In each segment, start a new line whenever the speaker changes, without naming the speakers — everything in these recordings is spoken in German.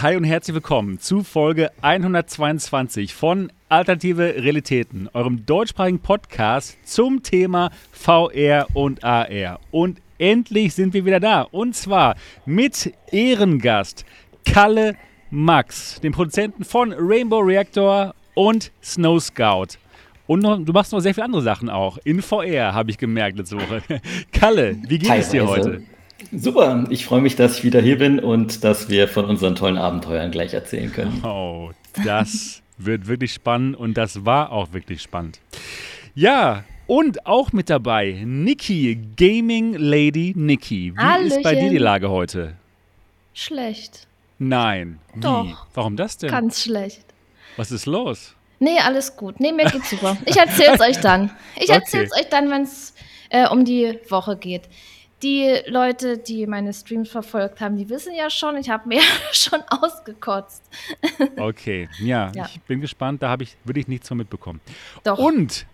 Hi und herzlich willkommen zu Folge 122 von Alternative Realitäten, eurem deutschsprachigen Podcast zum Thema VR und AR. Und endlich sind wir wieder da. Und zwar mit Ehrengast Kalle Max, dem Produzenten von Rainbow Reactor und Snow Scout. Und noch, du machst noch sehr viele andere Sachen auch. In VR, habe ich gemerkt letzte Woche. Kalle, wie geht es dir heute?
Super, ich freue mich, dass ich wieder hier bin und dass wir von unseren tollen Abenteuern gleich erzählen können.
Oh, das wird wirklich spannend und das war auch wirklich spannend. Ja, und auch mit dabei Niki, Gaming Lady Niki. Wie Hallöchen. ist bei dir die Lage heute?
Schlecht.
Nein. Wie?
Doch.
Warum das denn?
Ganz schlecht.
Was ist los?
Nee, alles gut. Nee, mir geht's super. Ich erzähl's euch dann. Ich erzähl's okay. euch dann, wenn es äh, um die Woche geht. Die Leute, die meine Streams verfolgt haben, die wissen ja schon, ich habe mir schon ausgekotzt.
Okay, ja, ja, ich bin gespannt. Da habe ich wirklich nichts von mitbekommen.
Doch.
Und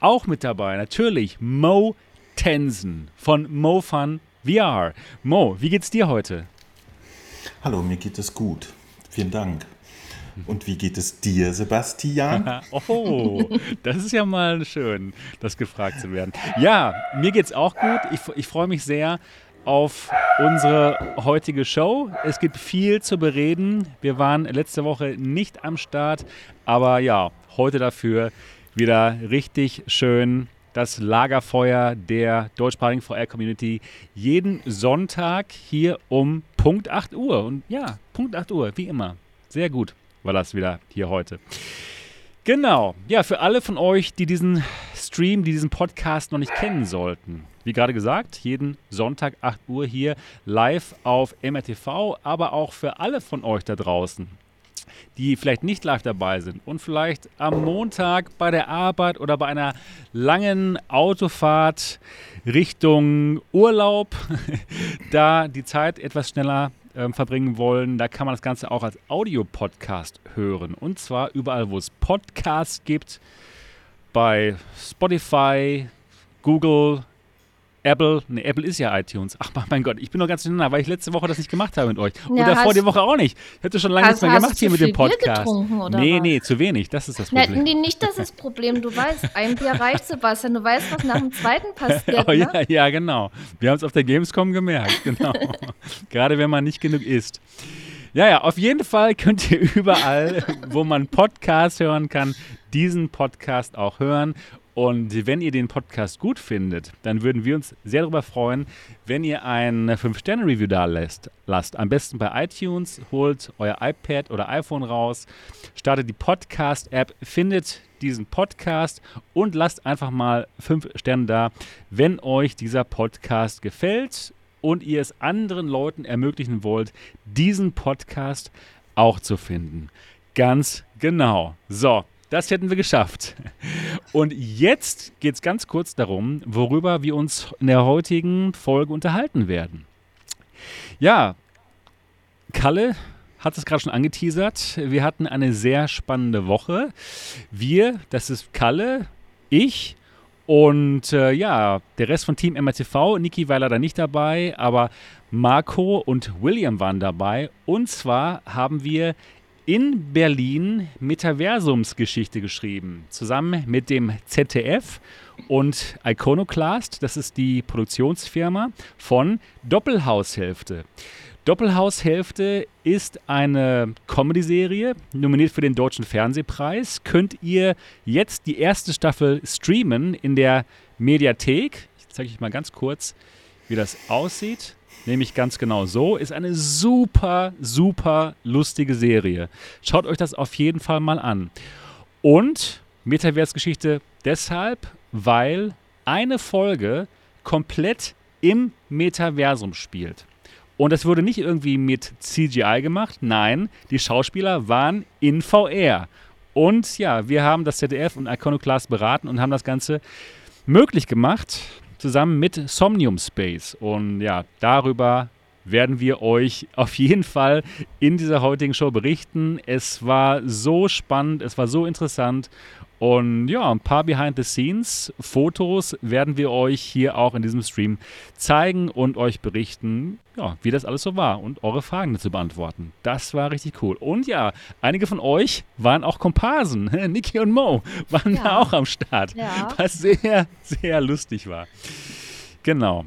auch mit dabei natürlich Mo Tensen von MoFun VR. Mo, wie geht's dir heute?
Hallo, mir geht es gut. Vielen Dank. Und wie geht es dir, Sebastian?
oh, das ist ja mal schön, das gefragt zu werden. Ja, mir geht es auch gut. Ich, ich freue mich sehr auf unsere heutige Show. Es gibt viel zu bereden. Wir waren letzte Woche nicht am Start, aber ja, heute dafür wieder richtig schön das Lagerfeuer der deutschsprachigen VR-Community jeden Sonntag hier um Punkt 8 Uhr. Und ja, Punkt 8 Uhr, wie immer. Sehr gut war das wieder hier heute. Genau. Ja, für alle von euch, die diesen Stream, die diesen Podcast noch nicht kennen sollten. Wie gerade gesagt, jeden Sonntag 8 Uhr hier live auf MRTV, aber auch für alle von euch da draußen, die vielleicht nicht live dabei sind und vielleicht am Montag bei der Arbeit oder bei einer langen Autofahrt Richtung Urlaub da die Zeit etwas schneller ähm, verbringen wollen, da kann man das Ganze auch als Audiopodcast hören. Und zwar überall, wo es Podcasts gibt, bei Spotify, Google, Apple, ne, Apple ist ja iTunes. Ach mein Gott, ich bin noch ganz durcheinander, weil ich letzte Woche das nicht gemacht habe mit euch. Und ja, davor die Woche auch nicht. Ich hätte schon lange nichts mehr gemacht hier mit dem Podcast.
Oder
nee, was? nee, zu wenig. Das ist das Problem.
Nee, nicht das ist das Problem. Du weißt, ein Bier reicht, Sebastian. Du weißt, was nach dem zweiten passiert.
Oh, ne? ja, ja, genau. Wir haben es auf der Gamescom gemerkt. Genau. Gerade wenn man nicht genug isst. Ja, ja, auf jeden Fall könnt ihr überall, wo man Podcasts hören kann, diesen Podcast auch hören. Und wenn ihr den Podcast gut findet, dann würden wir uns sehr darüber freuen, wenn ihr ein 5-Sterne-Review da. Lasst. Am besten bei iTunes, holt euer iPad oder iPhone raus, startet die Podcast-App, findet diesen Podcast und lasst einfach mal 5 Sterne da, wenn euch dieser Podcast gefällt und ihr es anderen Leuten ermöglichen wollt, diesen Podcast auch zu finden. Ganz genau. So, das hätten wir geschafft. Und jetzt geht es ganz kurz darum, worüber wir uns in der heutigen Folge unterhalten werden. Ja, Kalle hat es gerade schon angeteasert. Wir hatten eine sehr spannende Woche. Wir, das ist Kalle, ich und äh, ja, der Rest von Team MRTV. Niki war leider nicht dabei, aber Marco und William waren dabei. Und zwar haben wir in Berlin Metaversumsgeschichte geschrieben, zusammen mit dem ZDF und Iconoclast, das ist die Produktionsfirma von Doppelhaushälfte. Doppelhaushälfte ist eine Comedy-Serie, nominiert für den Deutschen Fernsehpreis. Könnt ihr jetzt die erste Staffel streamen in der Mediathek. Ich zeige euch mal ganz kurz, wie das aussieht. Nämlich ganz genau so. Ist eine super, super lustige Serie. Schaut euch das auf jeden Fall mal an. Und Metaverse-Geschichte deshalb, weil eine Folge komplett im Metaversum spielt. Und das wurde nicht irgendwie mit CGI gemacht. Nein, die Schauspieler waren in VR. Und ja, wir haben das ZDF und Iconoclast beraten und haben das Ganze möglich gemacht zusammen mit Somnium Space. Und ja, darüber werden wir euch auf jeden Fall in dieser heutigen Show berichten. Es war so spannend, es war so interessant Und ja, ein paar Behind-the-Scenes-Fotos werden wir euch hier auch in diesem Stream zeigen und euch berichten, ja, wie das alles so war und eure Fragen dazu beantworten. Das war richtig cool. Und ja, einige von euch waren auch Komparsen. Niki und Mo waren ja. da auch am Start, ja. was sehr, sehr lustig war. Genau.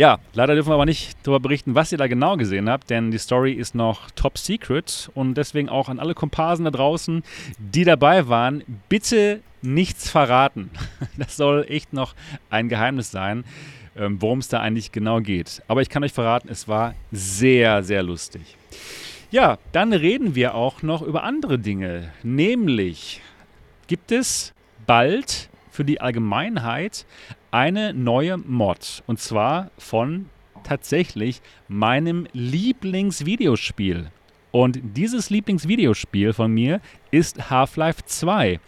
Ja, leider dürfen wir aber nicht darüber berichten, was ihr da genau gesehen habt, denn die Story ist noch top secret und deswegen auch an alle Komparsen da draußen, die dabei waren, bitte nichts verraten. Das soll echt noch ein Geheimnis sein, ähm, worum es da eigentlich genau geht. Aber ich kann euch verraten, es war sehr, sehr lustig. Ja, dann reden wir auch noch über andere Dinge, nämlich gibt es bald für die Allgemeinheit eine neue Mod. Und zwar von tatsächlich meinem Lieblingsvideospiel. Und dieses Lieblingsvideospiel von mir ist Half-Life 2.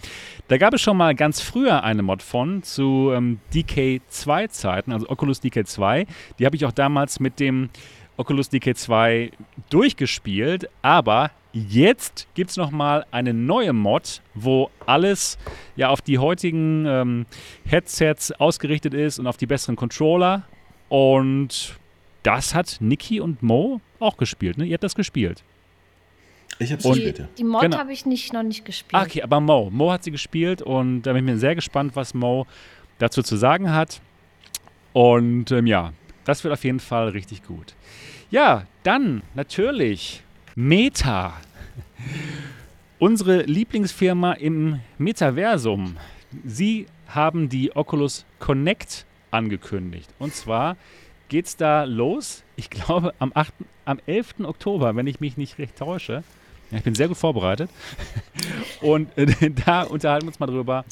Da gab es schon mal ganz früher eine Mod von zu ähm, DK2-Zeiten, also Oculus DK2. Die habe ich auch damals mit dem Oculus DK2 durchgespielt, aber Jetzt gibt es nochmal eine neue Mod, wo alles ja auf die heutigen ähm, Headsets ausgerichtet ist und auf die besseren Controller. Und das hat Niki und Mo auch gespielt. Ne? Ihr habt das gespielt.
Ich habe es gespielt, ja.
Die Mod genau. habe ich nicht, noch nicht gespielt.
Ah, okay, aber Mo. Mo hat sie gespielt und da bin ich mir sehr gespannt, was Mo dazu zu sagen hat. Und ähm, ja, das wird auf jeden Fall richtig gut. Ja, dann natürlich Meta. Unsere Lieblingsfirma im Metaversum. Sie haben die Oculus Connect angekündigt. Und zwar geht es da los, ich glaube, am, 8., am 11. Oktober, wenn ich mich nicht recht täusche. Ja, ich bin sehr gut vorbereitet. Und äh, da unterhalten wir uns mal drüber,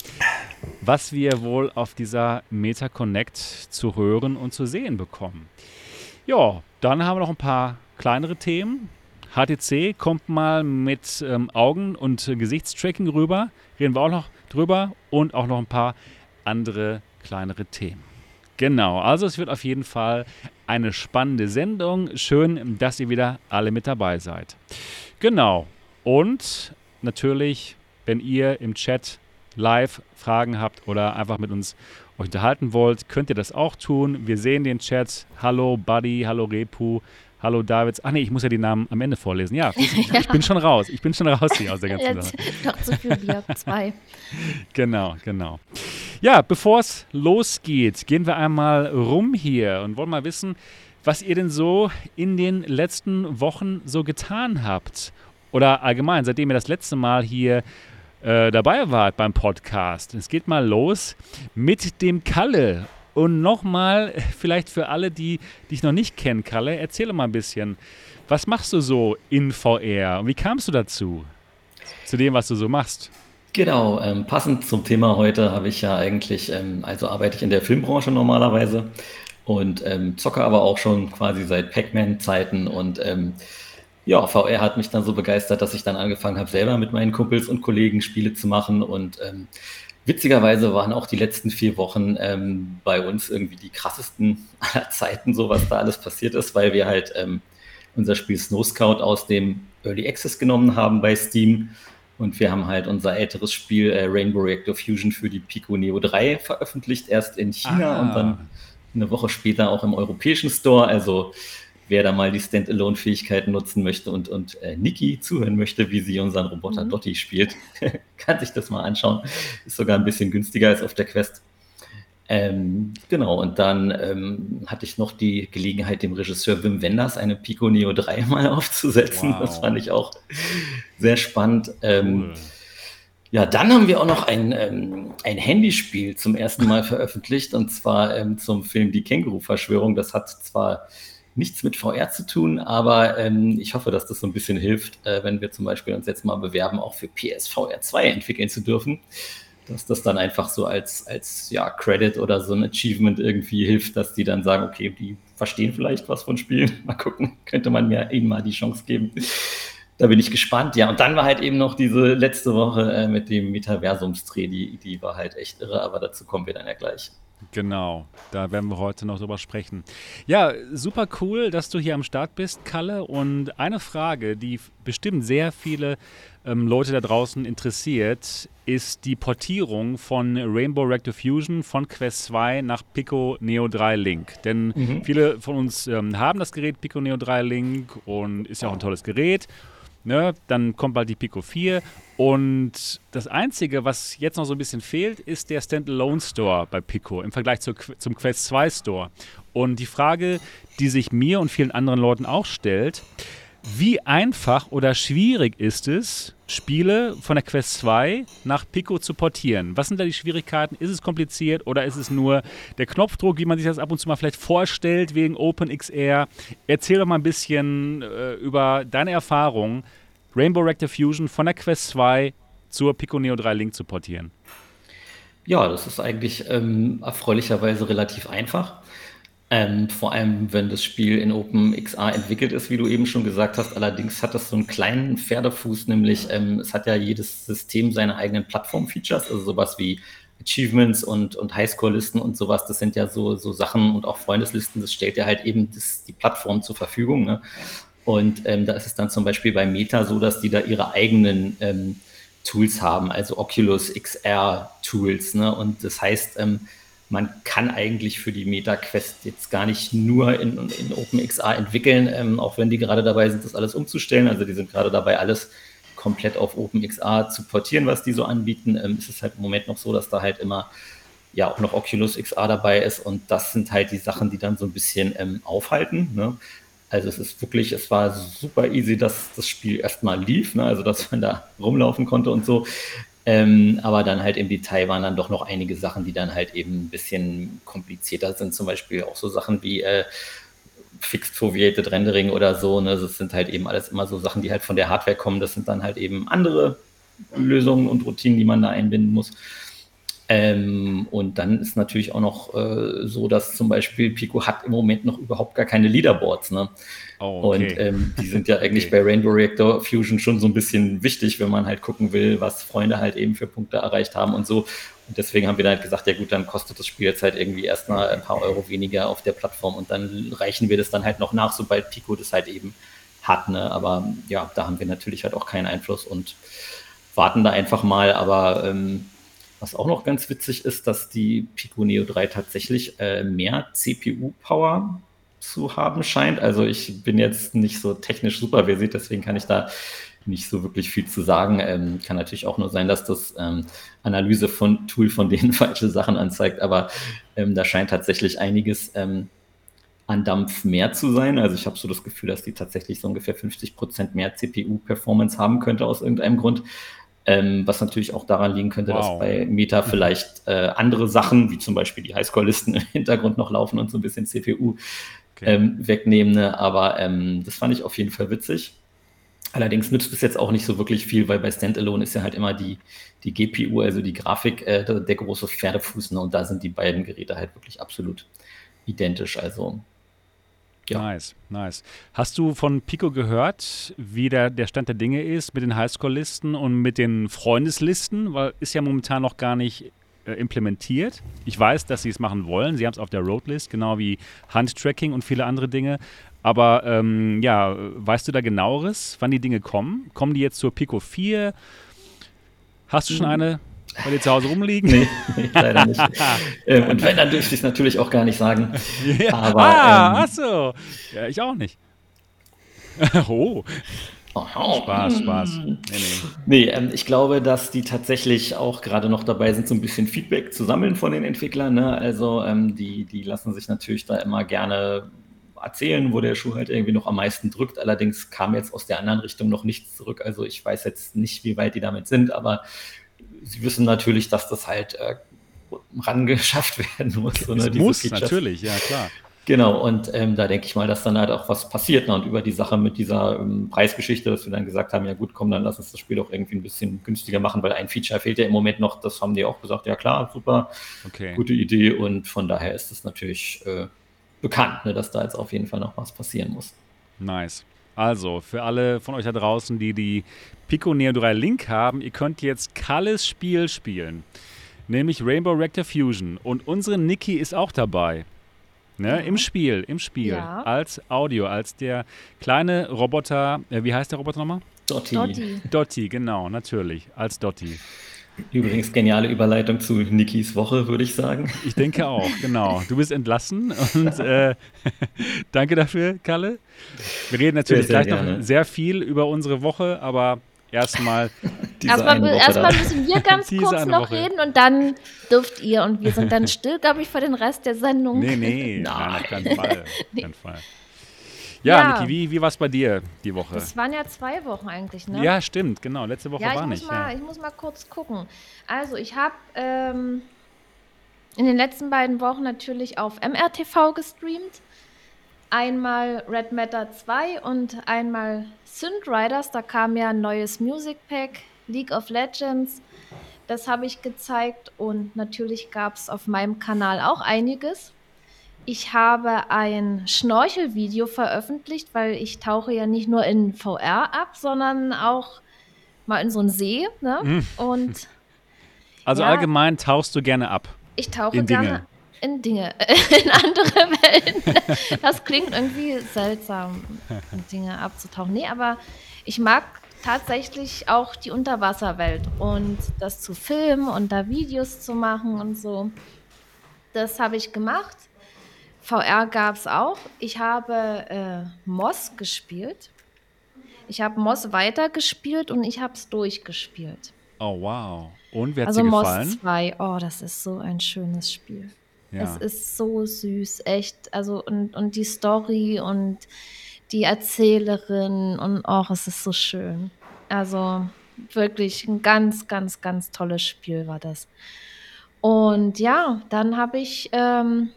was wir wohl auf dieser Meta Connect zu hören und zu sehen bekommen. Ja, dann haben wir noch ein paar kleinere Themen. HTC kommt mal mit ähm, Augen- und äh, Gesichtstracking rüber. Reden wir auch noch drüber. Und auch noch ein paar andere kleinere Themen. Genau, also es wird auf jeden Fall eine spannende Sendung. Schön, dass ihr wieder alle mit dabei seid. Genau. Und natürlich, wenn ihr im Chat live Fragen habt oder einfach mit uns euch unterhalten wollt, könnt ihr das auch tun. Wir sehen den Chat. Hallo Buddy, hallo Repu, Hallo Davids. Ach nee, ich muss ja die Namen am Ende vorlesen. Ja, ich, bin schon raus. Ich bin schon raus hier aus der ganzen Sache.
Doch zu viel Bier. Zwei.
genau, genau. Ja, bevor es losgeht, gehen wir einmal rum hier und wollen mal wissen, was ihr denn so in den letzten Wochen so getan habt. Oder allgemein, seitdem ihr das letzte Mal hier äh, dabei wart beim Podcast. Es geht mal los mit dem Kalle. Und nochmal, vielleicht für alle, die dich noch nicht kennen, Kalle, erzähle mal ein bisschen. Was machst du so in VR? Und wie kamst du dazu? Zu dem, was du so machst?
Genau, ähm, passend zum Thema heute habe ich ja eigentlich, ähm, also arbeite ich in der Filmbranche normalerweise und ähm, zocke aber auch schon quasi seit Pac-Man-Zeiten und ähm, ja, VR hat mich dann so begeistert, dass ich dann angefangen habe, selber mit meinen Kumpels und Kollegen Spiele zu machen und ähm, Witzigerweise waren auch die letzten vier Wochen ähm, bei uns irgendwie die krassesten aller Zeiten, so was da alles passiert ist, weil wir halt ähm, unser Spiel Snow Scout aus dem Early Access genommen haben bei Steam. Und wir haben halt unser älteres Spiel äh, Rainbow Reactor Fusion für die Pico Neo 3 veröffentlicht, erst in China ah. und dann eine Woche später auch im europäischen Store. Also wer da mal die Standalone-Fähigkeiten nutzen möchte und, und äh, Niki zuhören möchte, wie sie unseren Roboter mhm. Dotti spielt, kann sich das mal anschauen. Ist sogar ein bisschen günstiger als auf der Quest. Ähm, genau, und dann ähm, hatte ich noch die Gelegenheit, dem Regisseur Wim Wenders eine Pico Neo 3 mal aufzusetzen. Wow. Das fand ich auch sehr spannend. Ähm, cool. Ja, dann haben wir auch noch ein, ähm, ein Handyspiel zum ersten Mal veröffentlicht, und zwar ähm, zum Film Die Känguru-Verschwörung. Das hat zwar nichts mit VR zu tun, aber ähm, ich hoffe, dass das so ein bisschen hilft, äh, wenn wir zum Beispiel uns jetzt mal bewerben, auch für PSVR 2 entwickeln zu dürfen. Dass das dann einfach so als, als ja, Credit oder so ein Achievement irgendwie hilft, dass die dann sagen, okay, die verstehen vielleicht was von Spielen. Mal gucken, könnte man mir eben mal die Chance geben. Da bin ich gespannt. Ja, und dann war halt eben noch diese letzte Woche äh, mit dem Metaversumsdreh, die, die war halt echt irre, aber dazu kommen wir dann ja gleich.
Genau, da werden wir heute noch drüber sprechen. Ja, super cool, dass du hier am Start bist, Kalle. Und eine Frage, die bestimmt sehr viele ähm, Leute da draußen interessiert, ist die Portierung von Rainbow Recto Fusion von Quest 2 nach Pico Neo 3 Link. Denn mhm. viele von uns ähm, haben das Gerät Pico Neo 3 Link und ist ja auch ein tolles Gerät. Ne? Dann kommt bald die Pico 4. Und das Einzige, was jetzt noch so ein bisschen fehlt, ist der Standalone Store bei Pico im Vergleich zu, zum Quest 2 Store. Und die Frage, die sich mir und vielen anderen Leuten auch stellt, wie einfach oder schwierig ist es, Spiele von der Quest 2 nach Pico zu portieren? Was sind da die Schwierigkeiten? Ist es kompliziert oder ist es nur der Knopfdruck, wie man sich das ab und zu mal vielleicht vorstellt wegen OpenXR? Erzähl doch mal ein bisschen äh, über deine Erfahrung, Rainbow Rector Fusion von der Quest 2 zur Pico Neo 3 Link zu portieren.
Ja, das ist eigentlich ähm, erfreulicherweise relativ einfach. Ähm, vor allem, wenn das Spiel in OpenXR entwickelt ist, wie du eben schon gesagt hast. Allerdings hat das so einen kleinen Pferdefuß, nämlich ähm, es hat ja jedes System seine eigenen Plattform-Features, also sowas wie Achievements und, und Highscore-Listen und sowas. Das sind ja so, so Sachen und auch Freundeslisten, das stellt ja halt eben das, die Plattform zur Verfügung. Ne? Und ähm, da ist es dann zum Beispiel bei Meta so, dass die da ihre eigenen ähm, Tools haben, also Oculus XR Tools. Ne? Und das heißt, ähm, man kann eigentlich für die Meta Quest jetzt gar nicht nur in, in OpenXR entwickeln, ähm, auch wenn die gerade dabei sind, das alles umzustellen. Also die sind gerade dabei, alles komplett auf OpenXR zu portieren, was die so anbieten. Ähm, es ist halt im Moment noch so, dass da halt immer ja auch noch Oculus XR dabei ist und das sind halt die Sachen, die dann so ein bisschen ähm, aufhalten. Ne? Also es ist wirklich, es war super easy, dass das Spiel erstmal lief, ne? also dass man da rumlaufen konnte und so. Ähm, aber dann halt im Detail waren dann doch noch einige Sachen, die dann halt eben ein bisschen komplizierter sind. Zum Beispiel auch so Sachen wie äh, Fixed Foveated Rendering oder so. Ne? Das sind halt eben alles immer so Sachen, die halt von der Hardware kommen. Das sind dann halt eben andere Lösungen und Routinen, die man da einbinden muss. Ähm, und dann ist natürlich auch noch äh, so, dass zum Beispiel Pico hat im Moment noch überhaupt gar keine Leaderboards. Ne? Oh, okay. Und ähm, die sind ja eigentlich okay. bei Rainbow Reactor Fusion schon so ein bisschen wichtig, wenn man halt gucken will, was Freunde halt eben für Punkte erreicht haben und so. Und deswegen haben wir dann halt gesagt, ja gut, dann kostet das Spiel jetzt halt irgendwie erstmal ein paar Euro weniger auf der Plattform und dann reichen wir das dann halt noch nach, sobald Pico das halt eben hat. Ne? Aber ja, da haben wir natürlich halt auch keinen Einfluss und warten da einfach mal. Aber ähm, was auch noch ganz witzig ist, dass die Pico Neo 3 tatsächlich äh, mehr CPU-Power zu haben scheint. Also ich bin jetzt nicht so technisch super versiert, deswegen kann ich da nicht so wirklich viel zu sagen. Ähm, kann natürlich auch nur sein, dass das ähm, Analyse von Tool von denen falsche Sachen anzeigt, aber ähm, da scheint tatsächlich einiges ähm, an Dampf mehr zu sein. Also ich habe so das Gefühl, dass die tatsächlich so ungefähr 50 Prozent mehr CPU-Performance haben könnte aus irgendeinem Grund. Ähm, was natürlich auch daran liegen könnte, wow. dass bei Meta vielleicht äh, andere Sachen, wie zum Beispiel die Highscore-Listen im Hintergrund noch laufen und so ein bisschen CPU okay. ähm, wegnehmen. Ne? Aber ähm, das fand ich auf jeden Fall witzig. Allerdings nützt es jetzt auch nicht so wirklich viel, weil bei Standalone ist ja halt immer die, die GPU, also die Grafik, äh, der, der, große Pferdefuß. Ne? Und da sind die beiden Geräte halt wirklich absolut identisch. Also
ja. Nice, nice. Hast du von Pico gehört, wie der, der Stand der Dinge ist mit den Highscore-Listen und mit den Freundeslisten? Weil ist ja momentan noch gar nicht äh, implementiert. Ich weiß, dass sie es machen wollen. Sie haben es auf der Roadlist, genau wie Handtracking und viele andere Dinge. Aber ähm, ja, weißt du da genaueres, wann die Dinge kommen? Kommen die jetzt zur Pico 4? Hast du schon hm. eine bei dir zu Hause rumliegen?
Nee, nee leider nicht. ähm, und wenn, dann dürfte ich es natürlich auch gar nicht sagen.
Ja. Aber, ah, ähm, ach so. Ja, ich auch nicht. oh.
Oh, Spaß, Spaß. Nee, nee. nee ähm, ich glaube, dass die tatsächlich auch gerade noch dabei sind, so ein bisschen Feedback zu sammeln von den Entwicklern. Ne? Also ähm, die, die lassen sich natürlich da immer gerne erzählen, wo der Schuh halt irgendwie noch am meisten drückt. Allerdings kam jetzt aus der anderen Richtung noch nichts zurück. Also ich weiß jetzt nicht, wie weit die damit sind, aber sie wissen natürlich, dass das halt äh, rangeschafft werden muss.
Ne, muss, Features. natürlich, ja klar.
Genau, und ähm, da denke ich mal, dass dann halt auch was passiert. Ne? Und über die Sache mit dieser ähm, Preisgeschichte, dass wir dann gesagt haben, ja gut, komm, dann lass uns das Spiel auch irgendwie ein bisschen günstiger machen, weil ein Feature fehlt ja im Moment noch. Das haben die auch gesagt, ja klar, super, okay. gute Idee. Und von daher ist es natürlich äh, bekannt, ne, dass da jetzt auf jeden Fall noch was passieren muss.
Nice. Also, für alle von euch da draußen, die die Pico Neo 3 Link haben, ihr könnt jetzt Kalles Spiel spielen. nämlich Rainbow Rector Fusion. Und unsere Niki ist auch dabei. Ne? Ja. Im Spiel, im Spiel. Ja. Als Audio, als der kleine Roboter, äh, wie heißt der Roboter nochmal?
Dotti. Dotti.
Dotti, genau, natürlich, als Dotti.
Übrigens geniale Überleitung zu Nikis Woche, würde ich sagen.
Ich denke auch, genau. Du bist entlassen und äh, danke dafür, Kalle. Wir reden natürlich sehr, sehr gleich gerne. noch sehr viel über unsere Woche, aber erstmal.
Erstmal, erstmal müssen wir ganz kurz noch Woche. reden und dann dürft ihr und wir sind dann still, glaube ich, für den Rest der Sendung.
Nee, nee, nein, auf keinen Fall. nee. keinen Fall. Ja, ja. Niki, wie, wie war es bei dir die Woche?
Das waren ja zwei Wochen eigentlich, ne?
Ja, stimmt, genau. Letzte Woche
ja,
war nicht.
Mal, ja. Ich muss mal kurz gucken. Also, ich habe ähm, in den letzten beiden Wochen natürlich auf MRTV gestreamt. Einmal Red Matter 2 und einmal Synth Riders. Da kam ja ein neues Music Pack, League of Legends. Das habe ich gezeigt und natürlich gab es auf meinem Kanal auch einiges. Ich habe ein Schnorchelvideo veröffentlicht, weil ich tauche ja nicht nur in VR ab, sondern auch mal in so einen See. Ne? Mhm. Und
also ja, allgemein tauchst du gerne ab.
Ich tauche gerne Dinge. In Dinge, in andere Welten. Das klingt irgendwie seltsam, in Dinge abzutauchen. Nee, aber ich mag tatsächlich auch die Unterwasserwelt und das zu filmen und da Videos zu machen und so. Das habe ich gemacht. VR gab es auch. Ich habe äh, Moss gespielt. Ich habe Moss weitergespielt und ich habe es durchgespielt.
Oh, wow. Und wer hat also dir gefallen?
Moss 2, oh, das ist so ein schönes Spiel. Ja. Es ist so süß, echt. Also, und, und die Story und die Erzählerin und oh, es ist so schön. Also, wirklich ein ganz, ganz, ganz tolles Spiel war das. Und ja, dann habe ich ähm,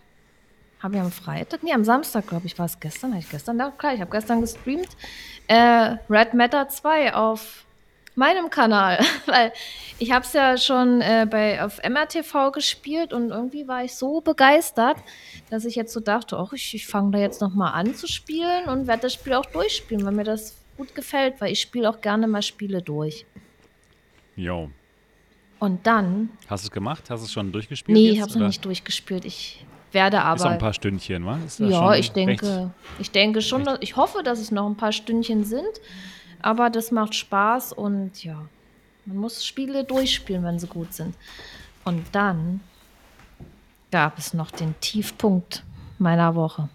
habe ich am Freitag, nee, am Samstag, glaube ich, war es gestern. Habe ich gestern, ja, klar, ich habe gestern gestreamt. Äh, Red Matter 2 auf meinem Kanal, weil ich habe es ja schon äh, bei, auf MRTV gespielt und irgendwie war ich so begeistert, dass ich jetzt so dachte, oh, ich, ich fange da jetzt nochmal an zu spielen und werde das Spiel auch durchspielen, weil mir das gut gefällt, weil ich spiele auch gerne mal Spiele durch.
Jo.
Und dann.
Hast du es gemacht? Hast du es schon durchgespielt?
Nee, ich habe es noch nicht durchgespielt. Ich werde aber. Ist
noch ein paar Stündchen, wa?
ja, ich denke, ich denke schon, dass, ich hoffe, dass es noch ein paar Stündchen sind. Aber das macht Spaß und ja, man muss Spiele durchspielen, wenn sie gut sind. Und dann gab es noch den Tiefpunkt meiner Woche.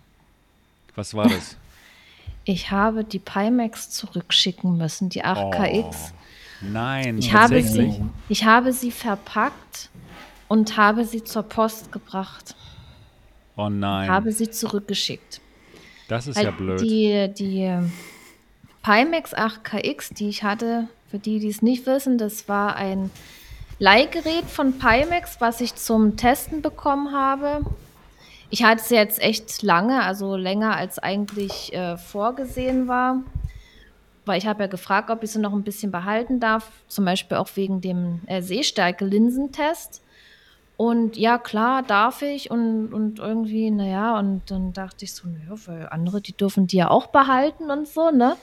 Was war das?
Ich habe die Pimax zurückschicken müssen, die 8KX. Oh,
nein,
ich habe, sie, ich habe sie verpackt und habe sie zur Post gebracht.
Oh nein.
Habe sie zurückgeschickt.
Das ist Weil ja blöd.
Die, die Pimax 8KX, die ich hatte, für die, die es nicht wissen, das war ein Leihgerät von Pimax, was ich zum Testen bekommen habe. Ich hatte es jetzt echt lange, also länger als eigentlich äh, vorgesehen war. Weil ich habe ja gefragt, ob ich sie noch ein bisschen behalten darf, zum Beispiel auch wegen dem äh, Sehstärke-Linsentest. Und ja, klar, darf ich. Und, und irgendwie, naja, und dann dachte ich so, naja, weil andere, die dürfen die ja auch behalten und so, ne?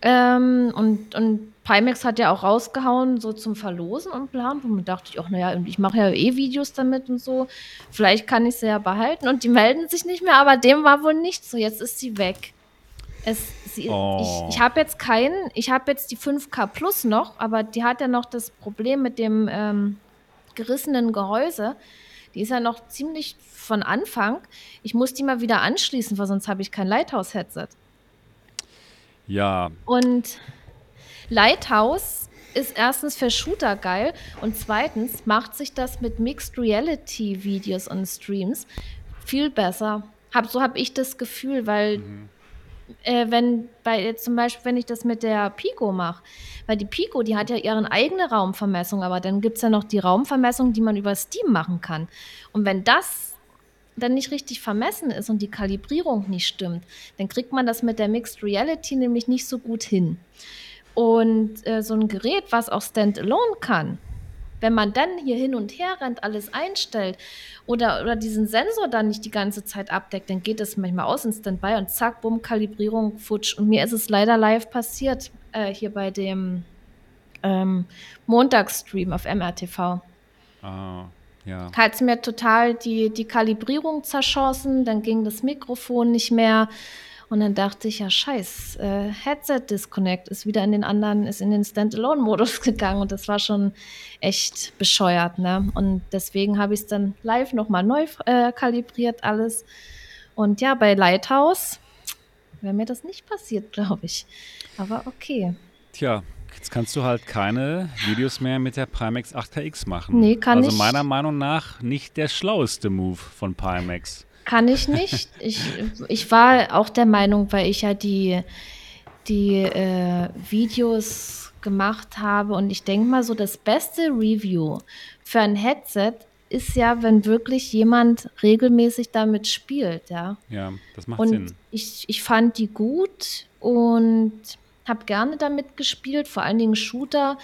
Ähm, und, und Pimax hat ja auch rausgehauen, so zum Verlosen und Plan. Und dachte ich auch, naja, ich mache ja eh Videos damit und so. Vielleicht kann ich sie ja behalten. Und die melden sich nicht mehr, aber dem war wohl nicht so. Jetzt ist sie weg. Es, sie, oh. Ich, ich habe jetzt keinen, ich habe jetzt die 5K Plus noch, aber die hat ja noch das Problem mit dem. Ähm, gerissenen Gehäuse. Die ist ja noch ziemlich von Anfang. Ich muss die mal wieder anschließen, weil sonst habe ich kein Lighthouse-Headset.
Ja.
Und Lighthouse ist erstens für Shooter geil und zweitens macht sich das mit Mixed Reality Videos und Streams viel besser. Hab, so habe ich das Gefühl, weil mhm äh, wenn bei zum Beispiel, wenn ich das mit der Pico mache, weil die Pico, die hat ja ihre eigene Raumvermessung, aber dann gibt es ja noch die Raumvermessung, die man über Steam machen kann. Und wenn das dann nicht richtig vermessen ist und die Kalibrierung nicht stimmt, dann kriegt man das mit der Mixed Reality nämlich nicht so gut hin. Und äh, so ein Gerät, was auch Standalone kann, wenn man dann hier hin und her rennt, alles einstellt oder, oder diesen Sensor dann nicht die ganze Zeit abdeckt, dann geht es manchmal aus in Standby und zack, bumm, Kalibrierung, futsch. Und mir ist es leider live passiert, äh, hier bei dem ähm, Montagsstream auf MRTV.
Ah, ja.
Hat mir total die, die Kalibrierung zerschossen, dann ging das Mikrofon nicht mehr. Und dann dachte ich, ja, scheiß, äh, Headset Disconnect ist wieder in den anderen, ist in den Standalone-Modus gegangen und das war schon echt bescheuert, ne? Und deswegen habe ich es dann live nochmal neu äh, kalibriert, alles. Und ja, bei Lighthouse wäre mir das nicht passiert, glaube ich. Aber okay.
Tja, jetzt kannst du halt keine Videos mehr mit der Pimax 8KX machen.
Nee, kann
also
ich.
meiner Meinung nach nicht der schlaueste Move von Pimax.
Kann ich nicht. Ich, ich war auch der Meinung, weil ich ja die, die äh, Videos gemacht habe und ich denke mal so, das beste Review für ein Headset ist ja, wenn wirklich jemand regelmäßig damit spielt, ja.
Ja, das macht
Und
Sinn.
ich, ich fand die gut und habe gerne damit gespielt, vor allen Dingen Shooter.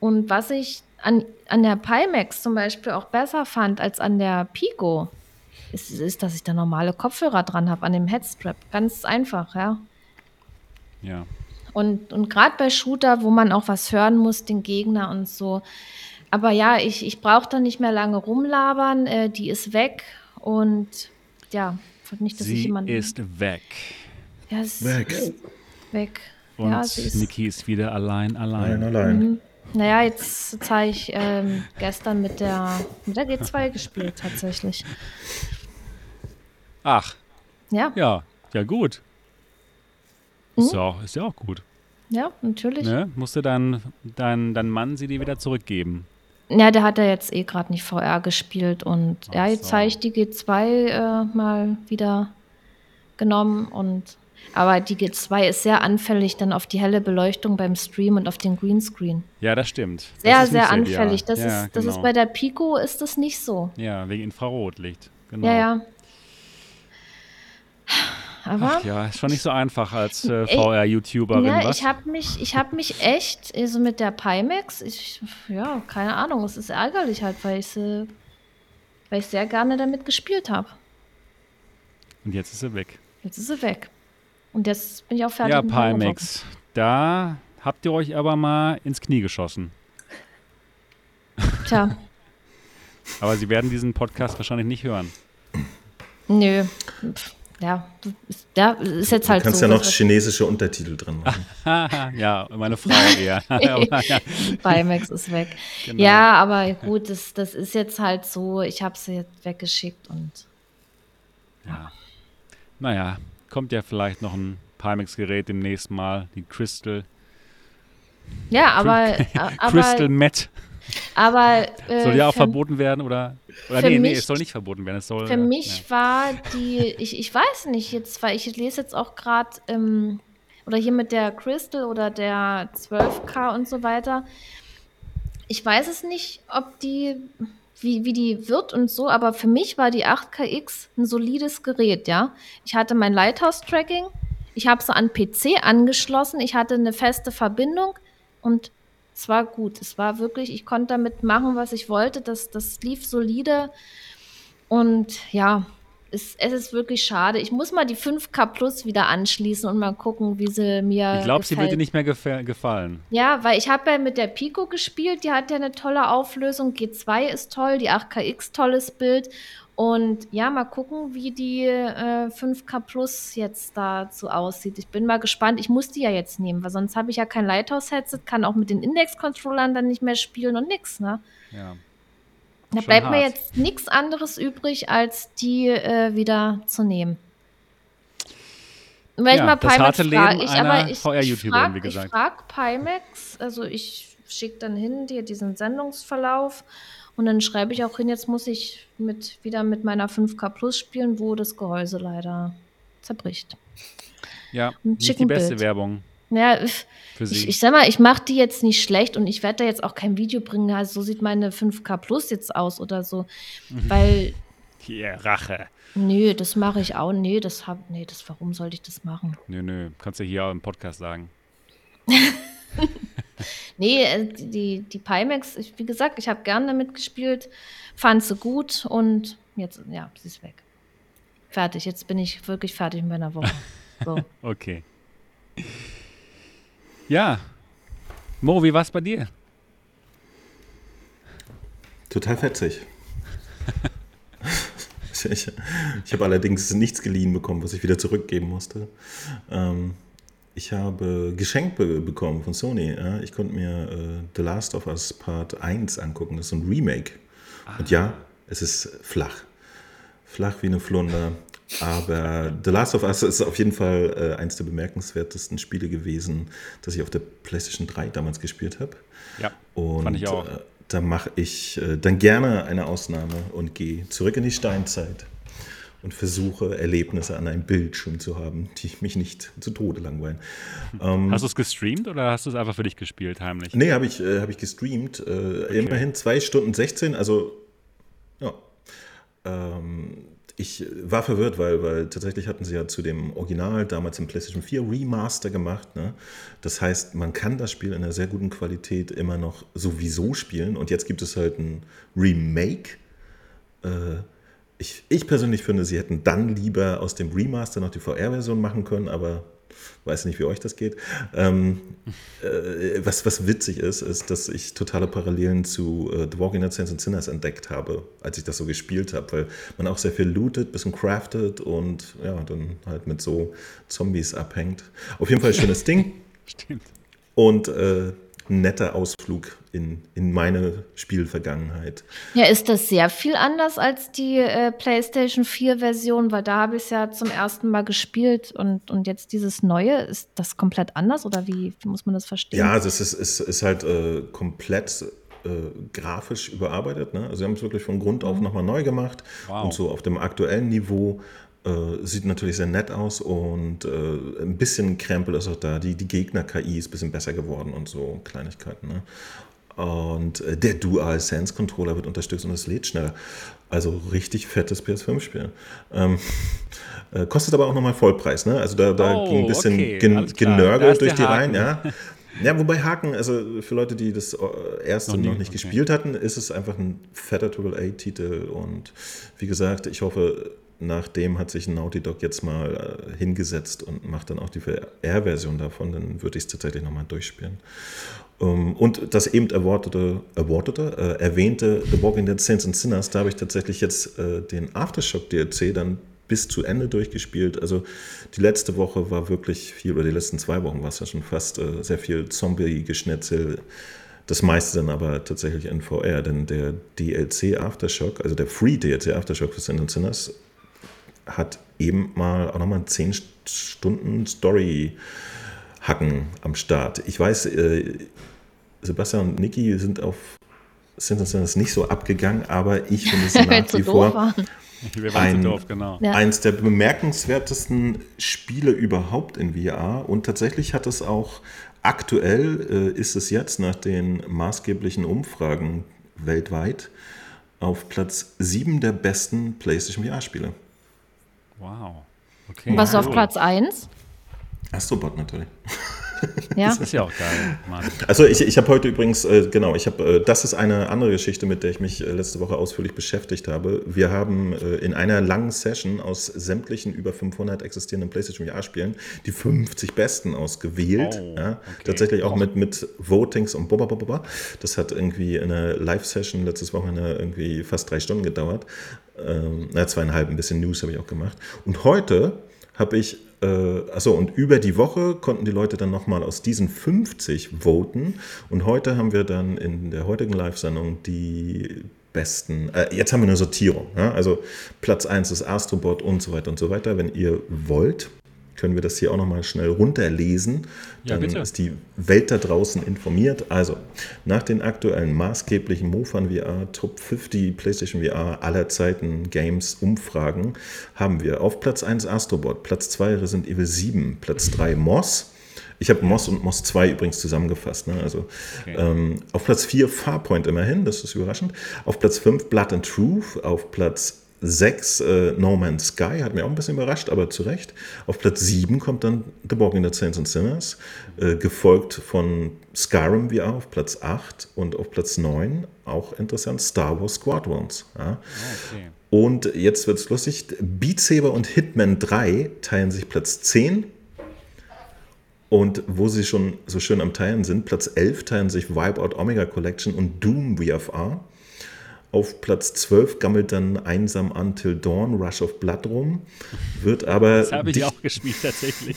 Und was ich an, an der Pimax zum Beispiel auch besser fand als an der Pico, ist, ist dass ich da normale Kopfhörer dran habe an dem Headstrap. Ganz einfach, ja.
Ja.
Und, und gerade bei Shooter, wo man auch was hören muss, den Gegner und so. Aber ja, ich, ich brauche da nicht mehr lange rumlabern. Äh, die ist weg und ja, nicht, dass ich
Sie
jemanden.
ist weg.
Ja, es
Weg.
ist weg.
Und
ja, sie ist.
Niki ist wieder allein, allein.
Allein, allein.
Mhm. Naja, jetzt, jetzt habe ich ähm, gestern mit der, mit der G2 gespielt, tatsächlich.
Ach,
Ja,
ja, ja gut.
Mhm.
Ist, ja auch, ist ja auch gut.
ja, natürlich.
Ne? Musste dein, dein, dein Mann sie dir wieder zurückgeben.
Ja, der hat ja jetzt eh gerade nicht VR gespielt und
Ach
ja, jetzt
so.
habe ich die G2 äh, mal wieder genommen und aber die G2 ist sehr anfällig dann auf die helle Beleuchtung beim Stream und auf den Greenscreen.
Ja, das stimmt.
Sehr,
das
sehr
nicht
anfällig. Das,
ja,
ist, das
genau.
ist bei der Pico ist das nicht so.
Ja, wegen Infrarotlicht. Genau.
Ja, ja. Aber
Ach ja, ist schon nicht so einfach als äh, VR-YouTuberin,
Ja, ich habe mich, ich habe mich echt, also mit der Pimax, ich, ja, keine Ahnung, es ist ärgerlich halt, weil ich weil ich sehr gerne damit gespielt habe.
Und jetzt ist sie weg.
Jetzt ist sie weg. Und jetzt bin ich auch fertig.
Ja, Pimax, da habt ihr euch aber mal ins Knie geschossen.
Tja,
Aber sie werden diesen Podcast wahrscheinlich nicht hören.
nö. Ja, ist, ja, ist jetzt
Du
halt
kannst
so.
ja noch chinesische Untertitel drin machen.
Ja, meine Frau eher.
Pimax ist weg.
genau.
Ja, aber gut, das, das ist jetzt halt so, ich habe sie jetzt weggeschickt und
ja. Naja, kommt ja vielleicht noch ein Pimax-Gerät demnächst mal, die Crystal.
ja, aber,
Crystal Met.
aber äh,
Soll ja auch verboten werden oder? Oder nee, nee,
mich-
es soll nicht verboten werden. Es soll,
Für
äh,
mich
ja.
war die, ich, ich weiß nicht jetzt, weil ich lese jetzt auch gerade, ähm, oder hier mit der Crystal oder der 12K und so weiter. Ich weiß es nicht, ob die, wie, wie die wird und so, aber für mich war die 8KX ein solides Gerät, ja. Ich hatte mein Lighthouse-Tracking, ich habe sie an PC angeschlossen, ich hatte eine feste Verbindung und es war gut. Es war wirklich, ich konnte damit machen, was ich wollte. Das, das lief solide. Und ja, es, es ist wirklich schade. Ich muss mal die 5K Plus wieder anschließen und mal gucken, wie sie mir.
Ich glaube, sie wird dir nicht mehr gefa- gefallen.
Ja, weil ich habe ja mit der Pico gespielt, die hat ja eine tolle Auflösung. G2 ist toll, die 8KX tolles Bild. Und ja, mal gucken, wie die äh, 5K Plus jetzt dazu aussieht. Ich bin mal gespannt. Ich muss die ja jetzt nehmen, weil sonst habe ich ja kein Lighthouse-Headset, kann auch mit den Index-Controllern dann nicht mehr spielen und nix, ne?
Ja.
Da bleibt mir
hart.
jetzt nichts anderes übrig, als die äh, wieder zu nehmen. Wenn ich
Ja,
mal
das
Pimax frage, ich, aber ich, ich frage ich frag Pimax, also ich schicke dann hin dir diesen Sendungsverlauf und dann schreibe ich auch hin, jetzt muss ich mit, wieder mit meiner 5K Plus spielen, wo das Gehäuse leider zerbricht.
Ja, nicht die beste
Bild.
Werbung
Naja, ich, ich, sag mal, ich mache die jetzt nicht schlecht und ich werde da jetzt auch kein Video bringen, also so sieht meine 5K Plus jetzt aus oder so,
Mhm.
weil
Hier, Rache.
Nö, das mache ich auch. Nee, das hab, nee, das, warum sollte ich das machen?
Nö, nö, kannst du hier auch im Podcast sagen.
Nee, äh, die, die Pimax, ich, wie gesagt, ich habe gern damit gespielt, fand sie gut und jetzt, ja, sie ist weg. Fertig, jetzt bin ich wirklich fertig mit meiner Woche. So.
Okay. Ja. Mo, wie war's bei dir?
total fetzig. ich, ich habe allerdings nichts geliehen bekommen, was ich wieder zurückgeben musste. Ähm, ich habe geschenkt be bekommen von Sony. Ja? Ich konnte mir äh, The Last of Us Part 1 angucken. Das ist ein Remake. Ah. Und ja, es ist flach. Flach wie eine Flunder. Aber The Last of Us ist auf jeden Fall äh, eines der bemerkenswertesten Spiele gewesen, das ich auf der PlayStation 3 damals gespielt habe.
Ja,
und, fand ich auch. Äh, da mache ich äh, dann gerne eine Ausnahme und gehe zurück in die Steinzeit und versuche Erlebnisse an einem Bildschirm zu haben, die mich nicht zu Tode langweilen.
Ähm, hast du es gestreamt oder hast du es einfach für dich gespielt, heimlich?
Nee, habe ich, äh, hab ich gestreamt. Äh, okay. Immerhin 2 Stunden 16, also ja. Ähm, ich war verwirrt, weil, weil tatsächlich hatten sie ja zu dem Original damals im PlayStation 4 Remaster gemacht. Ne? Das heißt, man kann das Spiel in einer sehr guten Qualität immer noch sowieso spielen. Und jetzt gibt es halt ein Remake. Äh, ich, ich persönlich finde, sie hätten dann lieber aus dem Remaster noch die VR-Version machen können, aber weiß nicht, wie euch das geht. Ähm, äh, was, was witzig ist, ist, dass ich totale Parallelen zu äh, The Walking Dead Saints and Sinners entdeckt habe, als ich das so gespielt habe, weil man auch sehr viel lootet, bisschen craftet und ja, dann halt mit so Zombies abhängt. Auf jeden Fall ein schönes Ding. Stimmt. Und äh, netter Ausflug in, in meine Spielvergangenheit.
Ja, ist das sehr viel anders als die äh, PlayStation 4-Version? Weil da habe ich es ja zum ersten Mal gespielt und, und jetzt dieses Neue, ist das komplett anders oder wie, wie muss man das verstehen?
Ja, also es ist, ist, ist halt äh, komplett äh, grafisch überarbeitet. Ne? Also sie haben es wirklich von Grund auf mhm. nochmal neu gemacht wow. und so auf dem aktuellen Niveau. Äh, sieht natürlich sehr nett aus und äh, ein bisschen Krempel ist auch da. Die, die Gegner-KI ist ein bisschen besser geworden und so Kleinigkeiten. Ne? Und äh, der Dual Sense Controller wird unterstützt und es lädt schneller. Also richtig fettes PS5-Spiel. Ähm, äh, kostet aber auch nochmal Vollpreis. Ne? Also da, da oh, ging ein bisschen okay, gen genörgelt durch die Reihen. Ja. Ja, wobei Haken, also für Leute, die das äh, erste noch, nie, noch nicht okay. gespielt hatten, ist es einfach ein fetter AAA-Titel. Und wie gesagt, ich hoffe, nachdem hat sich Naughty Dog jetzt mal äh, hingesetzt und macht dann auch die VR-Version davon, dann würde ich es tatsächlich nochmal durchspielen. Ähm, und das eben erwartete, erwartete äh, erwähnte The Walking Dead Saints and Sinners, da habe ich tatsächlich jetzt äh, den Aftershock DLC dann bis zu Ende durchgespielt. Also die letzte Woche war wirklich viel, oder die letzten zwei Wochen war es ja schon fast äh, sehr viel Zombie-Geschnetzel. Das meiste dann aber tatsächlich in VR, denn der DLC Aftershock, also der Free DLC Aftershock für Saints and Sinners, hat eben mal auch nochmal 10 Stunden Story-Hacken am Start. Ich weiß, äh, Sebastian und Niki sind auf Simpsons nicht so abgegangen, aber ich finde es nach wie vor ein, doof, genau. ja. eins der bemerkenswertesten Spiele überhaupt in VR. Und tatsächlich hat es auch aktuell, äh, ist es jetzt nach den maßgeblichen Umfragen weltweit auf Platz 7 der besten PlayStation VR-Spiele.
Wow.
Okay. Was ist auf Platz 1?
Astrobot natürlich.
Ja.
Das ist ja auch geil. Mann.
Also ich, ich habe heute übrigens, äh, genau, ich habe, äh, das ist eine andere Geschichte, mit der ich mich äh, letzte Woche ausführlich beschäftigt habe. Wir haben äh, in einer langen Session aus sämtlichen über 500 existierenden PlayStation VR-Spielen die 50 besten ausgewählt. Oh, ja, okay. Tatsächlich auch oh. mit, mit Votings und blablabla. Das hat irgendwie in einer Live-Session letztes Wochenende irgendwie fast drei Stunden gedauert ähm, na, zweieinhalb, ein bisschen News habe ich auch gemacht. Und heute habe ich, äh, achso, und über die Woche konnten die Leute dann nochmal aus diesen 50 voten. Und heute haben wir dann in der heutigen Live-Sendung die besten, äh, jetzt haben wir eine Sortierung. Ja? Also Platz 1 ist Astrobot und so weiter und so weiter. Wenn ihr wollt, können wir das hier auch nochmal schnell runterlesen. Dann ja, ist die Welt da draußen informiert. Also, nach den aktuellen maßgeblichen Mofan VR Top 50 PlayStation VR aller Zeiten Games Umfragen haben wir auf Platz 1 Astrobot, Platz 2 Resident Evil 7, Platz 3 Moss. Ich habe Moss und Moss 2 übrigens zusammengefasst. Ne? Also okay. ähm, auf Platz 4 Farpoint immerhin, das ist überraschend. Auf Platz 5 Blood and Truth. Auf Platz 6 äh, No Man's Sky, hat mir auch ein bisschen überrascht, aber zu Recht. Auf Platz 7 kommt dann The Walking Dead Saints and Sinners, äh, gefolgt von Skyrim VR auf Platz 8 und auf Platz 9, auch interessant, Star Wars Squadrons. Ja. Okay. Und jetzt wird es lustig, Beat Saber und Hitman 3 teilen sich Platz 10 und wo sie schon so schön am Teilen sind, Platz 11 teilen sich Wipeout Omega Collection und Doom VFR. Auf Platz 12 gammelt dann einsam Until Dawn, Rush of Blood rum. Wird aber.
Das habe ich auch gespielt, tatsächlich.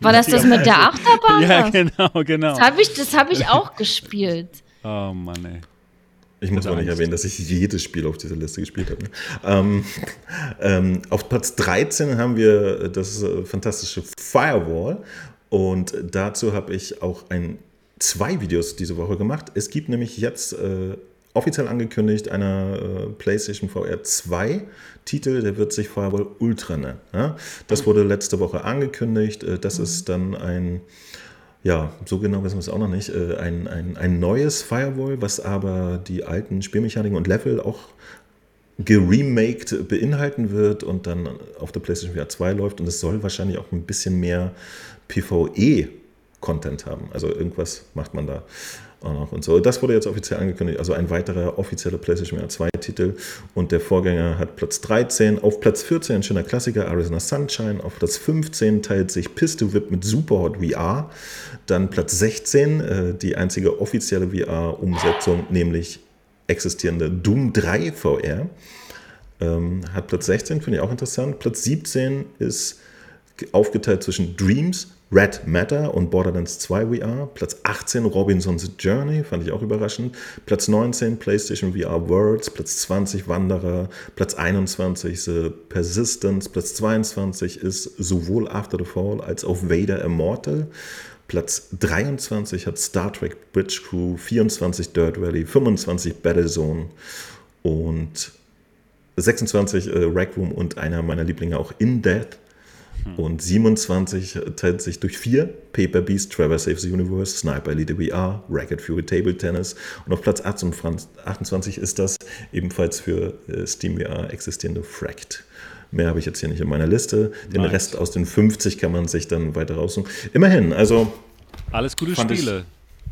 War das das mit der Achterbahn?
ja, genau, genau.
Das habe ich, hab ich auch gespielt.
Oh Mann, ey.
Ich muss mal nicht erwähnen, dass ich jedes Spiel auf dieser Liste gespielt habe. Ne? Ähm, ähm, auf Platz 13 haben wir das äh, fantastische Firewall. Und dazu habe ich auch ein, zwei Videos diese Woche gemacht. Es gibt nämlich jetzt äh, offiziell angekündigt einer äh, PlayStation VR 2 Titel, der wird sich Firewall Ultra nennen. Ja? Das wurde letzte Woche angekündigt. Äh, das ist dann ein ja, so genau wissen wir es auch noch nicht. Äh, ein, ein, ein neues Firewall, was aber die alten Spielmechaniken und Level auch geremaked beinhalten wird und dann auf der PlayStation VR 2 läuft. Und es soll wahrscheinlich auch ein bisschen mehr PvE-Content haben. Also irgendwas macht man da und so. Das wurde jetzt offiziell angekündigt, also ein weiterer offizieller PlayStation VR 2 Titel und der Vorgänger hat Platz 13. Auf Platz 14 ein schöner Klassiker Arizona Sunshine. Auf Platz 15 teilt sich Pistol Whip mit Superhot VR. Dann Platz 16 äh, die einzige offizielle VR-Umsetzung, nämlich existierende Doom 3 VR. Ähm, hat Platz 16, finde ich auch interessant. Platz 17 ist aufgeteilt zwischen Dreams, Red Matter und Borderlands 2 VR. Platz 18 Robinson's Journey, fand ich auch überraschend. Platz 19 PlayStation VR Worlds. Platz 20 Wanderer. Platz 21 The Persistence. Platz 22 ist sowohl After the Fall als auch Vader Immortal. Platz 23 hat Star Trek Bridge Crew, 24 Dirt Rally, 25 Battlezone und 26 äh, Rec Room und einer meiner Lieblinge auch In Death. Hm. Und 27 teilt sich durch vier: Paper Beast, Trevor Saves the Universe, Sniper Elite VR, Racket Fury Table Tennis. Und auf Platz 28 ist das ebenfalls für äh, Steam VR existierende Fracked. Mehr habe ich jetzt hier nicht in meiner Liste. Den nice. Rest aus den 50 kann man sich dann weiter raussuchen. Immerhin, also.
Alles gute Spiele.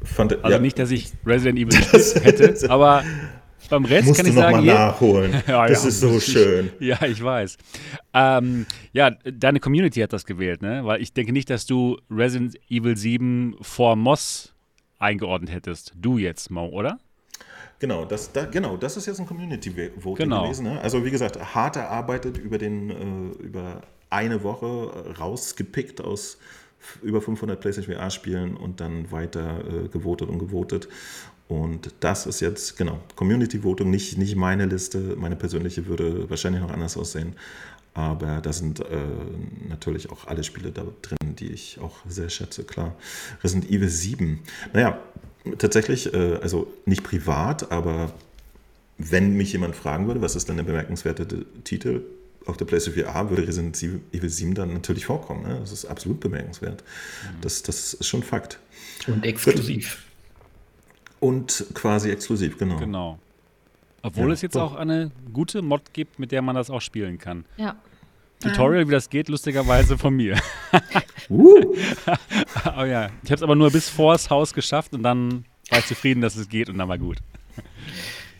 Ich, fand, also ja. nicht, dass ich Resident Evil hätte, aber beim Rest
Musst
kann ich
du
sagen,
noch mal nachholen. ja, das ja, ist so schön.
Ich, ja, ich weiß. Ähm, ja, deine Community hat das gewählt, ne? Weil ich denke nicht, dass du Resident Evil 7 vor Moss eingeordnet hättest. Du jetzt, Mo, oder?
Genau, das, da, genau, das ist jetzt ein Community Voting genau. gewesen. Ne? Also wie gesagt, hart erarbeitet über, den, äh, über eine Woche rausgepickt aus über 500 PlayStation VR-Spielen und dann weiter äh, gewotet und gewotet. Und das ist jetzt, genau, Community Voting, nicht, nicht meine Liste. Meine persönliche würde wahrscheinlich noch anders aussehen. Aber da sind äh, natürlich auch alle Spiele da drin, die ich auch sehr schätze, klar. Resident Evil 7. Naja, tatsächlich, äh, also nicht privat, aber wenn mich jemand fragen würde, was ist denn der bemerkenswerte Titel auf der PlayStation VR, würde Resident Evil 7 dann natürlich vorkommen. Ne? Das ist absolut bemerkenswert. Mhm. Das, das ist schon Fakt.
Und exklusiv.
Und quasi exklusiv, genau.
Genau. Obwohl ja, es jetzt doch. auch eine gute Mod gibt, mit der man das auch spielen kann.
Ja.
Tutorial, wie das geht, lustigerweise von mir. uh. oh ja, ich habe es aber nur bis vors Haus geschafft und dann war ich zufrieden, dass es geht und dann war gut.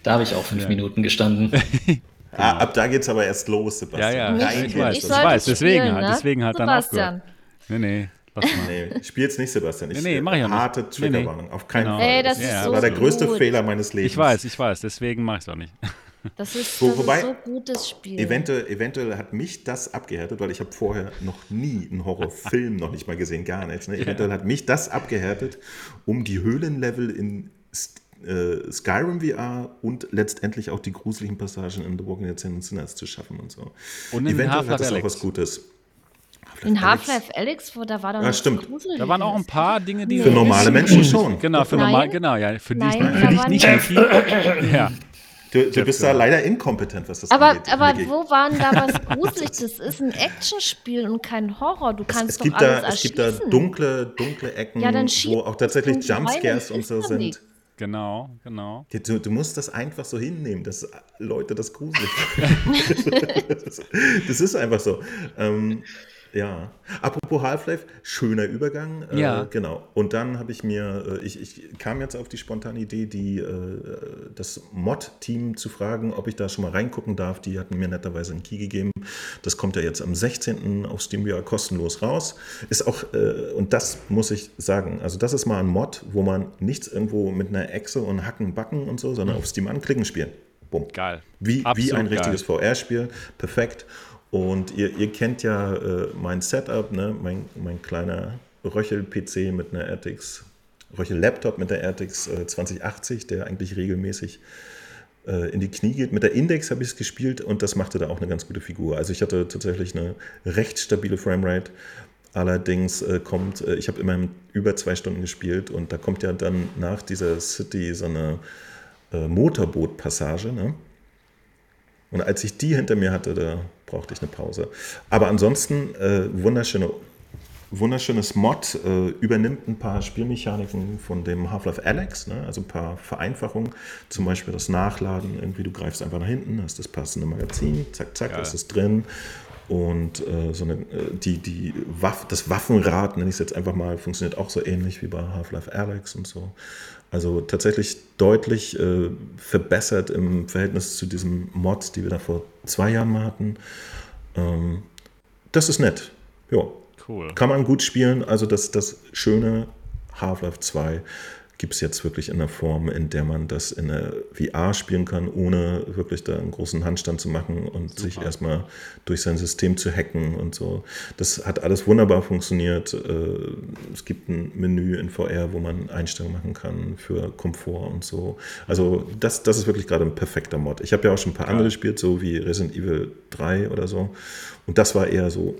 Da habe ich auch fünf ja. Minuten gestanden.
genau. ah, ab da geht es aber erst los,
Sebastian. Ja, ja, ich, ich weiß, ich weiß. Deswegen, spielen, halt, deswegen halt Sebastian. dann aufgehört. Nee, nee.
Nee, spiel's nicht, Sebastian.
Ich, nee, nee, mach ich auch nicht.
Harte Triggerwarnung, nee, nee. auf keinen
genau.
Fall.
Ey, das,
das
so
war der größte
gut.
Fehler meines Lebens.
Ich weiß, ich weiß, deswegen mach ich es auch nicht.
Das ist,
Wo, wobei,
ist so gutes Spiel.
Eventuell, eventuell hat mich das abgehärtet, weil ich habe vorher noch nie einen Horrorfilm noch nicht mal gesehen, gar nichts. Ne? Eventuell hat mich das abgehärtet, um die Höhlenlevel in äh, Skyrim VR und letztendlich auch die gruseligen Passagen in The Walking Dead and Sinners zu schaffen und so.
Und in
eventuell hat das auch was Gutes.
In Half-Life Alex, wo da war doch
ja, stimmt.
Da waren auch ein paar Dinge, die.
Für normale Menschen schon.
Genau, für normal, genau, ja. Für dich, für dich nicht viel. Ja.
Du, du bist da leider inkompetent, was das
aber,
angeht.
Aber wo waren da was gruselig? Das ist ein Actionspiel und kein Horror. Du kannst
es, es
doch
gibt
alles
da, Es gibt da dunkle, dunkle Ecken,
ja,
wo auch tatsächlich Jumpscares und so sind. Nicht.
Genau, genau.
Du, du, musst das einfach so hinnehmen, dass Leute das gruselig das, das ist einfach so. Ähm, ja, apropos Half-Life, schöner Übergang.
Äh, ja.
Äh, genau. Und dann habe ich mir, äh, ich, ich, kam jetzt auf die spontane Idee, die, äh, das Mod-Team zu fragen, ob ich da schon mal reingucken darf. Die hatten mir netterweise einen Key gegeben. Das kommt ja jetzt am 16. auf SteamVR kostenlos raus. Ist auch, äh, und das muss ich sagen, also das ist mal ein Mod, wo man nichts irgendwo mit einer Echse und Hacken, Backen und so, sondern auf Steam anklicken spielen. Bumm.
Geil.
Wie, wie ein richtiges VR-Spiel. Perfekt. Und ihr, ihr kennt ja äh, mein Setup, ne? mein, mein kleiner Röchel-PC mit einer RTX, Röchel-Laptop mit der RTX äh, 2080, der eigentlich regelmäßig äh, in die Knie geht. Mit der Index habe ich es gespielt und das machte da auch eine ganz gute Figur. Also ich hatte tatsächlich eine recht stabile Framerate. Allerdings äh, kommt, äh, ich habe immerhin über zwei Stunden gespielt und da kommt ja dann nach dieser City so eine äh, Motorboot-Passage. Ne? Und als ich die hinter mir hatte, da brauchte ich eine Pause. Aber ansonsten äh, wunderschöne, wunderschönes Mod, äh, übernimmt ein paar Spielmechaniken von dem Half-Life Alex, ne? also ein paar Vereinfachungen, zum Beispiel das Nachladen, irgendwie du greifst einfach nach hinten, hast das passende Magazin, zack, zack, ja. ist es drin. Und äh, so eine, äh, die, die Waff, das Waffenrad, nenne ich es jetzt einfach mal, funktioniert auch so ähnlich wie bei Half-Life Alex und so. Also tatsächlich deutlich äh, verbessert im Verhältnis zu diesem Mod, die wir da vor zwei Jahren mal hatten. Ähm, das ist nett. Ja. Cool. Kann man gut spielen. Also das, das schöne Half-Life 2 gibt es jetzt wirklich in der Form, in der man das in der VR spielen kann, ohne wirklich da einen großen Handstand zu machen und Super. sich erstmal durch sein System zu hacken und so. Das hat alles wunderbar funktioniert. Äh, es gibt ein Menü in VR, wo man Einstellungen machen kann für Komfort und so. Also das, das ist wirklich gerade ein perfekter Mod. Ich habe ja auch schon ein paar ja. andere gespielt, so wie Resident Evil 3 oder so. Und das war eher so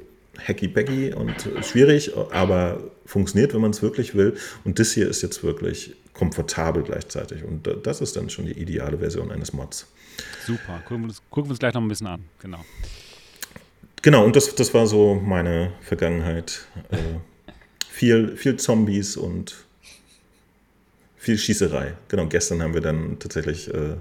hacky-packy und schwierig, aber funktioniert, wenn man es wirklich will. Und das hier ist jetzt wirklich komfortabel gleichzeitig. Und das ist dann schon die ideale Version eines Mods.
Super, gucken wir uns, gucken wir uns gleich noch ein bisschen an. Genau.
Genau, und das, das war so meine Vergangenheit. Äh, viel, viel Zombies und viel Schießerei. Genau, gestern haben wir dann tatsächlich äh,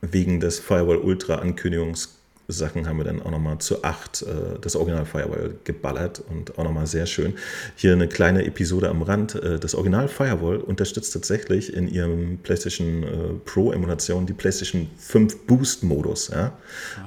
wegen des Firewall Ultra Ankündigungs Sachen haben wir dann auch nochmal zu acht äh, das Original Firewall geballert und auch nochmal sehr schön. Hier eine kleine Episode am Rand. Äh, das Original Firewall unterstützt tatsächlich in ihrem PlayStation äh, Pro Emulation die PlayStation 5 Boost Modus. Ja?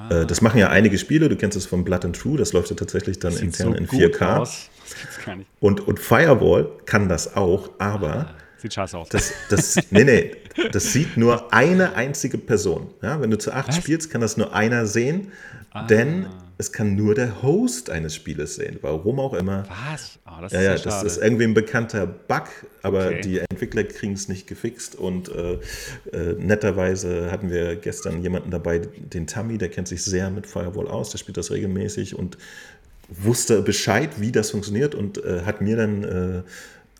Ah. Äh, das machen ja einige Spiele. Du kennst es von Blood and True. Das läuft ja tatsächlich dann intern so in 4K. Aus. Das gibt's gar nicht. Und, und Firewall kann das auch, aber ah.
Sieht scheiße aus.
Das, das, nee, nee, das sieht nur eine einzige Person. Ja, wenn du zu acht Was? spielst, kann das nur einer sehen, ah. denn es kann nur der Host eines Spieles sehen. Warum auch immer.
Was? Oh,
das ja, ist ja, das ist irgendwie ein bekannter Bug, aber okay. die Entwickler kriegen es nicht gefixt. Und äh, äh, netterweise hatten wir gestern jemanden dabei, den Tammy, der kennt sich sehr mit Firewall aus, der spielt das regelmäßig und wusste Bescheid, wie das funktioniert und äh, hat mir dann äh,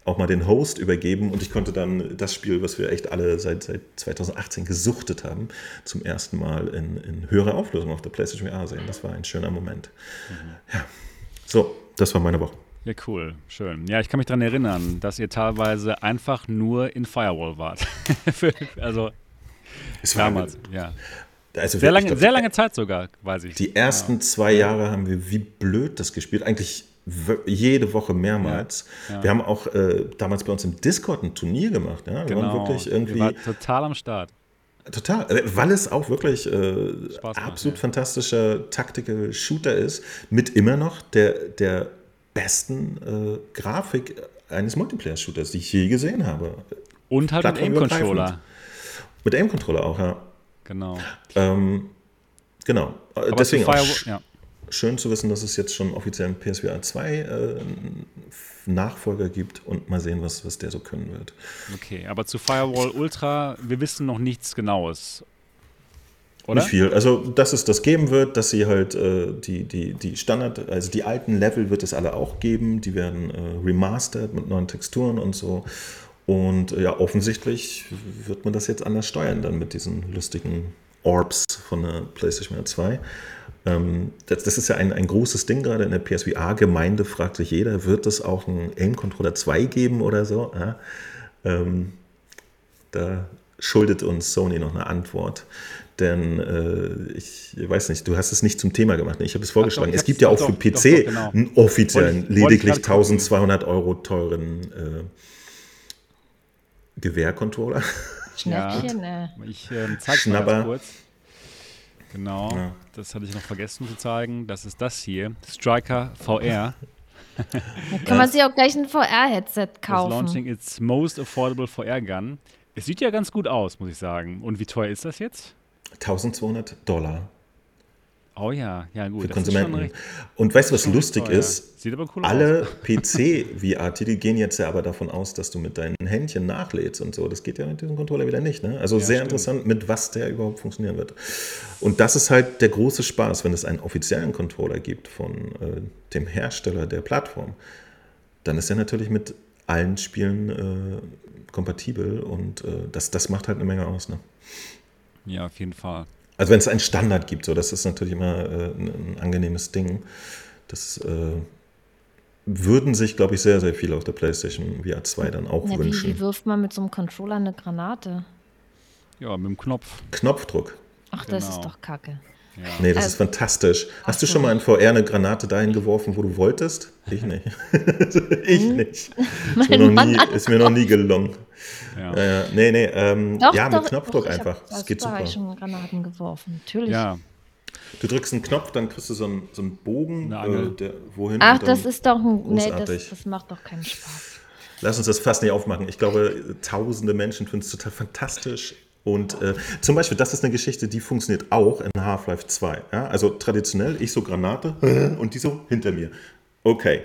auch mal den Host übergeben und ich konnte dann das Spiel, was wir echt alle seit, seit 2018 gesuchtet haben, zum ersten Mal in, in höherer Auflösung auf der PlayStation VR sehen. Das war ein schöner Moment. Mhm. Ja, so, das war meine Woche.
Ja, cool, schön. Ja, ich kann mich daran erinnern, dass ihr teilweise einfach nur in Firewall wart. also
es war damals, ja.
Also sehr, lange, glaub, sehr lange Zeit sogar, weiß ich.
Die ersten ja. zwei Jahre haben wir wie blöd das gespielt. Eigentlich jede Woche mehrmals. Ja, ja. Wir haben auch äh, damals bei uns im Discord ein Turnier gemacht. Ja? Wir
genau. waren wirklich irgendwie. Wir total am Start.
Total, äh, weil es auch wirklich äh, macht, absolut fantastischer Tactical Shooter ist, mit immer noch der, der besten äh, Grafik eines Multiplayer-Shooters, die ich je gesehen habe.
Und halt mit Aim-Controller.
Mit Aim-Controller auch, ja.
Genau.
Ähm, genau. Aber Deswegen auch, ja schön zu wissen, dass es jetzt schon offiziell einen PSVR 2 äh, Nachfolger gibt und mal sehen, was, was der so können wird.
Okay, aber zu Firewall Ultra, wir wissen noch nichts Genaues. Oder?
Nicht viel. Also, dass es das geben wird, dass sie halt äh, die, die, die Standard, also die alten Level wird es alle auch geben. Die werden äh, remastered mit neuen Texturen und so. Und äh, ja, offensichtlich wird man das jetzt anders steuern, dann mit diesen lustigen Orbs von der PlayStation 2. Ähm, das, das, ist ja ein, ein großes Ding gerade in der PSVR-Gemeinde, fragt sich jeder, wird es auch einen Aim-Controller 2 geben oder so? Ja, ähm, da schuldet uns Sony noch eine Antwort. Denn äh, ich weiß nicht, du hast es nicht zum Thema gemacht. Ich habe es vorgeschlagen. Doch, es gibt ja auch doch, für PC doch, genau. einen offiziellen, wollte, lediglich 1200 Euro teuren äh, Gewehrcontroller.
Schnäppchen,
ja, äh. Ich äh, zeige mal kurz. Genau, ja. das hatte ich noch vergessen zu zeigen. Das ist das hier, Striker VR.
Da kann man sich auch gleich ein VR-Headset kaufen.
It's launching its most affordable VR gun. Es sieht ja ganz gut aus, muss ich sagen. Und wie teuer ist das jetzt?
1200 Dollar.
Oh ja, ja gut.
Für Konsumenten. Und weißt du, was lustig teuer. ist? Sieht aber cool Alle PC-VR-Titel gehen jetzt ja aber davon aus, dass du mit deinen Händchen nachlädst und so. Das geht ja mit diesem Controller wieder nicht. Ne? Also ja, sehr stimmt. interessant, mit was der überhaupt funktionieren wird. Und das ist halt der große Spaß, wenn es einen offiziellen Controller gibt von äh, dem Hersteller der Plattform. Dann ist er natürlich mit allen Spielen äh, kompatibel und äh, das, das macht halt eine Menge aus. Ne?
Ja, auf jeden Fall.
Also wenn es einen Standard gibt, so, das ist natürlich immer äh, ein, ein, angenehmes Ding. Das äh, würden sich, glaube ich, sehr, sehr viele auf der PlayStation VR 2 dann auch ja, wünschen.
Wie, wie wirft man mit so einem Controller eine Granate?
Ja, mit dem Knopf.
Knopfdruck.
Ach, das genau. ist doch kacke.
Ja. Nee, das also, ist fantastisch. Hast du schon mal in VR eine Granate dahin geworfen, wo du wolltest? Ich nicht. ich hm? nicht. Ist mir, noch nie, ist mir noch nie gelungen. Ja. Äh, nee, nee. Ähm, doch, ja, mit doch, Knopfdruck doch, einfach.
das geht super. Ich schon Granaten geworfen. Natürlich.
Ja.
Du drückst einen Knopf, dann kriegst du so einen, so einen Bogen, äh, der, wohin.
Ach, das ist doch ein. Nee, das, das macht doch keinen Spaß.
Lass uns das fast nicht aufmachen. Ich glaube, tausende Menschen finden es total fantastisch, und äh, zum Beispiel, das ist eine Geschichte, die funktioniert auch in Half-Life 2. Ja? Also traditionell, ich so Granate und die so hinter mir. Okay.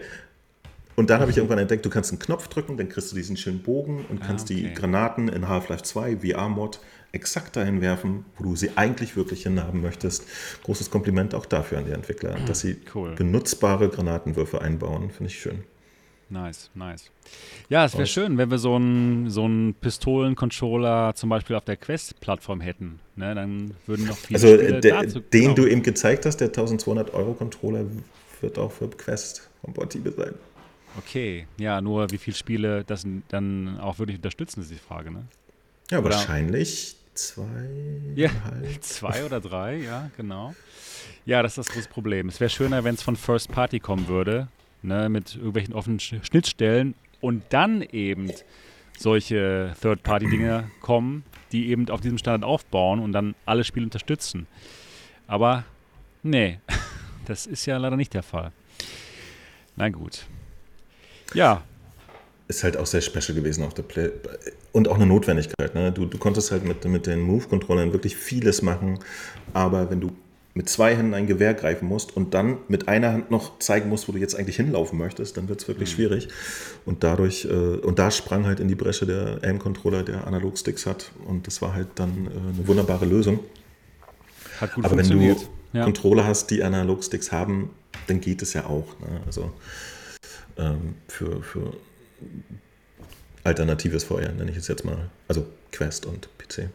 Und dann habe ich irgendwann entdeckt, du kannst einen Knopf drücken, dann kriegst du diesen schönen Bogen und ah, kannst ah, okay. die Granaten in Half-Life 2 VR-Mod exakt dahin werfen, wo du sie eigentlich wirklich hinhaben möchtest. Großes Kompliment auch dafür an die Entwickler, dass sie cool. benutzbare Granatenwürfe einbauen. Finde ich schön.
Nice, nice. Ja, es wäre schön, wenn wir so einen so Pistolen-Controller zum Beispiel auf der Quest-Plattform hätten. Ne, dann würden noch viele
Also Spiele de, dazu, den genau. du eben gezeigt hast, der 1200 Euro Controller, wird auch für Quest kompatibel sein.
Okay, ja, nur wie viele Spiele das dann auch wirklich unterstützen, ist die Frage, ne?
Ja, oder wahrscheinlich zwei.
Ja, zwei oder drei, ja, genau. Ja, das ist das große Problem. Es wäre schöner, wenn es von First Party kommen würde, ne, mit irgendwelchen offenen Schnittstellen und dann eben solche Third-Party-Dinge kommen, die eben auf diesem Standard aufbauen und dann alle Spiele unterstützen. Aber nee, das ist ja leider nicht der Fall. Na gut. Ja.
Ist halt auch sehr special gewesen auf der Play. Und auch eine Notwendigkeit. Ne? Du, du konntest halt mit, mit den Move-Controllern wirklich vieles machen, aber wenn du mit zwei Händen ein Gewehr greifen musst und dann mit einer Hand noch zeigen musst, wo du jetzt eigentlich hinlaufen möchtest, dann wird es wirklich mhm. schwierig. Und dadurch, äh, und da sprang halt in die Bresche der Aim-Controller, der Analog-Sticks hat. Und das war halt dann äh, eine wunderbare Lösung.
Hat gut
Aber wenn du ja. Controller hast, die Analog-Sticks haben, dann geht es ja auch. Ne? Also ähm, für, für alternatives VR nenne ich es jetzt mal. Also Quest und PC.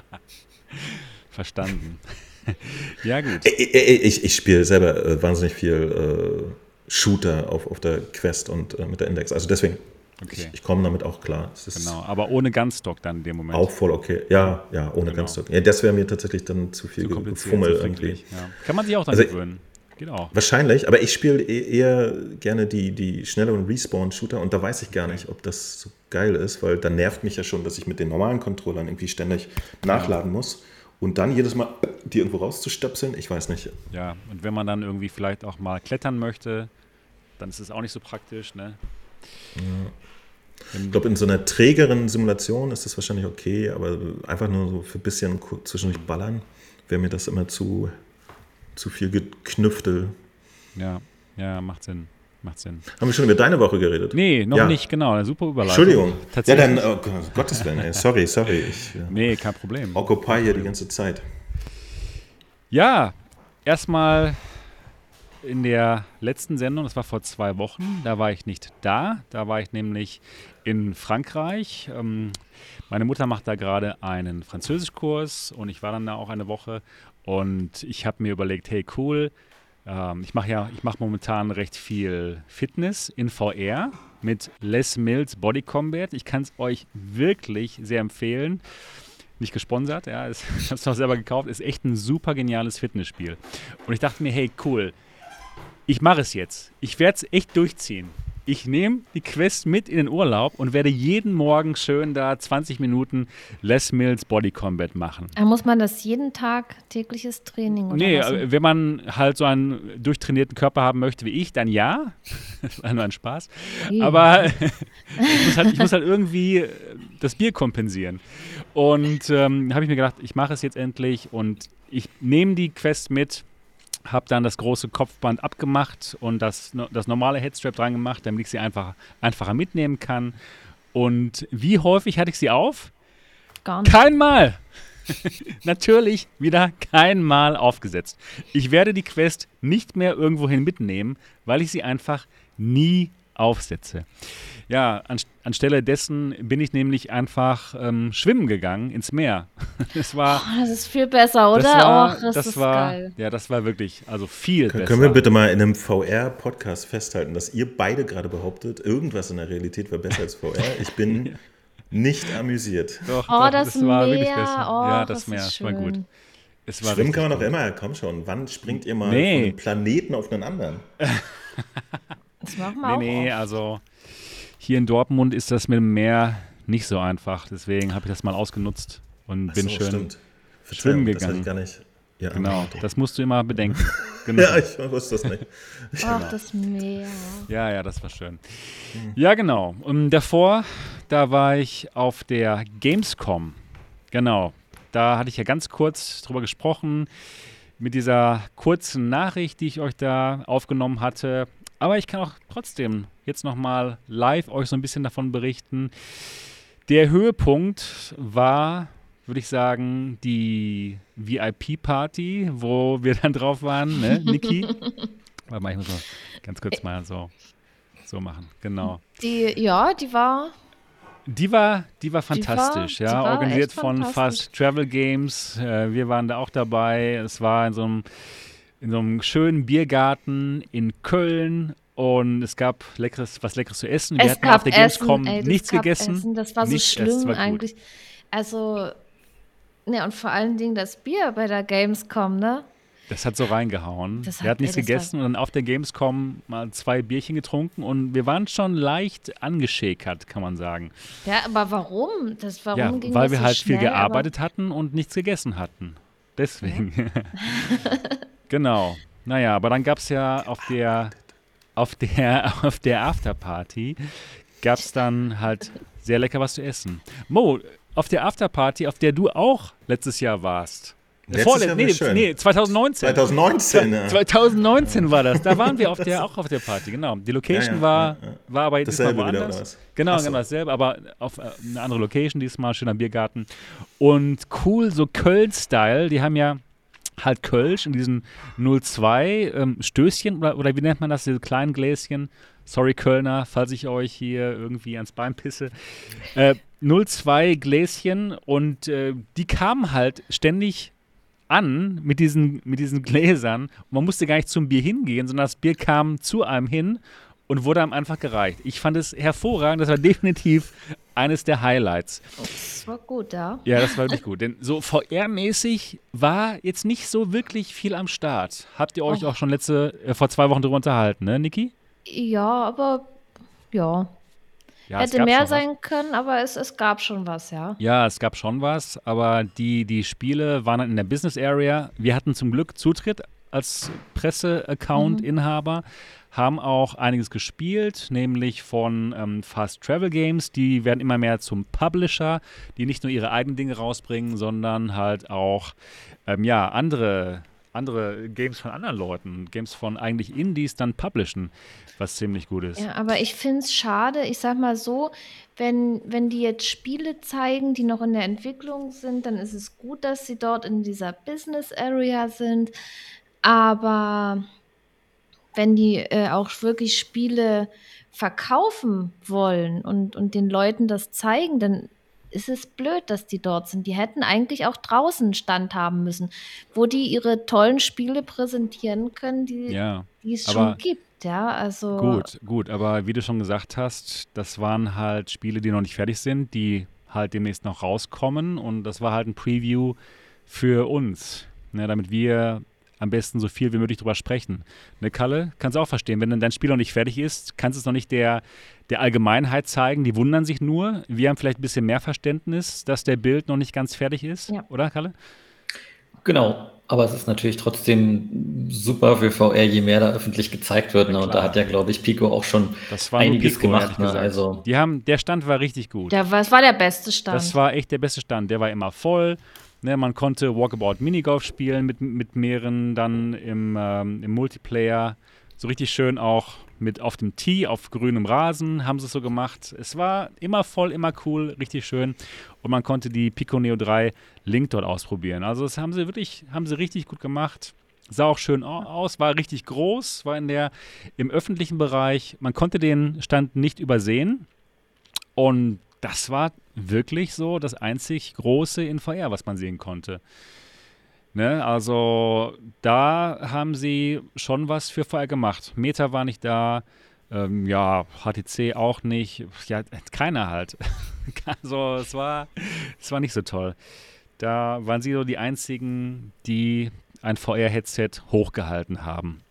Verstanden. ja, gut.
Ich, ich, ich spiele selber äh, wahnsinnig viel äh, Shooter auf, auf der Quest und äh, mit der Index. Also deswegen, okay. ich, ich komme damit auch klar.
genau, aber ohne Gunstock dann in dem Moment.
Auch voll okay. Ja, ja, ohne genau. Gunstock. Ja, das wäre mir tatsächlich dann zu viel zu Gefummel irgendwie.
Ja. Kann man sich auch dann also, gewöhnen. Geht auch.
Wahrscheinlich, aber ich spiele e-, eher gerne die, die schnelleren Respawn-Shooter und da weiß ich gar nicht, ob das so geil ist, weil da nervt mich ja schon, dass ich mit den normalen Controllern irgendwie ständig nachladen muss. Und dann jedes Mal die irgendwo rauszustöpseln, ich weiß nicht.
Ja, und wenn man dann irgendwie vielleicht auch mal klettern möchte, dann ist es auch nicht so praktisch, ne?
Ja. Ich glaube, in so einer trägeren Simulation ist das wahrscheinlich okay, aber einfach nur so für ein bisschen zwischendurch ballern, wäre mir das immer zu, zu viel geknüftel.
Ja, ja, macht Sinn. Macht Sinn.
Haben wir schon über deine Woche geredet?
Nee, noch ja. nicht, genau. Super Überleitung.
Entschuldigung. Ja, dann, oh, Gottes Willen, ey. sorry, sorry. Ich,
ja. Nee, kein Problem.
Occupy hier die ganze Zeit.
Ja, erstmal in der letzten Sendung, das war vor zwei Wochen, da war ich nicht da. Da war ich nämlich in Frankreich. Ähm, meine Mutter macht da gerade einen Französischkurs und ich war dann da auch eine Woche und ich habe mir überlegt, hey cool, ähm, ich mache ja, ich mache momentan recht viel Fitness in VR mit Les Mills Body Combat. Ich kann es euch wirklich sehr empfehlen. Nicht gesponsert, ja, ich habe es auch selber gekauft. Ist echt ein super geniales Fitnessspiel. Und ich dachte mir, hey, cool, ich mache es jetzt. Ich werde es echt durchziehen. Ich nehme die Quest mit in den Urlaub und werde jeden Morgen schön da 20 Minuten Les Mills Body Combat machen.
Da muss man das jeden Tag tägliches Training oder
Nee,
was?
äh, wenn man halt so einen durchtrainierten Körper haben möchte wie ich, dann ja. Das war nur ein Spaß.
Ih.
Aber ich, muss halt, ich muss halt irgendwie äh, das Bier kompensieren. Und ähm, habe ich mir gedacht, ich mache es jetzt endlich und ich nehme die Quest mit, habe dann das große Kopfband abgemacht und das, das normale Headstrap dran gemacht, damit ich sie einfach einfacher mitnehmen kann. Und wie häufig hatte ich sie auf?
Gar nicht.
Kein Mal. Natürlich wieder kein Mal aufgesetzt. Ich werde die Quest nicht mehr irgendwohin mitnehmen, weil ich sie einfach nie aufsetze. Ja, an, anstelle dessen bin ich nämlich einfach ähm, schwimmen gegangen ins Meer. Das war,
Oh, das ist viel besser, oder?
das war,
Och, das,
das
ist
war,
geil.
ja, das war wirklich, also viel
Können,
besser.
können wir bitte mal in einem VR-Podcast festhalten, dass ihr beide gerade behauptet, irgendwas in der Realität wäre besser als VR? Ich bin nicht amüsiert.
Doch,
Oh,
doch,
das,
war
Meer.
wirklich besser.
Oh,
ja, das,
ist
Meer, war gut. Es war
Schwimmen kann man doch immer, komm schon. Wann springt ihr mal
Nee.
von einem Planeten auf einen anderen?
Das machen wir
Nee,
auch.
nee,
oft.
also hier in Dortmund ist das mit dem Meer nicht so einfach. Deswegen habe ich das mal ausgenutzt und
Ach
bin
so,
schön.
stimmt.
schwimmen
Verzeihung, das hatte
gegangen.
ich gar nicht. Ja,
Genau, das musst du immer bedenken. Genau.
ja, ich wusste das nicht.
Ach, das Meer.
Ja, ja, das war schön. Ja, genau. Und davor, da war ich auf der Gamescom. Genau. Da hatte ich ja ganz kurz drüber gesprochen, mit dieser kurzen Nachricht, die ich euch da aufgenommen hatte. Aber ich kann auch trotzdem jetzt nochmal live euch so ein bisschen davon berichten. Der Höhepunkt war, würde ich sagen, die VIP-Party, wo wir dann drauf waren, ne, Niki? Warte mal, ich muss mal ganz kurz mal so, so machen. Genau.
Die, ja, die war.
Die war, die war
war-
fantastisch,
die
ja.
war
Organisiert von. Fast Travel Games. Äh, wir waren da auch dabei. Es war in so einem, in so einem schönen Biergarten in Köln. Und es gab leckeres, was Leckeres zu essen. Wir
es
hatten auf der Gamescom
Essen, ey, das
nichts gegessen.
Essen. Das war so
Nichts, es
schlimm
war
eigentlich. Also, ne, und vor allen Dingen das Bier bei der Gamescom, ne?
Das hat so reingehauen.
Das
wir
hat-
hatten nichts
ey,
gegessen und dann auf der Gamescom mal zwei Bierchen getrunken und wir waren schon leicht angeschäkert, kann man sagen.
Ja, aber warum? Das, warum
ja,
ging
weil
das
wir
so
halt
schnell,
viel gearbeitet hatten und nichts gegessen hatten. Deswegen. genau. Naja, aber dann gab es ja auf der, auf der, auf der Afterparty gab es dann halt sehr lecker was zu essen. Mo, auf der Afterparty, auf der du auch letztes Jahr warst.
Letztes
Vorlet-
Jahr
nee,
schön.
nee, 2019.
2019, ja.
2019 war das. Da waren wir auf der, auch auf der Party, genau. Die Location
Ja, ja,
war, war aber jetzt diesmal woanders. Genau,
so.
genau dasselbe, aber auf äh, eine andere Location diesmal, schöner Biergarten. Und cool, so Köln-Style, die haben ja halt Kölsch in diesen 02 ähm, Stößchen oder, oder wie nennt man das, diese kleinen Gläschen. Sorry Kölner, falls ich euch hier irgendwie ans Bein pisse. Äh, 02 Gläschen und äh, die kamen halt ständig an mit diesen, mit diesen Gläsern. Und man musste gar nicht zum Bier hingehen, sondern das Bier kam zu einem hin und wurde einem einfach gereicht. Ich fand es hervorragend. Das war definitiv eines der Highlights.
Das war gut, ja.
Ja, das war wirklich gut. Denn so VR-mäßig war jetzt nicht so wirklich viel am Start. Habt ihr euch
Och.
auch schon letzte, äh, vor zwei Wochen drüber unterhalten, ne, Niki?
Ja, aber ja.
Ja,
Hätte mehr
schon was.
sein können, aber es, es gab schon was, ja.
Ja, es gab schon was, aber die, die Spiele waren dann in der Business Area. Wir hatten zum Glück Zutritt als Presse-Account-Inhaber, haben auch einiges gespielt, nämlich von ähm, Fast Travel Games. Die werden immer mehr zum Publisher, die nicht nur ihre eigenen Dinge rausbringen, sondern halt auch ähm, ja, andere, andere Games von anderen Leuten, Games von eigentlich Indies dann publishen, was ziemlich gut ist.
Ja, aber ich finde es schade, ich sag mal so, wenn, wenn die jetzt Spiele zeigen, die noch in der Entwicklung sind, dann ist es gut, dass sie dort in dieser Business Area sind. Aber wenn die äh, auch wirklich Spiele verkaufen wollen und, und den Leuten das zeigen, dann ist es blöd, dass die dort sind. Die hätten eigentlich auch draußen Stand haben müssen, wo die ihre tollen Spiele präsentieren können, die,
Ja.
die es schon gibt. Ja, also
Gut, gut, aber wie du schon gesagt hast, das waren halt Spiele, die noch nicht fertig sind, die halt demnächst noch rauskommen und das war halt ein Preview für uns, ne, damit wir am besten so viel wie möglich drüber sprechen. Ne, Kalle, kannst du auch verstehen, wenn dann dein Spiel noch nicht fertig ist, kannst du es noch nicht der, der Allgemeinheit zeigen, die wundern sich nur. Wir haben vielleicht ein bisschen mehr Verständnis, dass der Bild noch nicht ganz fertig ist, ja. oder Kalle?
Genau, aber es ist natürlich trotzdem super für VR, je mehr da öffentlich gezeigt wird. Ne? Und da hat ja, glaube ich, Pico auch schon einiges Pico, gemacht. Ne?
Also Die haben, der Stand war richtig gut.
Der war, das war der beste Stand.
Das war echt der beste Stand. Der war immer voll. Ne, man konnte Walkabout Minigolf spielen mit, mit mehreren dann im, ähm, im Multiplayer. So richtig schön auch mit auf dem Tee, auf grünem Rasen haben sie es so gemacht. Es war immer voll, immer cool, richtig schön. Und man konnte die Pico Neo 3 Link dort ausprobieren. Also das haben sie wirklich, haben sie richtig gut gemacht. Sah auch schön aus, war richtig groß, war in der, im öffentlichen Bereich. Man konnte den Stand nicht übersehen. Und das war wirklich so das einzig große in VR, was man sehen konnte. Ne, also da haben sie schon was für VR gemacht. Meta war nicht da, ähm, ja, HTC auch nicht, ja, keiner halt. also es war, es war nicht so toll. Da waren sie so die einzigen, die ein VR-Headset hochgehalten haben.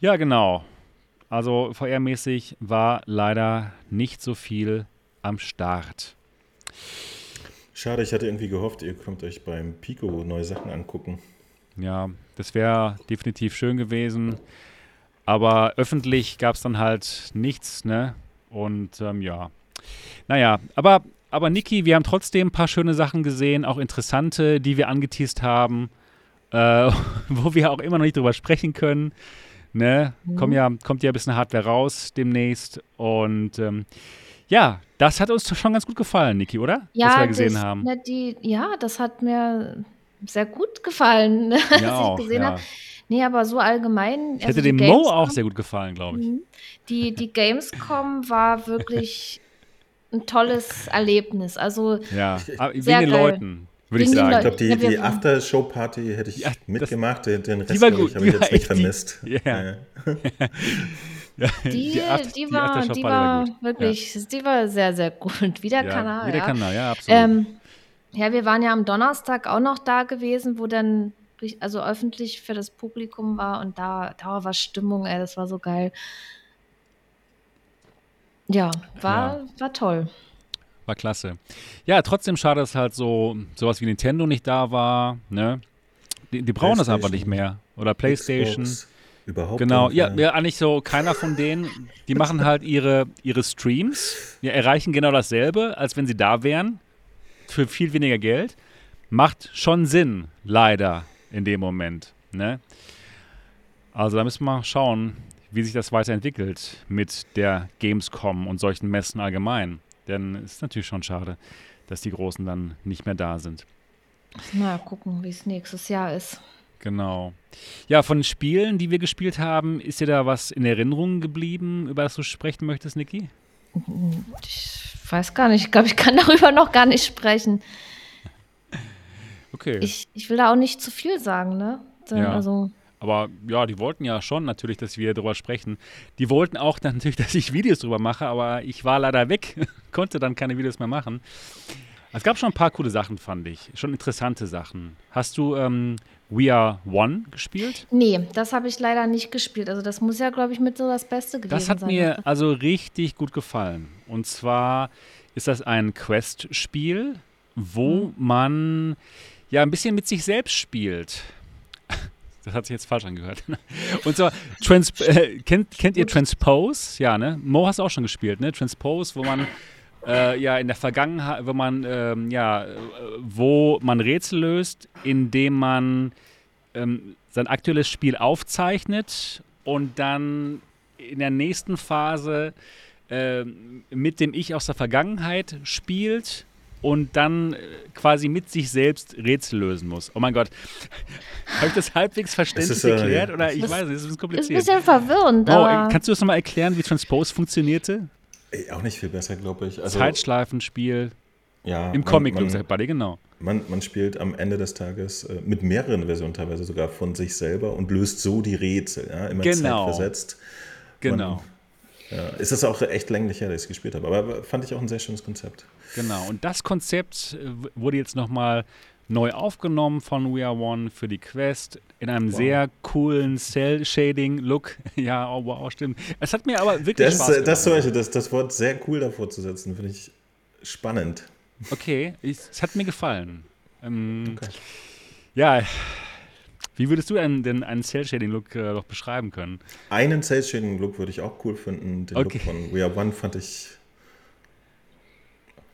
Ja, genau. Also VR-mäßig war leider nicht so viel am Start.
Schade, ich hatte irgendwie gehofft, ihr könnt euch beim Pico neue Sachen angucken.
Ja, das wäre definitiv schön gewesen. Aber öffentlich gab es dann halt nichts, ne? Und ähm, ja. Naja, aber, aber Niki, wir haben trotzdem ein paar schöne Sachen gesehen, auch interessante, die wir angeteased haben, äh, wo wir auch immer noch nicht drüber sprechen können. Ne? Mhm. Kommt, ja, kommt ja ein bisschen Hardware raus demnächst. Und ähm, ja, das hat uns schon ganz gut gefallen, Niki, oder?
Ja,
Was
wir gesehen das, haben. Ne, die, ja, das hat mir sehr gut gefallen, was ich gesehen ja. habe. Nee, aber so allgemein.
Ich also hätte dem Mo auch sehr gut gefallen, glaube ich. Mhm.
Die, die Gamescom war wirklich ein tolles Erlebnis. Also
ja, wegen den Leuten würde ich sagen.
Ich glaube, die, die After-Show-Party hätte ich ja, mitgemacht, den, den Rest habe ich jetzt nicht vermisst. Die, ja.
Ja, die, die, Art, die, war, die, die war wirklich, ja. die war sehr, sehr gut. Wie der ja, Kanal.
Wie der ja. Kanal, ja, absolut. Ähm,
ja, wir waren ja am Donnerstag auch noch da gewesen, wo dann also öffentlich für das Publikum war und da, da war Stimmung, ey, das war so geil. Ja, war, ja. war toll.
War klasse. Ja, trotzdem schade, dass halt so sowas wie Nintendo nicht da war, ne? Die, die brauchen das einfach nicht mehr. Oder PlayStation. Xbox.
Überhaupt
Genau, ja, ja, eigentlich so keiner von denen, die machen halt ihre, ihre Streams, ja, erreichen genau dasselbe, als wenn sie da wären, für viel weniger Geld. Macht schon Sinn, leider, in dem Moment. Ne? Also da müssen wir schauen, wie sich das weiterentwickelt mit der Gamescom und solchen Messen allgemein. Denn es ist natürlich schon schade, dass die Großen dann nicht mehr da sind.
Mal gucken, wie es nächstes Jahr ist.
Genau. Ja, von Spielen, die wir gespielt haben, ist dir da was in Erinnerung geblieben, über das du sprechen möchtest, Niki?
Ich weiß gar nicht. Ich glaube, ich kann darüber noch gar nicht sprechen.
Okay.
Ich, ich will da auch nicht zu viel sagen, ne?
Ja.
Also
aber ja, die wollten ja schon natürlich, dass wir darüber sprechen. Die wollten auch natürlich, dass ich Videos darüber mache, aber ich war leider weg, konnte dann keine Videos mehr machen. Es gab schon ein paar coole Sachen, fand ich. Schon interessante Sachen. Hast du ähm, We Are One gespielt?
Nee, das habe ich leider nicht gespielt. Also das muss ja, glaube ich, mit so das Beste gewesen sein.
Das hat sein, mir oder? also richtig gut gefallen. Und zwar ist das ein Quest-Spiel, wo mhm. man ja ein bisschen mit sich selbst spielt. Das hat sich jetzt falsch angehört. Und zwar, Trans äh, kennt, kennt ihr Transpose? Ja, ne? Mo hast du auch schon gespielt, ne? Transpose, wo man äh, ja in der Vergangenheit, wenn man ähm, ja, wo man Rätsel löst, indem man ähm, sein aktuelles Spiel aufzeichnet und dann in der nächsten Phase äh, mit dem Ich aus der Vergangenheit spielt und dann äh, quasi mit sich selbst Rätsel lösen muss. Oh mein Gott. Habe ich das halbwegs verständlich ist, äh, erklärt? Oder ich weiß nicht, es ist ein bisschen kompliziert.
Ist ein bisschen verwirrend.
Oh, kannst du das nochmal erklären, wie Transpose funktionierte?
Ey, auch nicht viel besser, glaube ich.
Also, Zeitschleifenspiel.
Ja.
Im Comic, man, man, beide, genau.
Man, man spielt am Ende des Tages äh, mit mehreren Versionen teilweise sogar von sich selber und löst so die Rätsel. Ja? Immer genau. zeitversetzt.
Genau.
Man, ja, ist das auch echt länglich her, dass ich es gespielt habe. Aber fand ich auch ein sehr schönes Konzept.
Genau. Und das Konzept äh, wurde jetzt nochmal neu aufgenommen von We Are One für die Quest in einem wow. sehr coolen Cell-Shading-Look. ja, oh, wow, stimmt. Es hat mir aber wirklich
das,
Spaß gemacht.
Das, zum Beispiel, das, das Wort sehr cool davor zu setzen, finde ich spannend.
Okay, ich, es hat mir gefallen. Ähm, okay. Ja, wie würdest du denn, denn einen Cell-Shading-Look äh, noch beschreiben können?
Einen Cell-Shading-Look würde ich auch cool finden. Den okay. Look von We Are One fand ich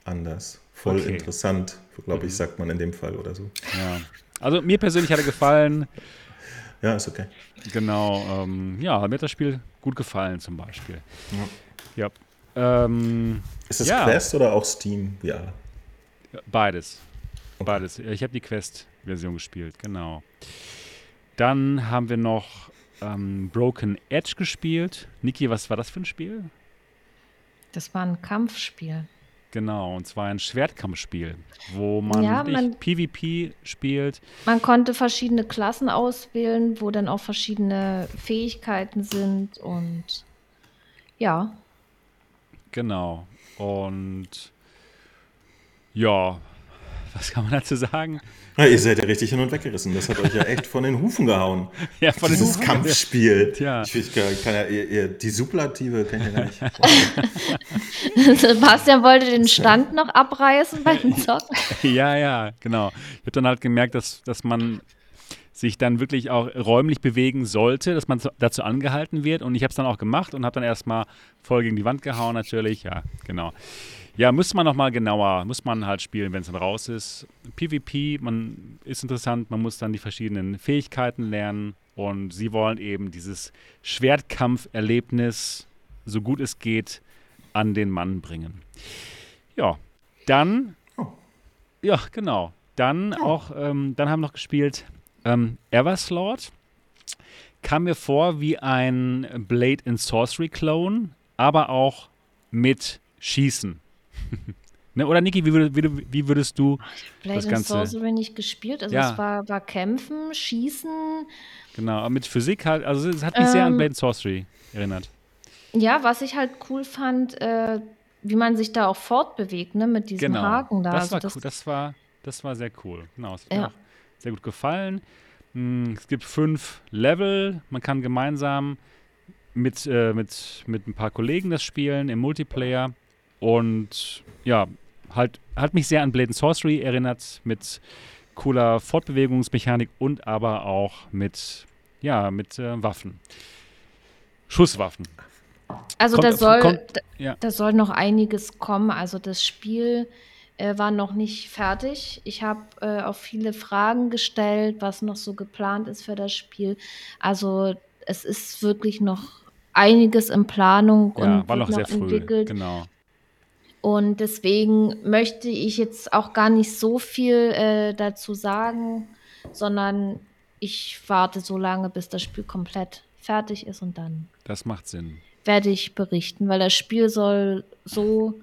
anders. Voll okay. interessant, glaube ich, mhm. sagt man in dem Fall oder so.
Ja. Also mir persönlich hat er gefallen.
Ja, ist okay.
Genau, ähm, ja, mir hat das Spiel gut gefallen zum Beispiel. Ja. ja. Ähm,
ist das ja. Quest oder auch Steam? Ja.
Beides. Okay. Beides. Ich habe die Quest-Version gespielt, genau. Dann haben wir noch ähm, Broken Edge gespielt. Niki, was war das für ein Spiel?
Das war ein Kampfspiel.
Genau, und zwar ein Schwertkampfspiel, wo man, ja, man PvP spielt.
Man konnte verschiedene Klassen auswählen, wo dann auch verschiedene Fähigkeiten sind und ja.
Genau. Und ja, was kann man dazu sagen?
Ja, ihr seid ja richtig hin und weggerissen. Das hat euch ja echt von den Hufen gehauen.
ja, von
Dieses den Hufen. Kampfspiel. Ja. Ich, ich kann, kann ja, ihr, ihr, die Superlative kann ich ja gar nicht.
Sebastian wollte den Stand noch abreißen beim Zocken.
ja, ja, genau. Ich habe dann halt gemerkt, dass, dass man sich dann wirklich auch räumlich bewegen sollte, dass man dazu angehalten wird. Und ich habe es dann auch gemacht und habe dann erstmal voll gegen die Wand gehauen, natürlich. Ja, genau. Ja, muss man nochmal genauer, muss man halt spielen, wenn es dann raus ist. PvP, man ist interessant, man muss dann die verschiedenen Fähigkeiten lernen und sie wollen eben dieses Schwertkampferlebnis, so gut es geht, an den Mann bringen. Ja, dann, oh. ja, genau. Dann oh. auch, ähm, dann haben wir noch gespielt ähm, Everslord. Kam mir vor wie ein Blade and Sorcery Clone, aber auch mit Schießen. ne, oder Niki, wie, würd, wie, wie, würdest du
Blade das Ganze... Blade Sorcery nicht gespielt, also ja. es war, war Kämpfen, Schießen.
Genau, mit Physik halt, also es hat mich ähm, sehr an ähm. Blade Sorcery erinnert.
Ja, was ich halt cool fand, äh, wie man sich da auch fortbewegt, ne, mit diesem genau. Haken da.
Das also war das, cool, das war, das war sehr cool. Genau, das hat ja. mir auch sehr gut gefallen. Hm, es gibt fünf Level, man kann gemeinsam mit, äh, mit, mit ein paar Kollegen das spielen im Multiplayer. Und ja, halt, hat mich sehr an Blade and Sorcery erinnert, mit cooler Fortbewegungsmechanik und aber auch mit, ja, mit äh, Waffen. Schusswaffen.
Also kommt, da soll, kommt, ja. da soll noch einiges kommen. Also das Spiel äh, war noch nicht fertig. Ich habe äh, auch viele Fragen gestellt, was noch so geplant ist für das Spiel. Also es ist wirklich noch einiges in Planung
ja, und war noch, noch sehr früh, entwickelt. Genau.
Und deswegen möchte ich jetzt auch gar nicht so viel äh, dazu sagen, sondern ich warte so lange, bis das Spiel komplett fertig ist und dann.
Das macht Sinn.
Werde ich berichten, weil das Spiel soll so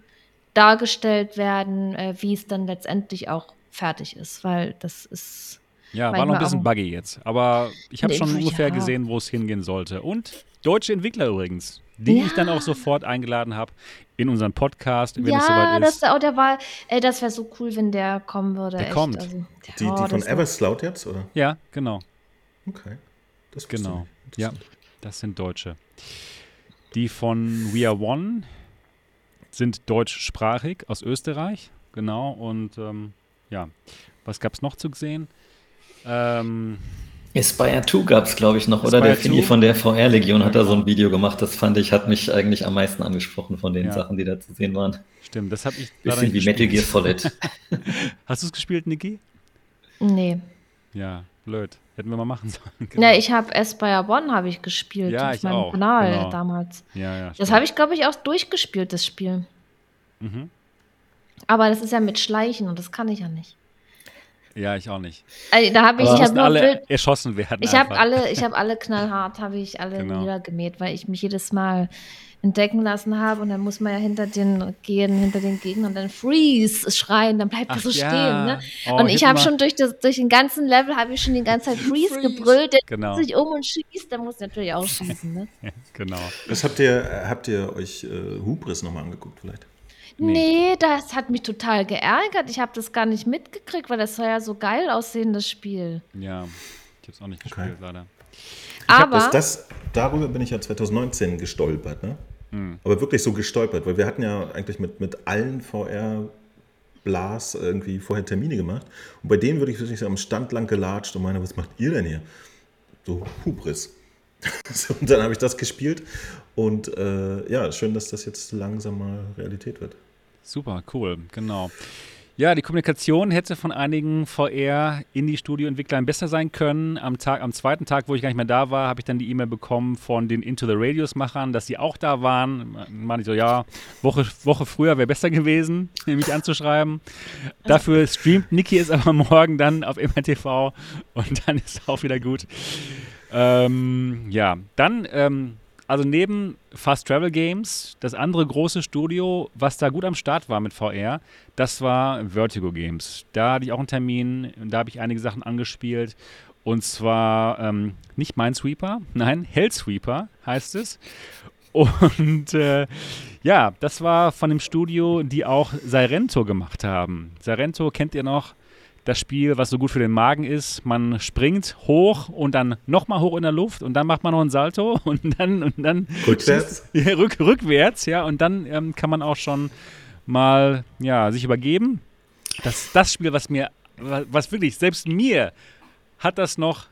dargestellt werden, äh, wie es dann letztendlich auch fertig ist, weil das ist.
Ja, war noch ein bisschen buggy jetzt, aber ich habe schon ungefähr ja. gesehen, wo es hingehen sollte. Und deutsche Entwickler übrigens die ja. ich dann auch sofort eingeladen habe in unseren Podcast, wenn ja, es soweit ist.
Das, oh, der war, ey, das wäre so cool, wenn der kommen würde.
Der echt. kommt.
Also,
der, die, die von Eversloud jetzt, oder?
Ja, genau.
Okay.
Das genau. Ja, das sind Deutsche. Die von We Are One sind deutschsprachig aus Österreich, genau. Und ähm, ja, was gab es noch zu sehen? Ähm,
Aspire 2 gab es, glaube ich, noch, Aspire oder? Der Fini von der VR-Legion hat da so ein Video gemacht. Das fand ich, hat mich eigentlich am meisten angesprochen von den ja. Sachen, die da zu sehen waren.
Stimmt, das habe ich.
Bisschen wie Metal Gear Solid.
Hast du es gespielt, Niki?
Nee.
Ja, blöd. Hätten wir mal machen sollen.
Genau. Ja, ich habe Aspire One habe ich gespielt
ja, auf meinem auch.
Kanal genau. damals.
Ja, ja,
das habe ich, glaube ich, auch durchgespielt, das Spiel. Mhm. Aber das ist ja mit Schleichen und das kann ich ja nicht.
Ja, ich auch nicht.
Also, da habe ich, ich hab
alle wild, erschossen werden.
Ich habe alle, ich habe alle knallhart, habe ich alle genau. niedergemäht, weil ich mich jedes Mal entdecken lassen habe und dann muss man ja hinter den gehen, hinter den Gegner und dann Freeze schreien, dann bleibt er so ja. stehen. Ne? Oh, und ich habe schon durch, das, durch den ganzen Level habe ich schon die ganze Zeit Freeze, Freeze. gebrüllt, der genau. sich um und schießt, der muss natürlich auch schießen. Ne?
genau.
Was habt ihr, habt ihr euch äh, Hubris nochmal angeguckt vielleicht?
Nee. nee. das hat mich total geärgert. Ich habe das gar nicht mitgekriegt, weil das soll ja so geil aussehen, das Spiel.
Ja, ich habe es auch nicht gespielt, okay. leider.
Aber das, das, darüber bin ich ja 2019 gestolpert, ne? Hm. Aber wirklich so gestolpert, weil wir hatten ja eigentlich mit, mit allen VR Blas irgendwie vorher Termine gemacht. Und bei denen würde ich wirklich so am Stand lang gelatscht und meine, was macht ihr denn hier? So Hubris. und dann habe ich das gespielt und äh, ja, schön, dass das jetzt langsam mal Realität wird.
Super, cool, genau. Ja, die Kommunikation hätte von einigen VR Indie-Studio-Entwicklern besser sein können. Am, Tag, am zweiten Tag, wo ich gar nicht mehr da war, habe ich dann die E-Mail bekommen von den Into the Radius-Machern, dass sie auch da waren. Meine ich so, ja, Woche, Woche früher wäre besser gewesen, mich anzuschreiben. Dafür streamt Niki es aber morgen dann auf MRTV und dann ist es auch wieder gut. Ähm, ja, dann ähm, also neben Fast Travel Games, das andere große Studio, was da gut am Start war mit VR, das war Vertigo Games. Da hatte ich auch einen Termin, da habe ich einige Sachen angespielt. Und zwar ähm, nicht Minesweeper, nein, Hellsweeper heißt es. Und äh, ja, das war von dem Studio, die auch Sirento gemacht haben. Sirento kennt ihr noch? Das Spiel, was so gut für den Magen ist. Man springt hoch und dann nochmal hoch in der Luft und dann macht man noch ein Salto und dann und dann
rückwärts.
Ja, rück, rückwärts, ja, und dann ähm, kann man auch schon mal ja, sich übergeben. Das, das Spiel, was mir, was wirklich, selbst mir hat das noch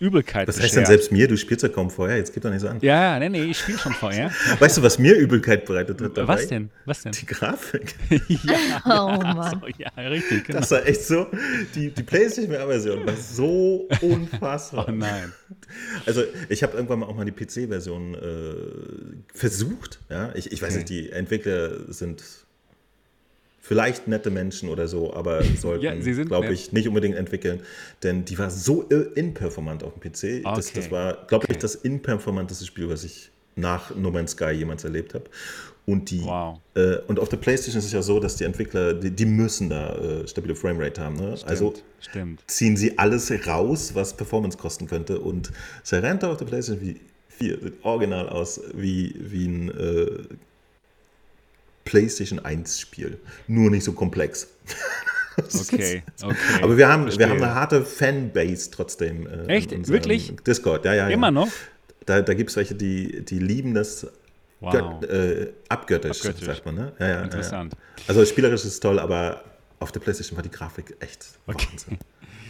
Übelkeit
Was heißt denn selbst mir? Du spielst ja kaum vorher, jetzt geht doch nicht so an.
Ja, nee, nee, ich spiele schon vorher.
Weißt du, was mir Übelkeit bereitet hat
dabei? Was denn? Was denn?
Die Grafik.
ja, oh Mann. So, ja, richtig.
Genau. Das war echt so, die, die PlayStation-Version war so unfassbar.
oh nein.
Also ich habe irgendwann mal auch mal die PC-Version äh, versucht. Ja? Ich, ich weiß okay. nicht, die Entwickler sind vielleicht nette Menschen oder so, aber sollten, ja, glaube ich, nicht unbedingt entwickeln. Denn die war so inperformant auf dem PC. Okay. Das, das, war, glaube okay. ich, das inperformanteste Spiel, was ich nach No Man's Sky jemals erlebt habe. Und, die,
wow.
äh, und auf der PlayStation ist es ja so, dass die Entwickler, die, die müssen da äh, stabile Framerate haben. Ne?
Stimmt,
also
stimmt.
ziehen sie alles raus, was Performance kosten könnte. Und Serenta auf der PlayStation 4 sieht original aus wie, wie ein äh, PlayStation 1 Spiel. Nur nicht so komplex.
Okay, okay.
Aber wir haben, wir haben eine harte Fanbase trotzdem.
Äh, Echt? Wirklich?
Discord, ja, ja.
Immer
ja.
noch?
Da, da gibt es welche, die, die lieben das
wow.
Gött, äh, abgöttisch, abgöttisch, sagt man. Ne?
Ja, ja, Interessant.
Ja. Also spielerisch ist es toll, aber auf der PlayStation war die Grafik echt
okay.
Wahnsinn.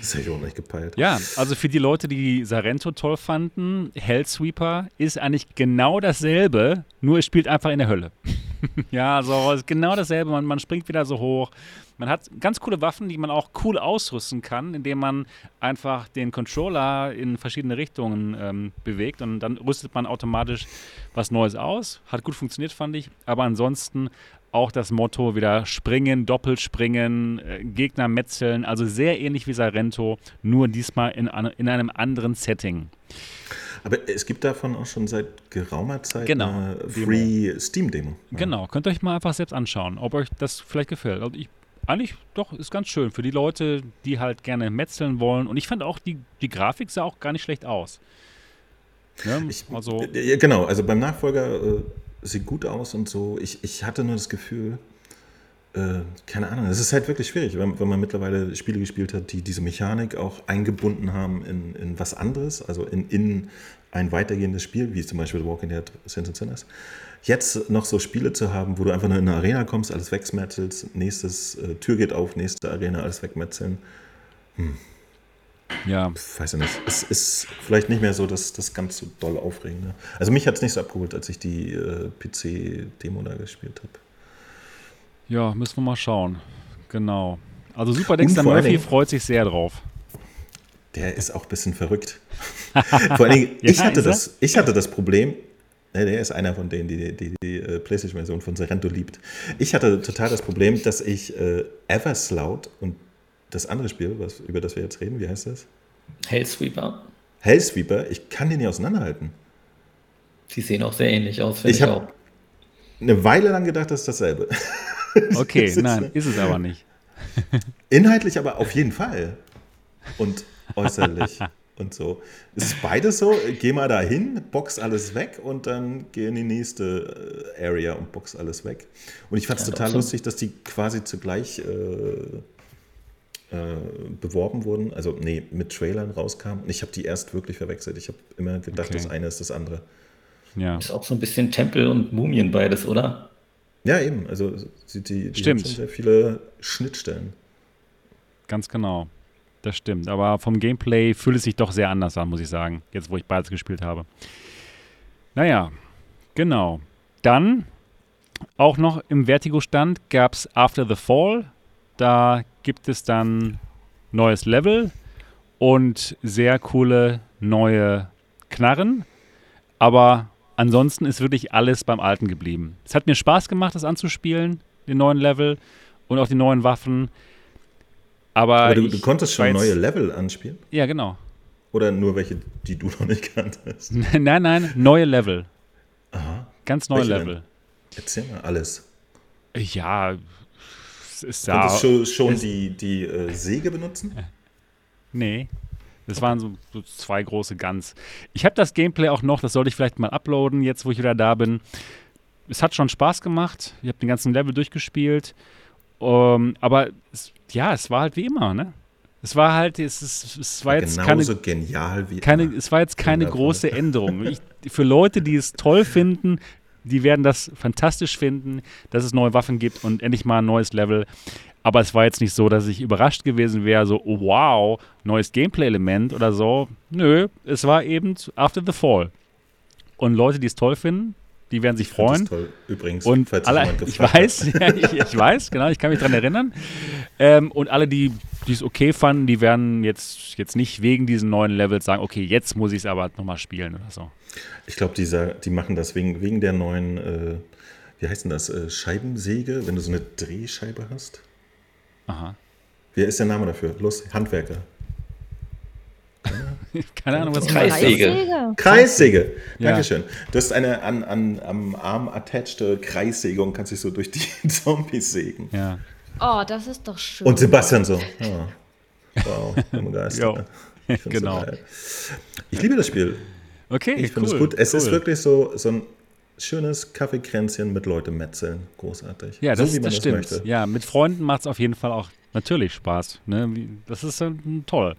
Das hätte ich auch nicht gepeilt.
Ja, also für die Leute, die Sarento toll fanden, Hellsweeper ist eigentlich genau dasselbe, nur es spielt einfach in der Hölle. ja, so ist genau dasselbe. Man, man springt wieder so hoch. Man hat ganz coole Waffen, die man auch cool ausrüsten kann, indem man einfach den Controller in verschiedene Richtungen ähm, bewegt und dann rüstet man automatisch was Neues aus. Hat gut funktioniert, fand ich. Aber ansonsten auch das Motto wieder springen, doppelspringen, äh, Gegner metzeln, also sehr ähnlich wie Sarento, nur diesmal in, in einem anderen Setting.
Aber es gibt davon auch schon seit geraumer Zeit
genau,
eine Free Steam-Demo.
Ja. Genau, könnt ihr euch mal einfach selbst anschauen, ob euch das vielleicht gefällt. Also ich, eigentlich doch, ist ganz schön für die Leute, die halt gerne metzeln wollen. Und ich fand auch, die, die Grafik sah auch gar nicht schlecht aus.
Ja, ich, also, genau, also beim Nachfolger äh, sieht gut aus und so. Ich, ich hatte nur das Gefühl, äh, keine Ahnung, es ist halt wirklich schwierig, wenn, wenn, man mittlerweile Spiele gespielt hat, die diese Mechanik auch eingebunden haben in, in was anderes, also in, in ein weitergehendes Spiel, wie zum Beispiel The Walking Dead Sins and Sinners. Jetzt noch so Spiele zu haben, wo du einfach nur in eine Arena kommst, alles wegmetzelst, nächstes äh, Tür geht auf, nächste Arena, alles wegmetzeln. Hm.
Ja.
Weiß ich nicht. Es ist vielleicht nicht mehr so das, das ganz so doll aufregende. Also mich hat es nicht so abgeholt, als ich die äh, PC-Demo da gespielt habe.
Ja, müssen wir mal schauen. Genau. Also Super Dexter Murphy freut sich sehr drauf.
Der ist auch ein bisschen verrückt. vor allen Dingen, ja, ich, hatte das, ich hatte das Problem, ne, der ist einer von denen, die die, die, die äh, PlayStation-Version von Serento liebt. Ich hatte total das Problem, dass ich äh, Eversloud und das andere Spiel, was, über das wir jetzt reden, wie heißt das?
Hellsweeper.
Hellsweeper, ich kann den nicht auseinanderhalten.
Die sehen auch sehr ähnlich aus,
finde ich, ich auch. eine Weile lang gedacht, das ist dasselbe.
Okay, nein, ist es aber nicht.
Inhaltlich aber auf jeden Fall. Und äußerlich. und so. Es ist beides so, geh mal da hin, box alles weg und dann geh in die nächste äh, Area und box alles weg. Und ich fand es ja, total so. lustig, dass die quasi zugleich äh, äh, beworben wurden, also nee, mit Trailern rauskamen. Und ich habe die erst wirklich verwechselt. Ich habe immer gedacht, okay. das eine ist das andere.
Ja. Ist auch so ein bisschen Tempel und Mumien beides, oder?
Ja, eben. Also die, die,
die Stimmt. haben
schon sehr viele Schnittstellen.
Ganz genau. Das stimmt. Aber vom Gameplay fühlt es sich doch sehr anders an, muss ich sagen. Jetzt, wo ich beides gespielt habe. Naja, genau. Dann auch noch im Vertigo-Stand gab es After the Fall. Da gibt es dann neues Level und sehr coole neue Knarren. Aber ansonsten ist wirklich alles beim Alten geblieben. Es hat mir Spaß gemacht, das anzuspielen, den neuen Level und auch die neuen Waffen. Aber,
Aber du, du, konntest schon neue Level anspielen?
Ja, genau.
Oder nur welche, die du noch nicht kanntest?
nein, nein, neue Level.
Aha.
Ganz neue welche Level. Denn?
Erzähl mal alles.
Ja, es ist
da. Konntest du schon die, die äh, Säge benutzen?
Nee. Das waren so, so zwei große Guns. Ich habe das Gameplay auch noch, das sollte ich vielleicht mal uploaden, jetzt wo ich wieder da bin. Es hat schon Spaß gemacht. Ich habe den ganzen Level durchgespielt. Um, ähm, aber es, ja, es war halt wie immer, ne? Es war halt, es, es, es war jetzt keine,
genial wie
keine, es war jetzt keine große Änderung. Ich, für Leute, die es toll finden, die werden das fantastisch finden, dass es neue Waffen gibt und endlich mal ein neues Level. Aber es war jetzt nicht so, dass ich überrascht gewesen wäre, so, oh, wow, neues Gameplay-Element oder so. Nö, es war eben After the Fall. Und Leute, die es toll finden, die werden sich freuen.
Toll. Übrigens,
und alle, ich weiß, ja, ich, ich, weiß, genau, ich kann mich daran erinnern. Ähm, und alle, die es okay fanden, die werden jetzt, jetzt nicht wegen diesen neuen Levels sagen, okay, jetzt muss ich es aber nochmal spielen oder so.
Ich glaube, die machen das wegen, wegen der neuen, äh, wie heißt denn das, äh, Scheibensäge, wenn du so eine Drehscheibe hast.
Aha.
Wie ist der Name dafür? Los, Handwerker.
Keine Ahnung, was
Kreissäge.
Kreissäge. Ja. Dankeschön. Du hast eine an, an, am Arm attached Kreissäge und kannst dich so durch die Zombies sägen.
Ja.
Oh, das ist doch schön.
Und Sebastian so. Oh. Wow, begeistert.
genau.
So ich liebe das Spiel.
Okay,
ich finde es gut. Es cool. ist wirklich so, so ein schönes Kaffeekränzchen mit Leute metzeln. Großartig.
Ja, das, so, das, das stimmt. Möchte. Ja, mit Freunden macht es auf jeden Fall auch natürlich Spaß. Ne? Das ist äh, toll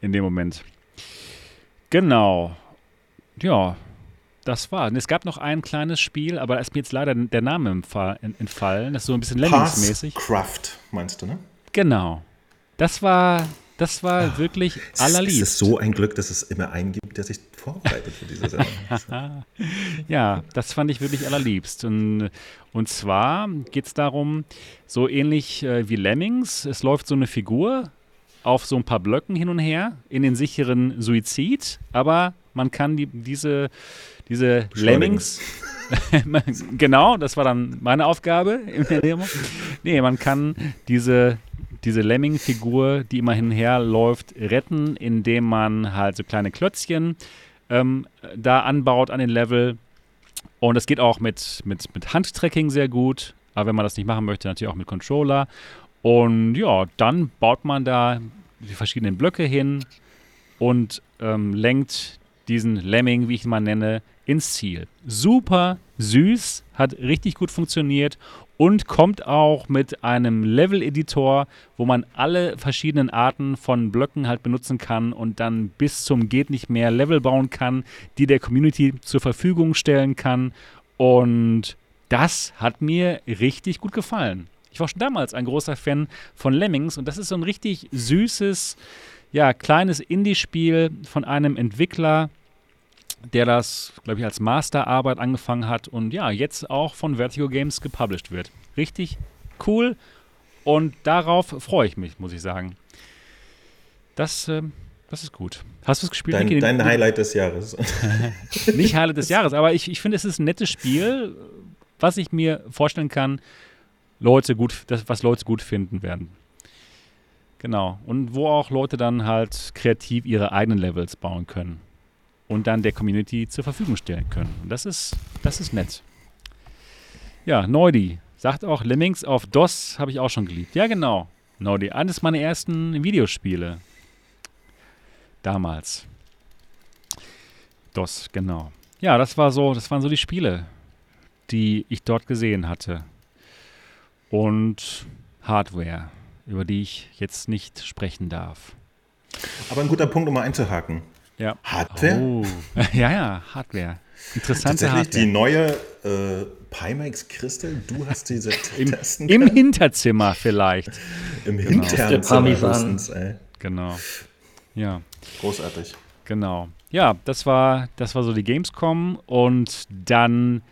in dem Moment. Genau. Ja, das war. Und es gab noch ein kleines Spiel, aber da ist mir jetzt leider der Name entfallen. Das ist so ein bisschen Lemmings-mäßig.
Craft, meinst du, ne?
Genau. Das war, das war Ach, wirklich allerliebst.
Es ist so ein Glück, dass es immer einen gibt, der sich vorbereitet für diese Sendung.
ja, das fand ich wirklich allerliebst. Und, und zwar geht es darum, so ähnlich äh, wie Lemmings, es läuft so eine Figur auf so ein paar Blöcken hin und her in den sicheren Suizid, aber man kann die, diese, diese Lemmings. genau, das war dann meine Aufgabe in der Demo. Nee, man kann diese, diese Lemming-Figur, die immer hin und her läuft, retten, indem man halt so kleine Klötzchen ähm, da anbaut an den Level. Und das geht auch mit, mit, mit Handtracking sehr gut. Aber wenn man das nicht machen möchte, natürlich auch mit Controller. Und ja, dann baut man da die verschiedenen Blöcke hin und ähm, lenkt diesen Lemming, wie ich ihn mal nenne, ins Ziel. Super süß, hat richtig gut funktioniert und kommt auch mit einem Level-Editor, wo man alle verschiedenen Arten von Blöcken halt benutzen kann und dann bis zum geht nicht mehr Level bauen kann, die der Community zur Verfügung stellen kann. Und das hat mir richtig gut gefallen. Ich war schon damals ein großer Fan von Lemmings und das ist so ein richtig süßes, ja, kleines Indie-Spiel von einem Entwickler, der das, glaube ich, als Masterarbeit angefangen hat und ja, jetzt auch von Vertigo Games gepublished wird. Richtig cool und darauf freue ich mich, muss ich sagen. Das, äh, das ist gut. Hast du es gespielt?
Dein, dein Highlight des Jahres.
Nicht Highlight des Jahres, aber ich, ich finde, es ist ein nettes Spiel, was ich mir vorstellen kann, Leute gut, das, was Leute gut finden werden. Genau. Und wo auch Leute dann halt kreativ ihre eigenen Levels bauen können und dann der Community zur Verfügung stellen können. Und das ist, das ist nett. Ja, Neudi sagt auch, Lemmings auf DOS habe ich auch schon geliebt. Ja, genau. Neudi, eines meiner ersten Videospiele. damals. DOS, genau. Ja, das war so, das waren so die Spiele, die ich dort gesehen hatte. Und Hardware, über die ich jetzt nicht sprechen darf.
Aber ein guter Punkt, um mal einzuhaken.
Ja.
Hardware?
Oh. Ja, ja, Hardware. Interessante
Tatsächlich
Hardware.
die neue äh, Pimax Crystal, du hast diese
Im,
testen
Im? Hinterzimmer vielleicht.
Im
Genau.
internen
Der Parmesan.
Zimmer höchstens, ey.
Genau. Ja,
Großartig.
genau. Ja, das war, das war so die Gamescom und dann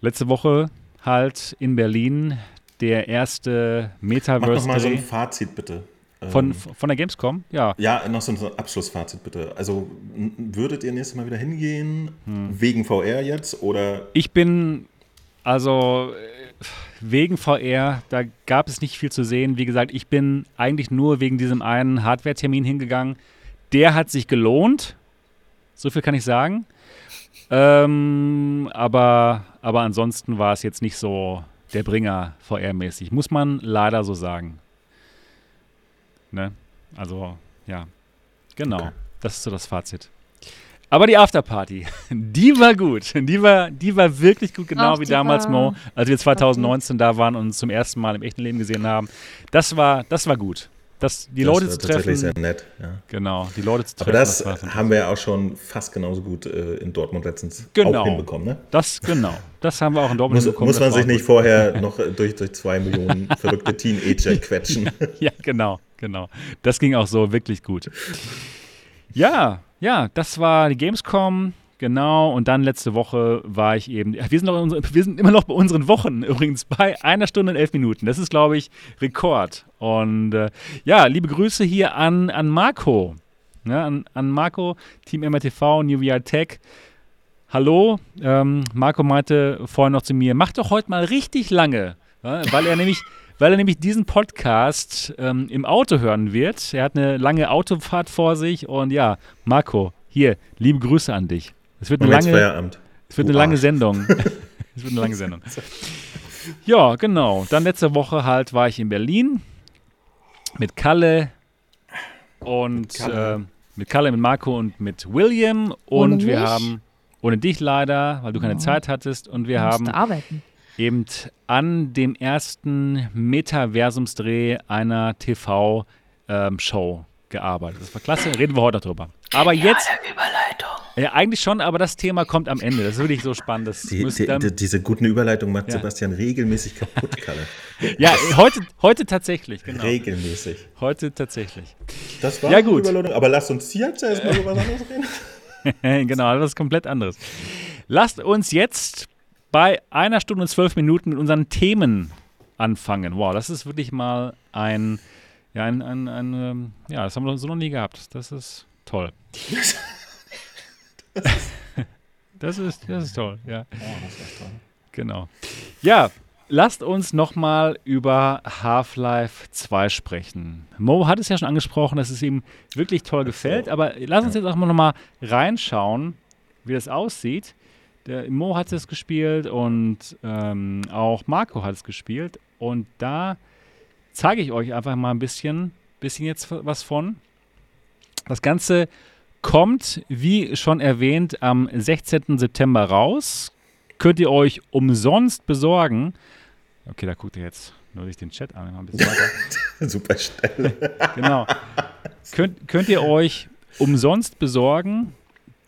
letzte Woche halt in Berlin der erste
Mach doch mal so
Metaverse
ein Fazit bitte. Ähm,
von, von der Gamescom. Ja,
Ja, noch so ein Abschlussfazit bitte. Also würdet ihr nächstes Mal wieder hingehen,
Hm.
wegen VR jetzt oder
Ich bin, also äh, wegen VR, da gab es nicht viel zu sehen. Wie gesagt, ich bin eigentlich nur wegen diesem einen Hardware-Termin hingegangen. Der hat sich gelohnt. So viel kann ich sagen. Ähm, aber, aber ansonsten war es jetzt nicht so der Bringer VR-mäßig. Muss man leider so sagen. Ne? Also, ja. Genau.
Okay.
Das ist so das Fazit. Aber die Afterparty, die war gut. Die war, die war wirklich gut, genau
Ach,
wie damals, Mo, als wir 2019 da waren und uns zum ersten Mal im echten Leben gesehen haben. Das war, das war gut. Das, die Leute
das
zu
war tatsächlich
treffen.
sehr nett. Ja.
Genau, die Leute zu
Aber
treffen.
das
war fantastisch.
haben wir ja auch schon fast genauso gut äh, in Dortmund letztens
Genau.
auch hinbekommen. Ne?
Das, genau. Das haben wir auch in Dortmund
Muss,
hinbekommen,
muss man
das
sich nicht vorher noch äh, durch, durch zwei Millionen verrückte Teenager quetschen.
gut. Ja, genau, genau. Das ging auch so wirklich gut. Ja, ja, das war die Gamescom. Genau, und dann letzte Woche war ich eben. Wir sind, unsere, wir sind immer noch bei unseren Wochen übrigens bei einer Stunde und elf Minuten. Das ist, glaube ich, Rekord. Und äh, ja, liebe Grüße hier an, an Marco. Ne, an, an Marco, Team MRTV, New VR Tech. Hallo, ähm, Marco meinte vorhin noch zu mir, mach doch heute mal richtig lange, ja, weil er nämlich, weil er nämlich diesen Podcast ähm, im Auto hören wird. Er hat eine lange Autofahrt vor sich und ja, Marco, hier, liebe Grüße an dich. Es wird eine lange,
Feierabend.
es wird eine lange. Sendung. es wird eine lange Sendung. Ja, genau. Dann letzte Woche halt war ich in Berlin mit Kalle und
Kalle.
äh, mit Kalle, mit Marco und mit William und
Ohne
wir
mich?
haben ohne dich leider, weil du keine
Oh.
Zeit hattest und wir haben
arbeiten.
eben an dem ersten Metaversumsdreh einer TV-Show gearbeitet. Das war klasse, reden wir heute noch drüber. Aber jetzt. Ja, eigentlich schon, aber das Thema kommt am Ende. Das ist wirklich so spannend. Das
Die, die,
dann,
die, diese guten Überleitungen macht
Ja.
Sebastian regelmäßig kaputt, Kalle.
ja, heute, heute tatsächlich, genau.
Regelmäßig.
Heute tatsächlich.
Das war
Ja,
eine
gut.
Überleitung, aber lasst uns hier jetzt erstmal über was anderes reden.
genau, das ist komplett anderes. Lasst uns jetzt bei einer Stunde und zwölf Minuten mit unseren Themen anfangen. Wow, das ist wirklich mal ein, ja, ein, ein, ein ähm, ja, das haben wir so noch nie gehabt. Das ist toll. Das ist, das ist toll, ja. Genau. Ja, lasst uns nochmal über Half-Life 2 sprechen. Mo hat es ja schon angesprochen, dass es ihm wirklich toll gefällt, aber lass uns jetzt auch mal nochmal reinschauen, wie das aussieht. Der Mo hat es gespielt und ähm, auch Marco hat es gespielt. Und da zeige ich euch einfach mal ein bisschen, bisschen jetzt was von. Das Ganze kommt, wie schon erwähnt, am 16. September raus. Könnt ihr euch umsonst besorgen. Okay, da guckt ihr jetzt nur durch den Chat an. Ein bisschen weiter.
Super Stelle.
Genau. Könnt, könnt ihr euch umsonst besorgen.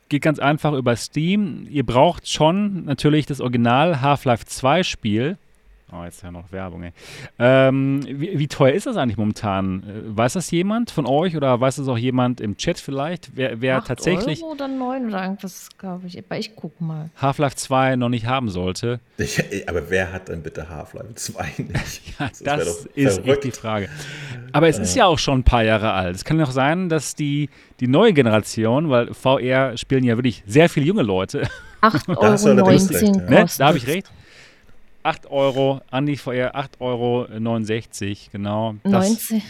Geht ganz einfach über Steam. Ihr braucht schon natürlich das Original Half-Life 2 Spiel. Oh, jetzt ja noch Werbung, ey. Ähm, wie, wie teuer ist das eigentlich momentan? Äh, Weiß das jemand von euch oder weiß das auch jemand im Chat vielleicht? Wer, wer tatsächlich
Euro oder neun oder irgendwas, glaube ich. Aber ich guck mal.
Half-Life 2 noch nicht haben sollte?
Ich, aber wer hat denn bitte Half-Life 2 nicht?
Ja,
Das
das ist echt die Frage. Aber es ist ja auch schon ein paar Jahre alt. Es kann ja auch sein, dass die, die neue Generation, weil VR spielen ja wirklich sehr viele junge Leute,
8,19
Da hast du
Euro
ne? da habe ich recht. 8 Euro, an die VR 8,69 Euro, genau. Das,
19,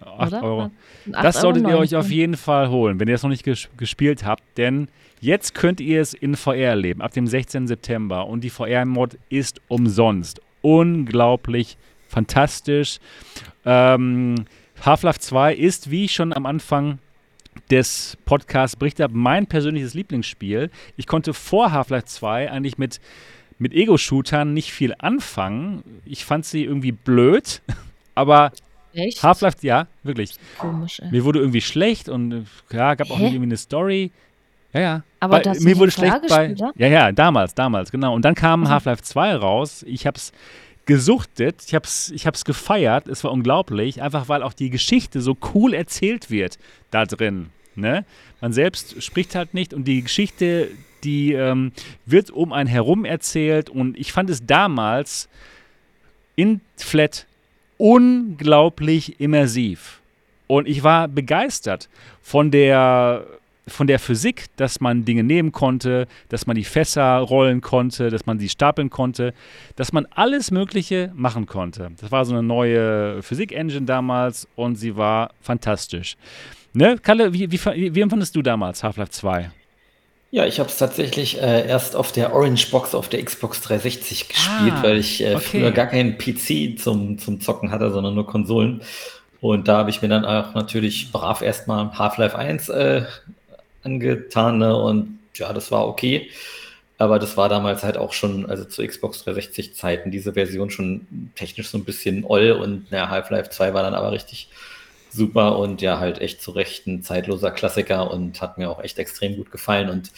8
oder?
Euro.
8,19
Das solltet ihr euch auf
Euro.
jeden Fall holen, wenn ihr es noch nicht ges gespielt habt, denn jetzt könnt ihr es in VR erleben, ab dem 16. September. Und die VR-Mod ist umsonst. Unglaublich fantastisch. Ähm, Half-Life 2 ist, wie ich schon am Anfang des Podcasts berichtet habe, mein persönliches Lieblingsspiel. Ich konnte vor Half-Life 2 eigentlich mit, mit Ego-Shootern nicht viel anfangen. Ich fand sie irgendwie blöd, aber Half-Life, ja, wirklich. Komisch, ey. Mir wurde irgendwie schlecht und ja, gab Hä? auch nicht irgendwie eine Story. Ja, ja.
Aber bei, mir wurde schlecht bei.
Ja, ja, damals, damals, genau. Und dann kam mhm. Half-Life 2 raus. Ich hab's gesuchtet, ich hab's, ich hab's gefeiert, es war unglaublich, einfach weil auch die Geschichte so cool erzählt wird da drin. Ne? Man selbst spricht halt nicht und die Geschichte, die ähm, wird um einen herum erzählt und ich fand es damals in Flat unglaublich immersiv. Und ich war begeistert von der von der Physik, dass man Dinge nehmen konnte, dass man die Fässer rollen konnte, dass man sie stapeln konnte, dass man alles Mögliche machen konnte. Das war so eine neue Physik-Engine damals und sie war fantastisch. Ne, Kalle, wie, wie, wie empfandest du damals Half-Life 2?
Ja, ich habe es tatsächlich äh, erst auf der Orange Box auf der Xbox 360 gespielt, ah, weil ich äh, okay. früher gar keinen PC zum, zum Zocken hatte, sondern nur Konsolen. Und da habe ich mir dann auch natürlich brav erstmal Half-Life 1 äh, angetan ne? und ja, das war okay. Aber das war damals halt auch schon, also zu Xbox 360 Zeiten, diese Version schon technisch so ein bisschen oll und naja, Half-Life 2 war dann aber richtig super und ja, halt echt zu Recht ein zeitloser Klassiker und hat mir auch echt extrem gut gefallen. Und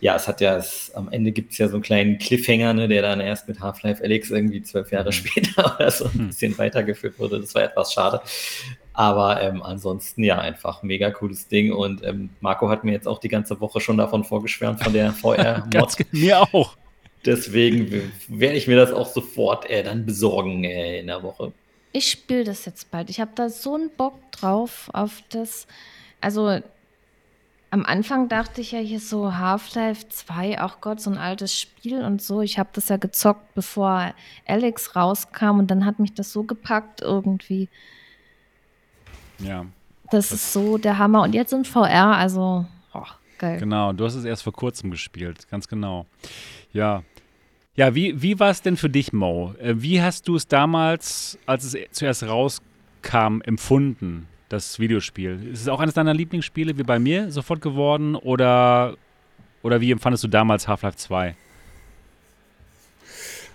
ja, es hat ja, es, am Ende gibt es ja so einen kleinen Cliffhanger, ne, der dann erst mit Half-Life Alyx irgendwie zwölf Jahre mhm. später oder so ein hm. bisschen weitergeführt wurde. Das war etwas schade. Aber ähm, ansonsten ja, einfach mega cooles Ding. Und ähm, Marco hat mir jetzt auch die ganze Woche schon davon vorgeschwärmt, von der VR-Mod.
mir auch.
Deswegen werde ich mir das auch sofort äh, dann besorgen äh, in der Woche.
Ich spiele das jetzt bald. Ich habe da so einen Bock drauf auf das. Also am Anfang dachte ich ja hier so Half-Life 2, ach Gott, so ein altes Spiel und so. Ich habe das ja gezockt, bevor Alex rauskam und dann hat mich das so gepackt irgendwie.
Ja.
Das, das ist so der Hammer. Und jetzt in VR, also, oh, geil.
Genau, du hast es erst vor kurzem gespielt, ganz genau. Ja. Ja, wie, wie war es denn für dich, Mo? Äh, wie hast du es damals, als es zuerst rauskam, empfunden, das Videospiel? Ist es auch eines deiner Lieblingsspiele wie bei mir sofort geworden oder, oder wie empfandest du damals Half-Life 2?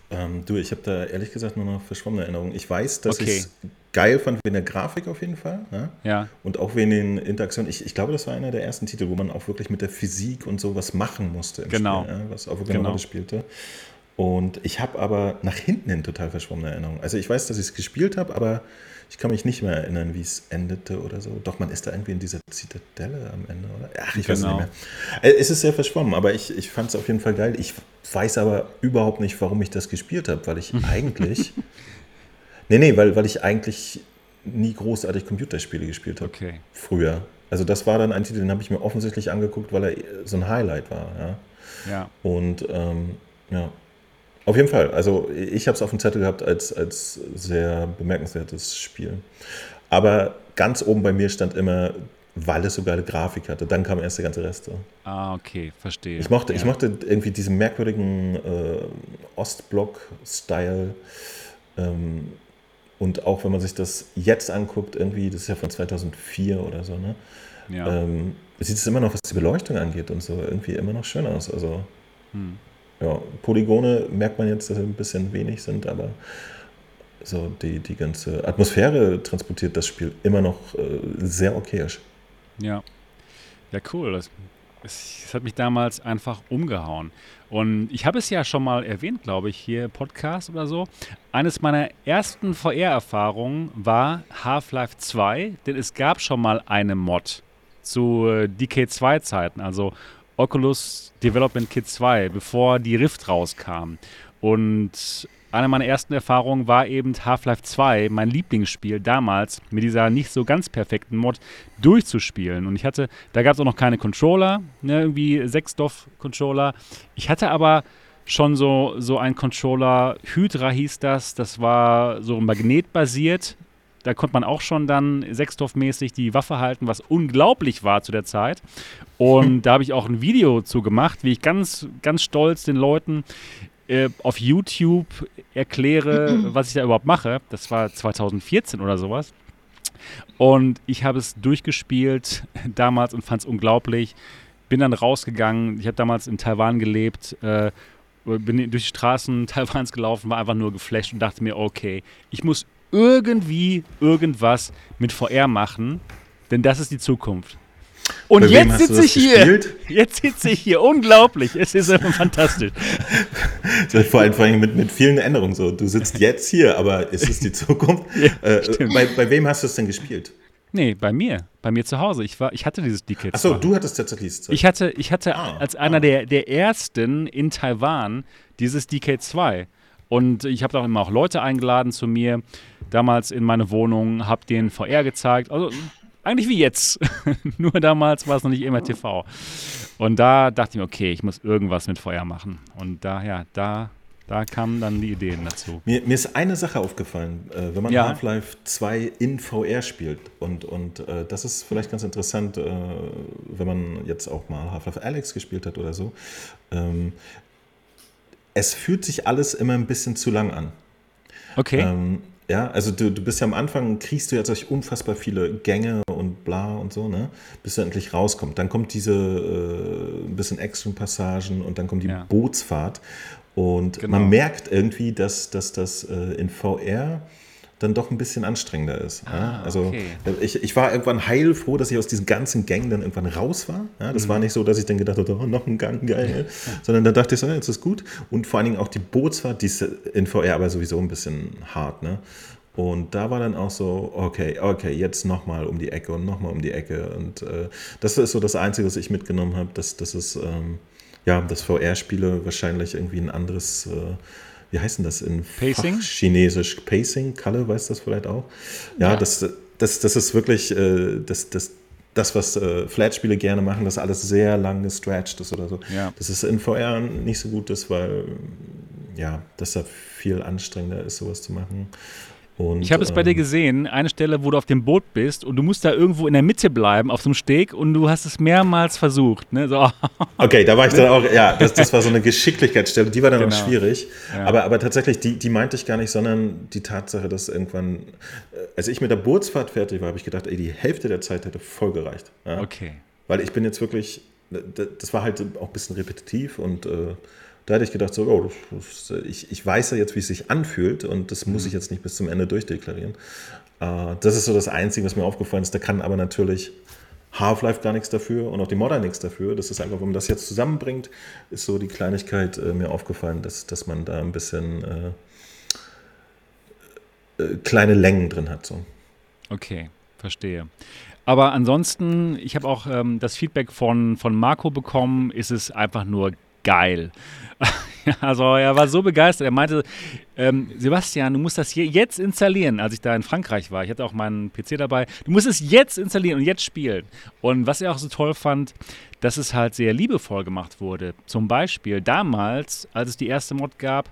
Ähm, du, ich habe da ehrlich gesagt nur noch verschwommene Erinnerungen. Ich weiß, dass okay. ich es geil fand wegen der Grafik auf jeden Fall.
Ne? Ja.
Und auch wegen den Interaktionen. Ich, ich, glaube, das war einer der ersten Titel, wo man auch wirklich mit der Physik und so was machen musste
im genau.
Spiel, ja? was auch wirklich genau. eine Rolle spielte. Und ich habe aber nach hinten hin total verschwommene Erinnerungen. Also ich weiß, dass ich es gespielt habe, aber ich kann mich nicht mehr erinnern, wie es endete oder so. Doch, man ist da irgendwie in dieser Zitadelle am Ende, oder? Ach, ich genau. weiß nicht genau. mehr. Äh, es ist sehr verschwommen, aber ich, ich fand es auf jeden Fall geil. Ich weiß aber überhaupt nicht, warum ich das gespielt habe, weil ich eigentlich. nee, nee, weil, weil ich eigentlich nie großartig Computerspiele gespielt habe.
Okay.
Früher. Also das war dann ein Titel, den habe ich mir offensichtlich angeguckt, weil er so ein Highlight war. Ja.
ja.
Und ähm, ja, auf jeden Fall. Also ich habe es auf dem Zettel gehabt als, als sehr bemerkenswertes Spiel. Aber ganz oben bei mir stand immer, weil es so geile Grafik hatte. Dann kam erst der ganze Rest.
Ah, okay, verstehe.
Ich mochte, ja. ich mochte irgendwie diesen merkwürdigen äh, Ostblock-Style. Ähm, und auch wenn man sich das jetzt anguckt, irgendwie, das ist ja von 2004 oder so, ne?
Ja. Ähm,
sieht es immer noch, was die Beleuchtung angeht und so, irgendwie immer noch schön aus. Also. Hm ja, Polygone merkt man jetzt, dass sie ein bisschen wenig sind, aber so die, die ganze Atmosphäre transportiert das Spiel immer noch äh, sehr okayisch.
Ja. Ja, cool. Das, das, hat mich damals einfach umgehauen. Und ich habe es ja schon mal erwähnt, glaube ich, hier Podcast oder so. Eines meiner ersten VR-Erfahrungen war Half-Life 2, denn es gab schon mal eine Mod zu äh, DK2-Zeiten, also Oculus Development Kit 2, bevor die Rift rauskam. Und eine meiner ersten Erfahrungen war eben Half-Life 2, mein Lieblingsspiel damals, mit dieser nicht so ganz perfekten Mod durchzuspielen. Und ich hatte, da gab es auch noch keine Controller, ne, irgendwie Sechsdorf-Controller. Ich hatte aber schon so, so einen Controller, Hydra hieß das, das war so magnetbasiert, da konnte man auch schon dann Sechsdorf-mäßig die Waffe halten, was unglaublich war zu der Zeit. Und da habe ich auch ein Video zu gemacht, wie ich ganz, ganz stolz den Leuten äh, auf YouTube erkläre, was ich da überhaupt mache. Das war 2014 oder sowas. Und ich habe es durchgespielt damals und fand es unglaublich. Bin dann rausgegangen. Ich habe damals in Taiwan gelebt. Äh, bin durch die Straßen Taiwans gelaufen, war einfach nur geflasht und dachte mir, okay, ich muss irgendwie irgendwas mit VR machen, denn das ist die Zukunft. Und Bei jetzt sitze ich hier. Gespielt? Jetzt sitze ich hier. Unglaublich. Es ist einfach fantastisch.
vor allem, vor allem mit, mit vielen Änderungen so. Du sitzt jetzt hier, aber ist es die Zukunft? ja, äh, bei, bei wem hast du es denn gespielt?
Nee, bei mir. Bei mir zu Hause. Ich, war, ich hatte dieses DK2.
Achso, du hattest tatsächlich
Zeug. Ich hatte, ich hatte ah, als einer ah. der, der ersten in Taiwan dieses DK2. Und ich habe auch immer auch Leute eingeladen zu mir, damals in meine Wohnung, habe denen VR gezeigt. Also eigentlich wie jetzt. Nur damals war es noch nicht immer TV. Und da dachte ich mir, okay, ich muss irgendwas mit Feuer machen. Und daher, da, da kamen dann die Ideen dazu.
Mir, mir ist eine Sache aufgefallen, äh, wenn man ja. Half-Life 2 in VR spielt. Und, und äh, das ist vielleicht ganz interessant, äh, wenn man jetzt auch mal Half-Life Alex gespielt hat oder so. Ähm, es fühlt sich alles immer ein bisschen zu lang an.
Okay. Ähm,
ja, also du, du bist ja am Anfang, kriegst du ja durch unfassbar viele Gänge und bla und so, ne? Bis du endlich rauskommst. Dann kommt diese äh, ein bisschen Action-Passagen und dann kommt die ja. Bootsfahrt. Und genau. man merkt irgendwie, dass, dass das äh, in VR dann doch ein bisschen anstrengender ist. Ah, ja? Also okay. ich, ich war irgendwann heilfroh, dass ich aus diesen ganzen Gängen dann irgendwann raus war. Ja? Das mhm. war nicht so, dass ich dann gedacht habe, oh, noch ein Gang, geil. Sondern dann dachte ich so, jetzt ist gut. Und vor allen Dingen auch die Bootsfahrt, die ist in VR aber sowieso ein bisschen hart. Ne? Und da war dann auch so, okay, okay, jetzt nochmal um die Ecke und nochmal um die Ecke. Und äh, das ist so das Einzige, was ich mitgenommen habe, dass, dass es, ähm, ja, dass VR-Spiele wahrscheinlich irgendwie ein anderes äh, wie heißt denn das in
Pacing?
Chinesisch? Pacing, Kalle weiß das vielleicht auch. Ja, ja. Das, das, das ist wirklich äh, das, das, das, was äh, Flat-Spiele gerne machen, dass alles sehr lang gestretched ist oder so. Ja. Das ist in VR nicht so gut ist, weil ja, das da viel anstrengender ist, sowas zu machen.
Und, ich habe es bei dir ähm, gesehen, eine Stelle, wo du auf dem Boot bist und du musst da irgendwo in der Mitte bleiben, auf so einem Steg und du hast es mehrmals versucht. Ne? So.
Okay, da war ich dann auch, ja, das, das war so eine Geschicklichkeitsstelle, die war dann genau. auch schwierig. Ja. Aber, aber tatsächlich, die, die meinte ich gar nicht, sondern die Tatsache, dass irgendwann, äh, als ich mit der Bootsfahrt fertig war, habe ich gedacht, ey, die Hälfte der Zeit hätte voll gereicht. Ja?
Okay.
Weil ich bin jetzt wirklich, das war halt auch ein bisschen repetitiv und äh, da hätte ich gedacht, so, oh, das, das, ich, ich weiß ja jetzt, wie es sich anfühlt und das muss mhm. ich jetzt nicht bis zum Ende durchdeklarieren. Äh, das ist so das Einzige, was mir aufgefallen ist. Da kann aber natürlich Half-Life gar nichts dafür und auch die Modern nichts dafür. Das ist einfach, wenn man das jetzt zusammenbringt, ist so die Kleinigkeit äh, mir aufgefallen, dass, dass man da ein bisschen äh, äh, kleine Längen drin hat. So.
Okay, verstehe. Aber ansonsten, ich habe auch ähm, das Feedback von, von Marco bekommen, ist es einfach nur geil. also er war so begeistert. Er meinte, ähm, Sebastian, du musst das hier jetzt installieren, als ich da in Frankreich war. Ich hatte auch meinen PC dabei. Du musst es jetzt installieren und jetzt spielen. Und was er auch so toll fand, dass es halt sehr liebevoll gemacht wurde. Zum Beispiel damals, als es die erste Mod gab,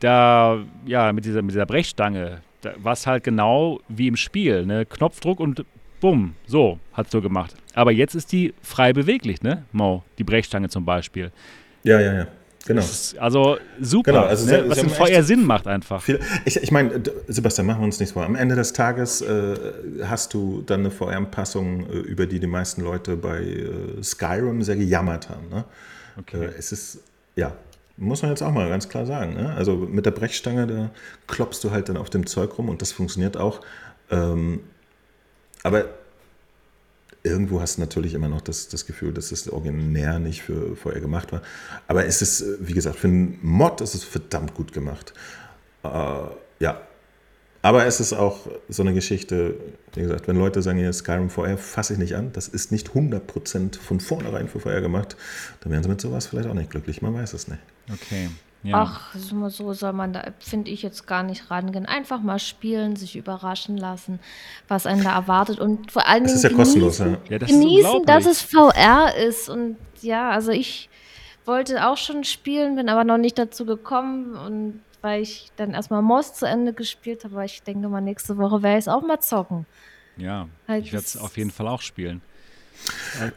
da, ja, mit dieser, mit dieser Brechstange, da war es halt genau wie im Spiel, ne? Knopfdruck und bumm, so hat es so gemacht. Aber jetzt ist die frei beweglich, ne, Mo, die Brechstange zum Beispiel.
Ja, ja, ja. Genau.
also super, genau, also ne? was im VR Sinn macht einfach.
Viel, ich, ich meine, Sebastian, machen wir uns nichts vor. Am Ende des Tages äh, hast du dann eine VR-Anpassung, äh, über die die meisten Leute bei äh, Skyrim sehr gejammert haben. Ne? Okay. Äh, es ist, ja, muss man jetzt auch mal ganz klar sagen. Ne? Also mit der Brechstange, da klopfst du halt dann auf dem Zeug rum und das funktioniert auch. Ähm, aber irgendwo hast du natürlich immer noch das, das Gefühl, dass das originär nicht für vorher gemacht war. Aber es ist, wie gesagt, für einen Mod ist es verdammt gut gemacht. Äh, ja. Aber es ist auch so eine Geschichte, wie gesagt, wenn Leute sagen, ja, Skyrim VR fasse ich nicht an, das ist nicht 100% von vornherein für VR gemacht, dann werden sie mit sowas vielleicht auch nicht glücklich, man weiß es nicht.
Okay.
Ja. Ach, so soll man da, finde ich jetzt gar nicht rangehen. Einfach mal spielen, sich überraschen lassen, was einen da erwartet und vor allen Dingen. Das ist ja genießen, kostenlos, ja. ja das genießen, dass es VR ist. Und ja, also ich wollte auch schon spielen, bin aber noch nicht dazu gekommen und weil ich dann erstmal Moss zu Ende gespielt habe, aber ich denke mal, nächste Woche werde ich es auch mal zocken.
Ja, halt ich werde es auf jeden Fall auch spielen.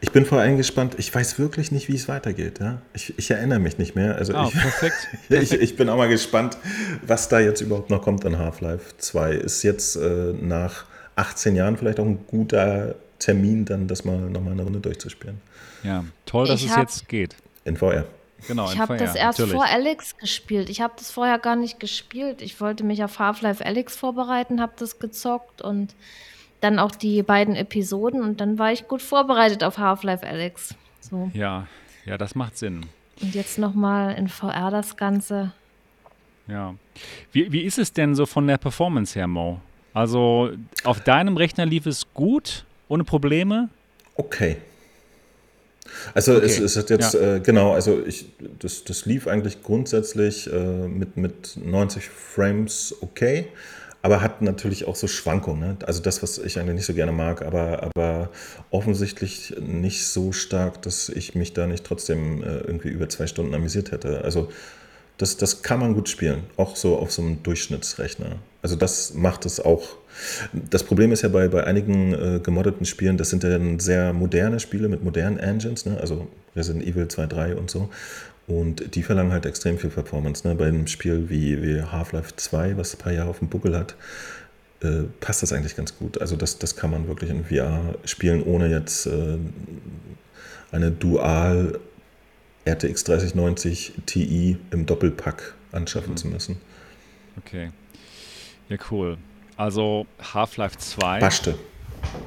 Ich bin vor allem gespannt. Ich weiß wirklich nicht, wie es weitergeht. Ja? Ich, ich, erinnere mich nicht mehr. Also oh, ich, perfekt. ich, ich, bin auch mal gespannt, was da jetzt überhaupt noch kommt an Half-Life 2. Ist jetzt äh, nach 18 Jahren vielleicht auch ein guter Termin, dann das mal nochmal eine Runde durchzuspielen.
Ja, toll, dass ich es jetzt geht.
In VR.
Genau, ich habe das erst natürlich. vor Alex gespielt. Ich habe das vorher gar nicht gespielt. Ich wollte mich auf Half-Life Alex vorbereiten, habe das gezockt und dann auch die beiden Episoden und dann war ich gut vorbereitet auf Half-Life Alex. So.
Ja, ja, das macht Sinn.
Und jetzt nochmal in VR das Ganze.
Ja. Wie, wie ist es denn so von der Performance her, Mo? Also auf deinem Rechner lief es gut, ohne Probleme?
Okay. Also okay. es, es hat jetzt, ja. äh, genau, also ich, das, das lief eigentlich grundsätzlich äh, mit, mit 90 Frames okay, aber hat natürlich auch so Schwankungen. Ne? Also das, was ich eigentlich nicht so gerne mag, aber, aber offensichtlich nicht so stark, dass ich mich da nicht trotzdem äh, irgendwie über zwei Stunden amüsiert hätte. Also das, das kann man gut spielen, auch so auf so einem Durchschnittsrechner. Also das macht es auch. Das Problem ist ja bei, bei einigen äh, gemoddeten Spielen, das sind ja dann sehr moderne Spiele mit modernen Engines, ne? also Resident Evil 2, 3 und so. Und die verlangen halt extrem viel Performance. Ne? Bei einem Spiel wie, wie Half-Life 2, was ein paar Jahre auf dem Buckel hat, äh, passt das eigentlich ganz gut. Also das, das kann man wirklich in VR spielen, ohne jetzt äh, eine Dual RTX 3090 Ti im Doppelpack anschaffen mhm. zu müssen.
Okay. Ja, cool. Also Half-Life 2.
Passte.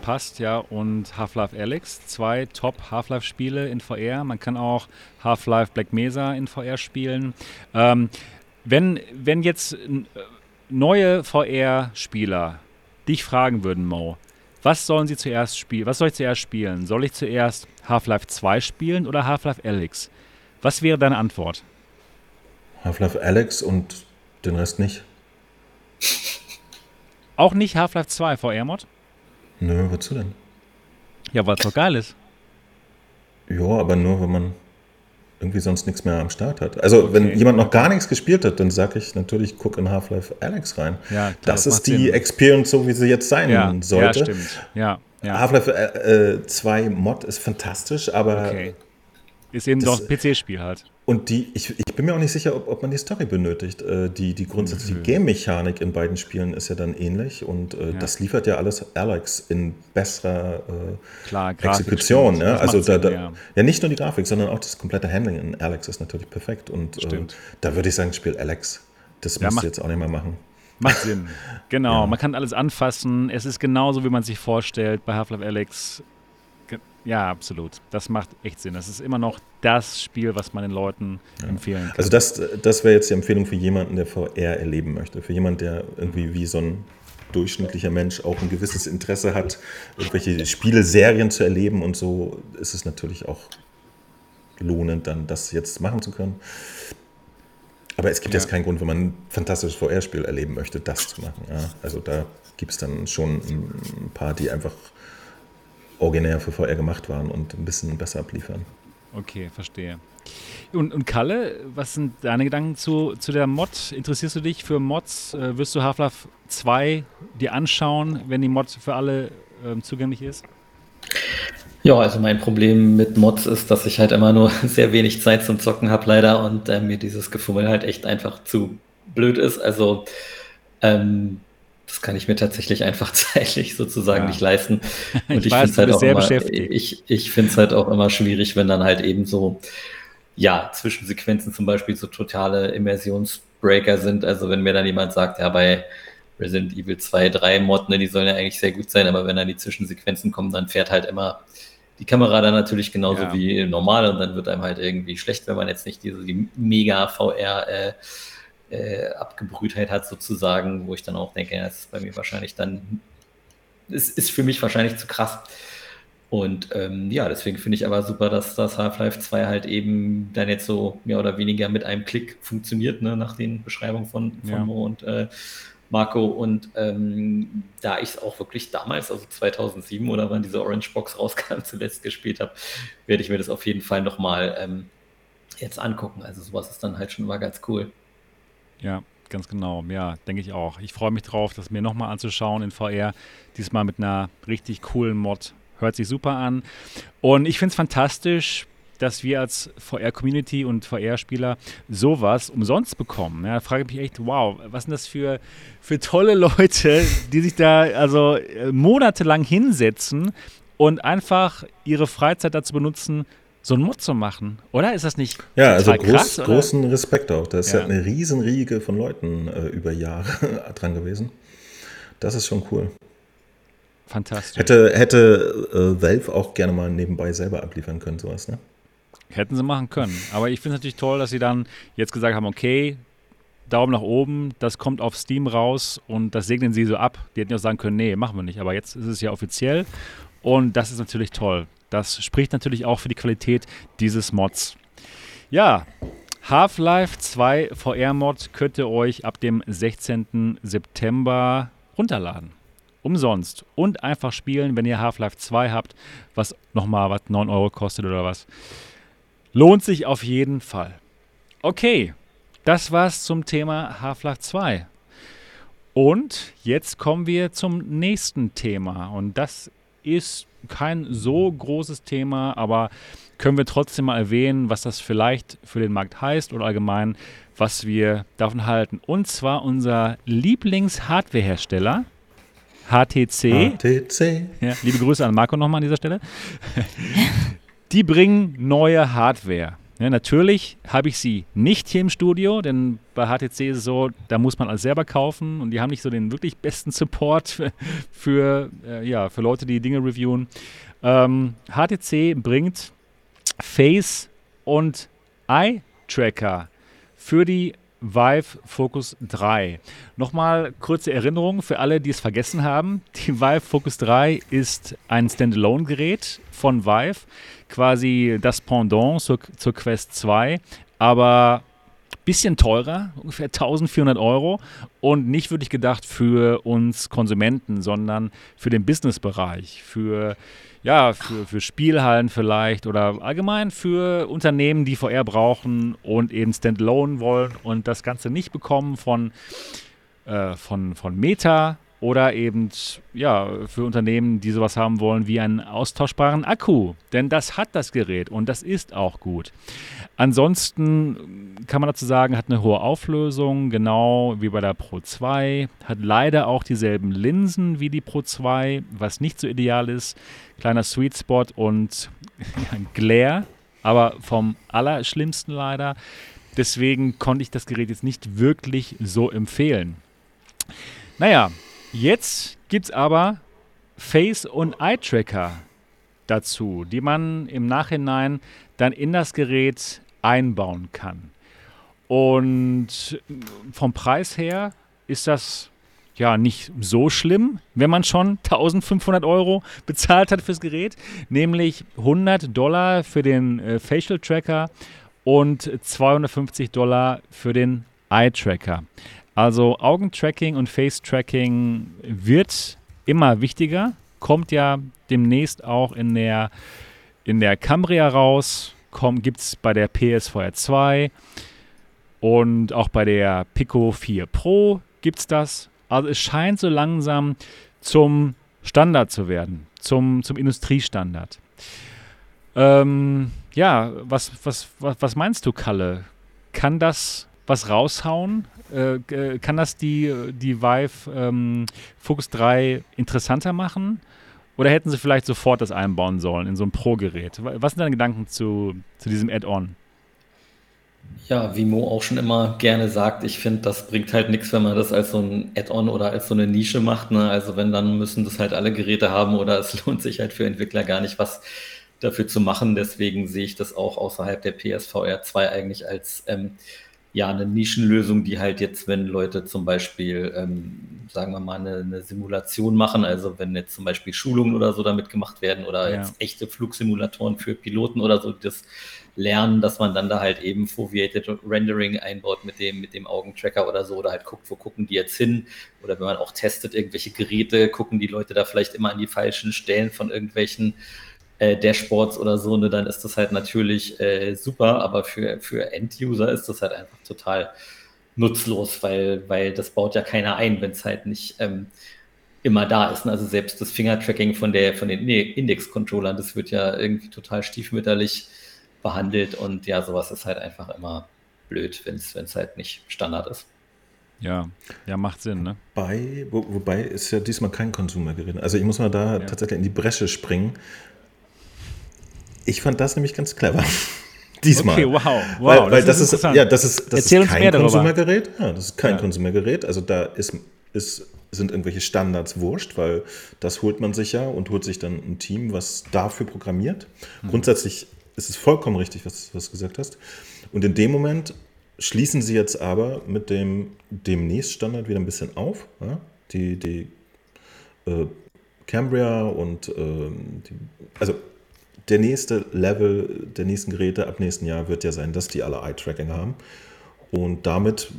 Passt ja und Half-Life Alex, zwei Top Half-Life-Spiele in VR. Man kann auch Half-Life Black Mesa in VR spielen. Ähm, wenn, wenn jetzt neue VR-Spieler dich fragen würden, Mo, was sollen sie zuerst spielen? Was soll ich zuerst spielen? Soll ich zuerst Half-Life 2 spielen oder Half-Life Alex? Was wäre deine Antwort?
Half-Life Alex und den Rest nicht.
Auch nicht Half-Life 2 VR-Mod?
Nö, wozu denn?
Ja, weil es doch geil ist.
Ja, aber nur, wenn man irgendwie sonst nichts mehr am Start hat. Also, okay. wenn jemand noch gar nichts gespielt hat, dann sage ich natürlich, guck in Half-Life Alex rein. Ja, das, das ist die Sinn. Experience, so wie sie jetzt sein ja, sollte.
Ja, stimmt. Ja, ja.
Half-Life äh, 2 äh, Mod ist fantastisch, aber
okay. Ist eben doch ein PC-Spiel halt.
Und die, ich, ich bin mir auch nicht sicher, ob, ob man die Story benötigt. Äh, die, die grundsätzliche mhm. Game-Mechanik in beiden Spielen ist ja dann ähnlich und äh, ja. das liefert ja alles Alex in besserer äh, Klar, Exekution. Ja? Also da, da, ja. ja. nicht nur die Grafik, sondern auch das komplette Handling in Alex ist natürlich perfekt. Und äh, da würde ich sagen, spiel Alex. Das ja, musst du jetzt auch nicht mehr machen.
Macht Sinn. Genau, ja. man kann alles anfassen. Es ist genauso, wie man sich vorstellt bei Half-Life Alex. Ja, absolut. Das macht echt Sinn. Das ist immer noch das Spiel, was man den Leuten ja. empfehlen kann.
Also das, das wäre jetzt die Empfehlung für jemanden, der VR erleben möchte. Für jemanden, der irgendwie wie so ein durchschnittlicher Mensch auch ein gewisses Interesse hat, irgendwelche Spiele, Serien zu erleben und so ist es natürlich auch lohnend, dann das jetzt machen zu können. Aber es gibt ja. jetzt keinen Grund, wenn man ein fantastisches VR-Spiel erleben möchte, das zu machen. Ja, also da gibt es dann schon ein paar, die einfach originär für VR gemacht waren und ein bisschen besser abliefern.
Okay, verstehe. Und, und Kalle, was sind deine Gedanken zu, zu der Mod? Interessierst du dich für Mods? Äh, wirst du Half-Life 2 dir anschauen, wenn die Mod für alle äh, zugänglich ist?
Ja, also mein Problem mit Mods ist, dass ich halt immer nur sehr wenig Zeit zum Zocken habe, leider, und äh, mir dieses Gefummel halt echt einfach zu blöd ist. Also ähm, das kann ich mir tatsächlich einfach zeitlich sozusagen ja. nicht leisten. Und ich, ich finde es halt auch immer, ich, ich halt auch immer schwierig, wenn dann halt eben so, ja, Zwischensequenzen zum Beispiel so totale Immersionsbreaker sind. Also wenn mir dann jemand sagt, ja, bei Resident Evil 2, 3 Mod, ne, die sollen ja eigentlich sehr gut sein, aber wenn dann die Zwischensequenzen kommen, dann fährt halt immer die Kamera dann natürlich genauso ja. wie normal und dann wird einem halt irgendwie schlecht, wenn man jetzt nicht diese die mega VR äh, äh, Abgebrühtheit hat sozusagen, wo ich dann auch denke, ja, das ist bei mir wahrscheinlich dann, es ist für mich wahrscheinlich zu krass. Und ähm, ja, deswegen finde ich aber super, dass das Half-Life 2 halt eben dann jetzt so mehr oder weniger mit einem Klick funktioniert, ne, nach den Beschreibungen von, von ja. Mo und äh, Marco. Und ähm, da ich es auch wirklich damals, also 2007 oder wann diese Orange Box rauskam, zuletzt gespielt habe, werde ich mir das auf jeden Fall nochmal ähm, jetzt angucken. Also sowas ist dann halt schon mal ganz cool.
Ja, ganz genau. Ja, denke ich auch. Ich freue mich drauf, das mir nochmal anzuschauen in VR. Diesmal mit einer richtig coolen Mod. Hört sich super an. Und ich finde es fantastisch, dass wir als VR-Community und VR-Spieler sowas umsonst bekommen. Ja, da frage ich mich echt, wow, was sind das für, für tolle Leute, die sich da also äh, monatelang hinsetzen und einfach ihre Freizeit dazu benutzen, so einen Mod zu machen, oder? Ist das nicht
Ja, also groß, krass, großen Respekt auch. Da ist ja. ja eine Riesenriege von Leuten äh, über Jahre dran gewesen. Das ist schon cool.
Fantastisch.
Hätte, hätte äh, Valve auch gerne mal nebenbei selber abliefern können, sowas, ne?
Hätten sie machen können. Aber ich finde es natürlich toll, dass sie dann jetzt gesagt haben, okay, Daumen nach oben, das kommt auf Steam raus und das segnen sie so ab. Die hätten ja auch sagen können, nee, machen wir nicht. Aber jetzt ist es ja offiziell und das ist natürlich toll. Das spricht natürlich auch für die Qualität dieses Mods. Ja, Half-Life 2 VR-Mod könnt ihr euch ab dem 16. September runterladen. Umsonst. Und einfach spielen, wenn ihr Half-Life 2 habt, was nochmal was 9 Euro kostet oder was. Lohnt sich auf jeden Fall. Okay, das war's zum Thema Half-Life 2. Und jetzt kommen wir zum nächsten Thema. Und das ist kein so großes Thema, aber können wir trotzdem mal erwähnen, was das vielleicht für den Markt heißt oder allgemein, was wir davon halten. Und zwar unser Lieblings-Hardware-Hersteller, HTC.
HTC.
Ja, liebe Grüße an Marco nochmal an dieser Stelle. Die bringen neue Hardware. Ja, natürlich habe ich sie nicht hier im Studio, denn bei HTC ist es so, da muss man alles selber kaufen und die haben nicht so den wirklich besten Support für, äh, ja, für Leute, die Dinge reviewen. Ähm, HTC bringt Face und Eye Tracker für die Vive Focus 3. Nochmal kurze Erinnerung für alle, die es vergessen haben. Die Vive Focus 3 ist ein Standalone-Gerät von Vive, quasi das Pendant zur, zur Quest 2, aber bisschen teurer, ungefähr 1400 Euro und nicht wirklich gedacht für uns Konsumenten, sondern für den Businessbereich, für ja, für, für Spielhallen vielleicht oder allgemein für Unternehmen, die VR brauchen und eben Standalone wollen und das Ganze nicht bekommen von, äh, von, von Meta oder eben ja, für Unternehmen, die sowas haben wollen wie einen austauschbaren Akku. Denn das hat das Gerät und das ist auch gut. Ansonsten kann man dazu sagen, hat eine hohe Auflösung, genau wie bei der Pro 2. Hat leider auch dieselben Linsen wie die Pro 2, was nicht so ideal ist. Kleiner Sweet Spot und ja, Glare, aber vom Allerschlimmsten leider. Deswegen konnte ich das Gerät jetzt nicht wirklich so empfehlen. Naja, Jetzt gibt es aber Face- und Eye-Tracker dazu, die man im Nachhinein dann in das Gerät einbauen kann. Und vom Preis her ist das ja nicht so schlimm, wenn man schon 1500 Euro bezahlt hat fürs Gerät, nämlich 100 Dollar für den äh, Facial Tracker und 250 Dollar für den Eye Tracker. Also Augentracking und Face-Tracking wird immer wichtiger, kommt ja demnächst auch in der, in der Cambria raus, gibt es bei der PSVR 2 und auch bei der Pico 4 Pro gibt es das. Also es scheint so langsam zum Standard zu werden, zum, zum Industriestandard. Ähm, ja, was, was, was, was meinst du, Kalle? Kann das was raushauen? Äh, kann das die, die Vive ähm, Focus 3 interessanter machen? Oder hätten sie vielleicht sofort das einbauen sollen in so ein Pro-Gerät? Was sind deine Gedanken zu, zu diesem Add-on?
Ja, wie Mo auch schon immer gerne sagt, ich finde, das bringt halt nichts, wenn man das als so ein Add-on oder als so eine Nische macht. Ne? Also wenn, dann müssen das halt alle Geräte haben oder es lohnt sich halt für Entwickler gar nicht, was dafür zu machen. Deswegen sehe ich das auch außerhalb der PSVR 2 eigentlich als ähm, ja, eine Nischenlösung, die halt jetzt, wenn Leute zum Beispiel, ähm, sagen wir mal, eine, eine, Simulation machen, also wenn jetzt zum Beispiel Schulungen oder so damit gemacht werden oder ja. jetzt echte Flugsimulatoren für Piloten oder so, das lernen, dass man dann da halt eben Foveated Rendering einbaut mit dem, mit dem Augentracker oder so oder halt guckt, wo gucken die jetzt hin oder wenn man auch testet irgendwelche Geräte, gucken die Leute da vielleicht immer an die falschen Stellen von irgendwelchen äh, Dashboards oder so, ne, dann ist das halt natürlich äh, super, aber für, für End-User ist das halt einfach total nutzlos, weil, weil das baut ja keiner ein, wenn es halt nicht ähm, immer da ist. Ne? Also selbst das Finger-Tracking von, von den Index-Controllern, das wird ja irgendwie total stiefmütterlich behandelt und ja, sowas ist halt einfach immer blöd, wenn es halt nicht Standard ist.
Ja, ja, macht Sinn, ne?
Bei, wo, wobei ist ja diesmal kein Konsumergerät. Also ich muss mal da ja. tatsächlich in die Bresche springen. Ich fand das nämlich ganz clever. Diesmal. Okay,
wow. wow
weil, weil das, das ist, ja, das ist, das ist kein Konsumergerät. Ja, das ist kein ja. Konsumergerät. Also da ist, ist, sind irgendwelche Standards wurscht, weil das holt man sich ja und holt sich dann ein Team, was dafür programmiert. Mhm. Grundsätzlich ist es vollkommen richtig, was, was du gesagt hast. Und in dem Moment schließen sie jetzt aber mit dem demnächst Standard wieder ein bisschen auf. Ja? Die, die äh, Cambria und äh, die, also der nächste Level der nächsten Geräte ab nächsten Jahr wird ja sein, dass die alle Eye-Tracking haben. Und damit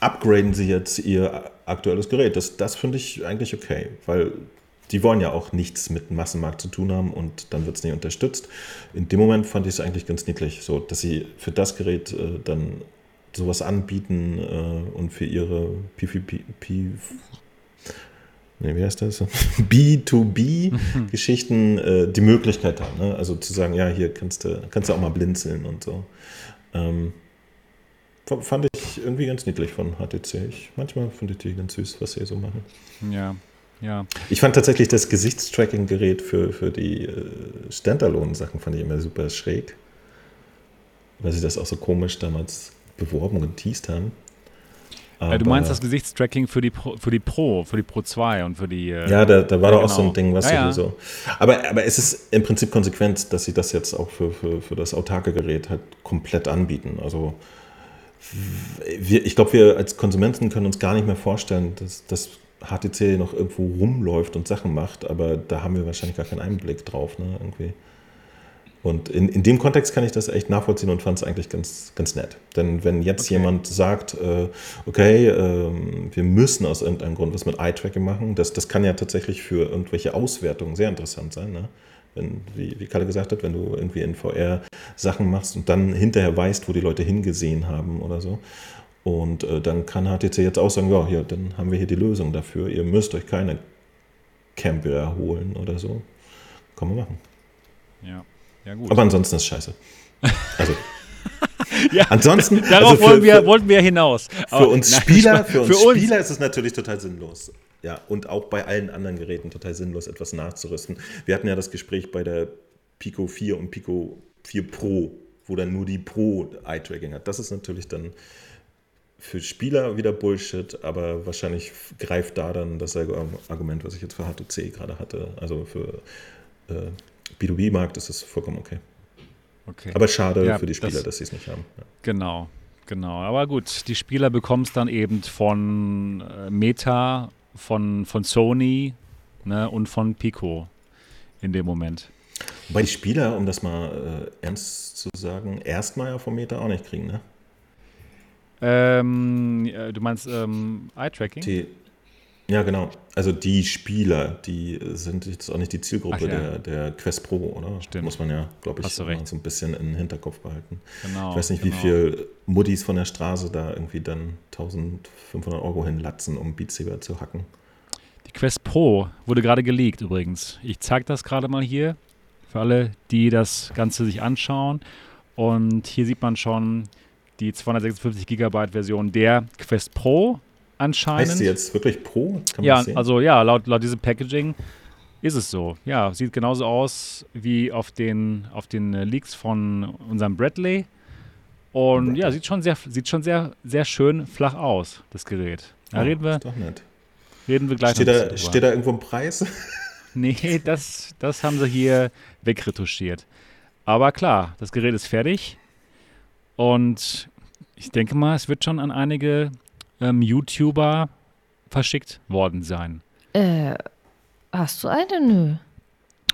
upgraden sie jetzt ihr aktuelles Gerät. Das, das finde ich eigentlich okay, weil die wollen ja auch nichts mit dem Massenmarkt zu tun haben und dann wird es nicht unterstützt. In dem Moment fand ich es eigentlich ganz niedlich, so dass sie für das Gerät äh, dann sowas anbieten äh, und für ihre PvP, nee, wie heißt das? B2B-Geschichten äh, die Möglichkeit haben. Ne? Also zu sagen, ja, hier kannst du, kannst du auch mal blinzeln und so. Ähm, fand ich irgendwie ganz niedlich von HTC. Ich, manchmal finde ich die ganz süß, was sie so machen.
Ja, ja.
Ich fand tatsächlich das Gesichtstracking-Gerät für, für die äh, Standalone-Sachen fand ich immer super schräg. Weil sie das auch so komisch damals beworben und geteased haben.
Aber du meinst das Gesichtstracking für die Pro, für die Pro, für die Pro 2 und für die. Äh,
ja, da, da war ja, doch auch so ein genau. Ding, was ja, ja. so. Aber, aber es ist im Prinzip konsequent, dass sie das jetzt auch für, für, für das autarke Gerät halt komplett anbieten. Also wir, ich glaube, wir als Konsumenten können uns gar nicht mehr vorstellen, dass, dass HTC noch irgendwo rumläuft und Sachen macht, aber da haben wir wahrscheinlich gar keinen Einblick drauf, ne, irgendwie. Und in, in dem Kontext kann ich das echt nachvollziehen und fand es eigentlich ganz, ganz nett. Denn wenn jetzt okay. jemand sagt, äh, okay, äh, wir müssen aus irgendeinem Grund was mit Eye-Tracking machen, das, das kann ja tatsächlich für irgendwelche Auswertungen sehr interessant sein. Ne? Wenn, wie, wie Kalle gesagt hat, wenn du irgendwie in VR Sachen machst und dann hinterher weißt, wo die Leute hingesehen haben oder so. Und äh, dann kann HTC jetzt auch sagen, ja, hier, dann haben wir hier die Lösung dafür. Ihr müsst euch keine Camper holen oder so. Kann man machen.
Ja, ja gut.
Aber ansonsten ist es scheiße. Also ja, ansonsten.
Darauf also für, wollen wir, für, wollten wir hinaus.
Für uns nein, Spieler, für uns für Spieler ist es natürlich total sinnlos. Ja, und auch bei allen anderen Geräten total sinnlos, etwas nachzurüsten. Wir hatten ja das Gespräch bei der Pico 4 und Pico 4 Pro, wo dann nur die Pro Eye-Tracking hat. Das ist natürlich dann für Spieler wieder Bullshit, aber wahrscheinlich greift da dann dasselbe Argument, was ich jetzt für HTC gerade hatte. Also für äh, B2B-Markt ist es vollkommen okay. okay. Aber schade ja, für die Spieler, das, dass sie es nicht haben. Ja.
Genau, genau. Aber gut, die Spieler bekommen es dann eben von äh, Meta, von, von Sony ne, und von Pico in dem Moment.
Wobei die Spieler, um das mal äh, ernst zu sagen, erstmal ja vom Meta auch nicht kriegen, ne?
Ähm, du meinst ähm, Eye-Tracking?
Ja, genau. Also die Spieler, die sind jetzt auch nicht die Zielgruppe ja. der, der Quest Pro, oder?
Stimmt.
Muss man ja, glaube ich, so ein bisschen in den Hinterkopf behalten.
Genau,
ich weiß nicht,
genau.
wie viel Muddis von der Straße da irgendwie dann 1500 Euro hinlatzen, um Beat Saber zu hacken.
Die Quest Pro wurde gerade geleakt übrigens. Ich zeige das gerade mal hier für alle, die das Ganze sich anschauen. Und hier sieht man schon, die 256 Gigabyte Version der Quest Pro anscheinend.
Heißt sie jetzt wirklich Pro?
ja, also ja, laut, laut diesem Packaging ist es so. Ja, sieht genauso aus wie auf den, auf den Leaks von unserem Bradley. Und ja, sieht schon sehr, sieht schon sehr, sehr schön flach aus, das Gerät. Da oh, reden wir.
Doch nett.
Reden wir gleich
steht da, steht da irgendwo ein Preis?
nee, das, das haben sie hier wegretuschiert. Aber klar, das Gerät ist fertig. Und ich denke mal, es wird schon an einige ähm, YouTuber verschickt worden sein.
Äh, hast du eine? Nö.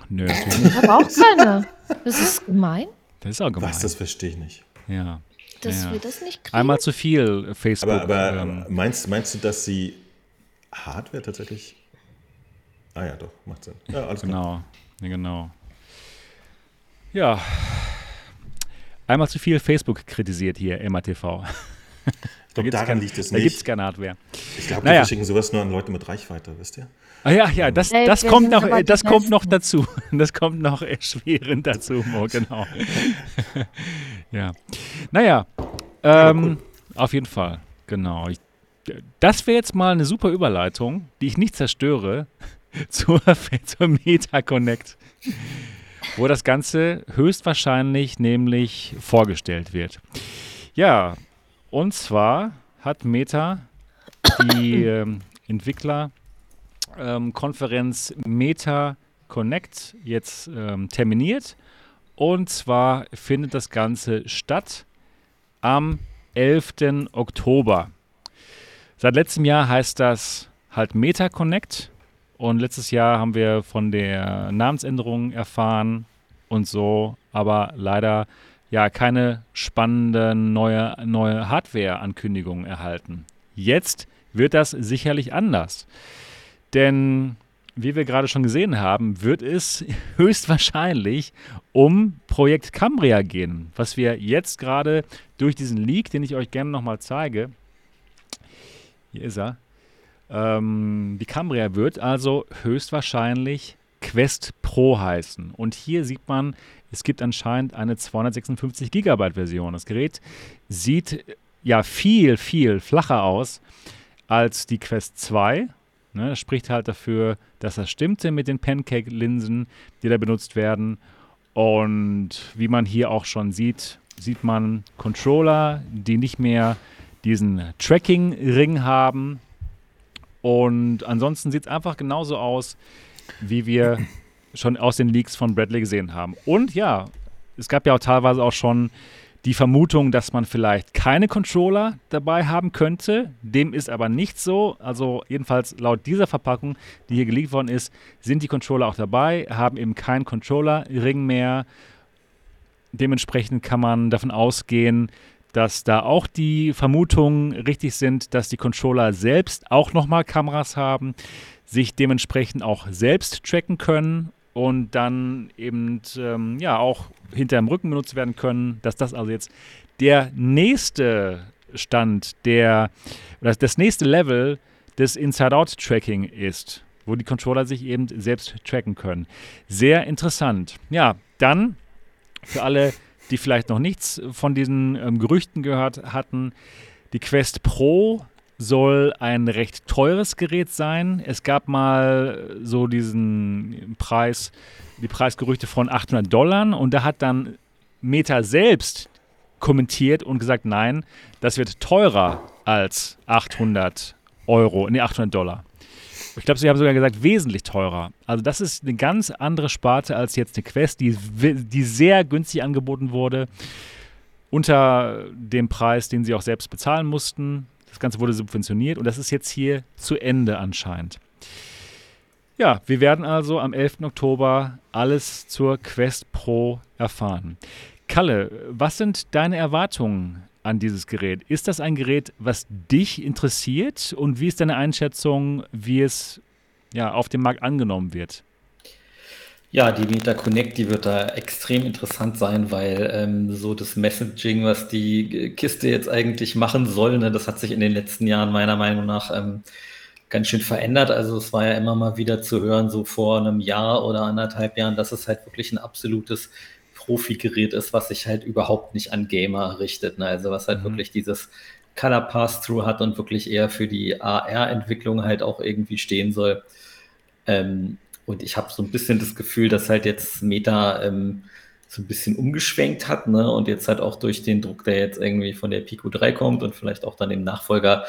Nö,
Ich habe auch keine. Das ist gemein.
Das ist auch gemein.
Was, das verstehe ich nicht.
Ja.
Dass
ja.
wir das nicht kriegen.
Einmal zu viel Facebook.
Aber, aber ähm, meinst, meinst du, dass sie Hardware tatsächlich. Ah ja, doch, macht Sinn. Ja,
alles genau. klar. Ja, genau. Ja, Einmal zu viel Facebook kritisiert hier, MATV.
Ich glaube, daran liegt es
nicht. Da gibt es keine Hardware.
Ich glaube, naja. wir schicken sowas nur an Leute mit Reichweite, wisst ihr?
Ah ja, ja, das, das, kommt, noch, das kommt noch dazu. Das kommt noch erschwerend dazu, Mo, genau. ja. Naja, ähm, cool. auf jeden Fall, genau. Ich, das wäre jetzt mal eine super Überleitung, die ich nicht zerstöre, zur, zur Meta Connect, wo das Ganze höchstwahrscheinlich nämlich vorgestellt wird. Ja, und zwar hat Meta die ähm, Entwicklerkonferenz ähm, Meta Connect jetzt ähm, terminiert. Und zwar findet das Ganze statt am 11. Oktober. Seit letztem Jahr heißt das halt Meta Connect. Und letztes Jahr haben wir von der Namensänderung erfahren und so, aber leider ja keine spannende neue, neue Hardware-Ankündigung erhalten. Jetzt wird das sicherlich anders. Denn wie wir gerade schon gesehen haben, wird es höchstwahrscheinlich um Projekt Cambria gehen, was wir jetzt gerade durch diesen Leak, den ich euch gerne nochmal zeige, hier ist er, ähm, die Cambria wird also höchstwahrscheinlich Quest Pro heißen. Und hier sieht man, es gibt anscheinend eine 256 Gigabyte Version. Das Gerät sieht ja viel, viel flacher aus als die Quest 2. Ne, das spricht halt dafür, dass das stimmte mit den Pancake-Linsen, die da benutzt werden. Und wie man hier auch schon sieht, sieht man Controller, die nicht mehr diesen Tracking-Ring haben. Und ansonsten sieht es einfach genauso aus, wie wir schon aus den Leaks von Bradley gesehen haben. Und ja, es gab ja auch teilweise auch schon die Vermutung, dass man vielleicht keine Controller dabei haben könnte. Dem ist aber nicht so. Also jedenfalls laut dieser Verpackung, die hier geleakt worden ist, sind die Controller auch dabei, haben eben keinen Controller-Ring mehr. Dementsprechend kann man davon ausgehen, dass da auch die Vermutungen richtig sind, dass die Controller selbst auch nochmal Kameras haben, sich dementsprechend auch selbst tracken können und dann eben ähm, ja auch hinter dem Rücken benutzt werden können, dass das also jetzt der nächste Stand, der oder das nächste Level des Inside-Out-Tracking ist, wo die Controller sich eben selbst tracken können. Sehr interessant. Ja, dann für alle, die vielleicht noch nichts von diesen ähm, Gerüchten gehört hatten, die Quest Pro soll ein recht teures Gerät sein. Es gab mal so diesen Preis, die Preisgerüchte von 800 Dollar und da hat dann Meta selbst kommentiert und gesagt, nein, das wird teurer als 800 Euro, nee, 800 Dollar. Ich glaube, sie haben sogar gesagt, wesentlich teurer. Also das ist eine ganz andere Sparte als jetzt eine Quest, die, die sehr günstig angeboten wurde, unter dem Preis, den sie auch selbst bezahlen mussten. Das Ganze wurde subventioniert und das ist jetzt hier zu Ende anscheinend. Ja, wir werden also am 11. Oktober alles zur Quest Pro erfahren. Kalle, was sind deine Erwartungen an dieses Gerät? Ist das ein Gerät, was dich interessiert und wie ist deine Einschätzung, wie es ja, auf dem Markt angenommen wird?
Ja, die Meta Connect, die wird da extrem interessant sein, weil ähm, so das Messaging, was die Kiste jetzt eigentlich machen soll, ne, das hat sich in den letzten Jahren meiner Meinung nach ähm, ganz schön verändert. Also es war ja immer mal wieder zu hören, so vor einem Jahr oder anderthalb Jahren, dass es halt wirklich ein absolutes Profi-Gerät ist, was sich halt überhaupt nicht an Gamer richtet. Ne? Also was halt mhm. wirklich dieses Color Pass-Through hat und wirklich eher für die AR-Entwicklung halt auch irgendwie stehen soll. Ähm, und ich habe so ein bisschen das Gefühl, dass halt jetzt Meta ähm, so ein bisschen umgeschwenkt hat, ne? Und jetzt halt auch durch den Druck, der jetzt irgendwie von der Pico 3 kommt und vielleicht auch dann dem Nachfolger,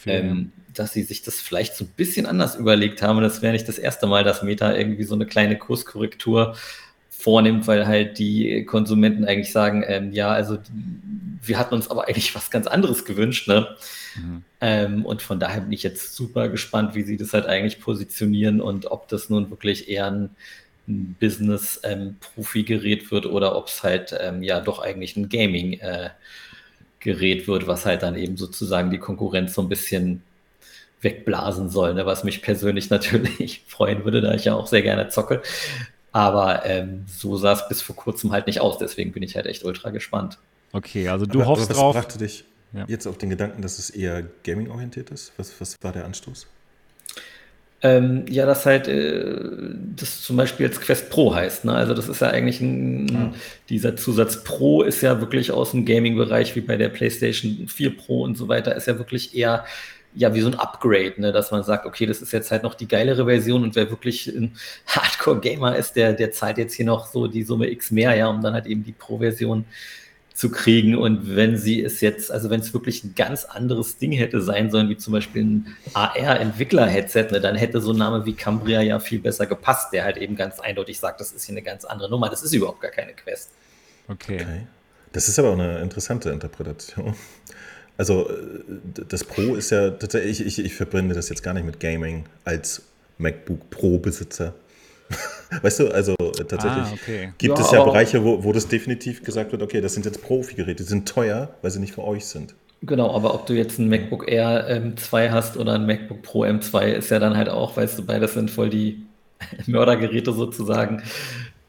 4, ähm, dass sie sich das vielleicht so ein bisschen anders überlegt haben. das wäre nicht das erste Mal, dass Meta irgendwie so eine kleine Kurskorrektur vornimmt, weil halt die Konsumenten eigentlich sagen, ähm, ja, also wir hatten uns aber eigentlich was ganz anderes gewünscht, ne? Mhm. Ähm, und von daher bin ich jetzt super gespannt, wie sie das halt eigentlich positionieren und ob das nun wirklich eher ein, ein Business-Profi-Gerät ähm, wird oder ob es halt ähm, ja doch eigentlich ein Gaming-Gerät äh, wird, was halt dann eben sozusagen die Konkurrenz so ein bisschen wegblasen soll, ne? was mich persönlich natürlich freuen würde, da ich ja auch sehr gerne zocke. Aber ähm, so sah es bis vor kurzem halt nicht aus. Deswegen bin ich halt echt ultra gespannt.
Okay, also du aber, hoffst aber was drauf.
Brachte dich, ja. jetzt auf den Gedanken, dass es eher gaming-orientiert ist? Was, was war der Anstoß?
Ähm, ja, das halt, äh, das zum Beispiel jetzt Quest Pro heißt. Ne? Also das ist ja eigentlich ein, ja. dieser Zusatz Pro ist ja wirklich aus dem Gaming-Bereich, wie bei der PlayStation 4 Pro und so weiter, ist ja wirklich eher ja, wie so ein Upgrade, ne? dass man sagt, okay, das ist jetzt halt noch die geilere Version und wer wirklich ein Hardcore-Gamer ist, der, der zahlt jetzt hier noch so die Summe X mehr, ja, um dann halt eben die Pro-Version zu kriegen. Und wenn sie es jetzt, also wenn es wirklich ein ganz anderes Ding hätte sein sollen, wie zum Beispiel ein AR-Entwickler-Headset, ne, dann hätte so ein Name wie Cambria ja viel besser gepasst, der halt eben ganz eindeutig sagt, das ist hier eine ganz andere Nummer. Das ist überhaupt gar keine Quest.
Okay. okay. Das ist aber auch eine interessante Interpretation. Also äh, das Pro ist ja tatsächlich, ich, ich, ich verbinde das jetzt gar nicht mit Gaming als MacBook Pro-Besitzer. Weißt du, also äh, tatsächlich ah, okay. gibt ja, es ja Bereiche, wo, wo das definitiv gesagt wird, okay, das sind jetzt Profi-Geräte, die sind teuer, weil sie nicht für euch sind.
Genau, aber ob du jetzt ein MacBook Air M2 hast oder ein MacBook Pro M2, ist ja dann halt auch, weißt du, beides sind voll die Mördergeräte sozusagen.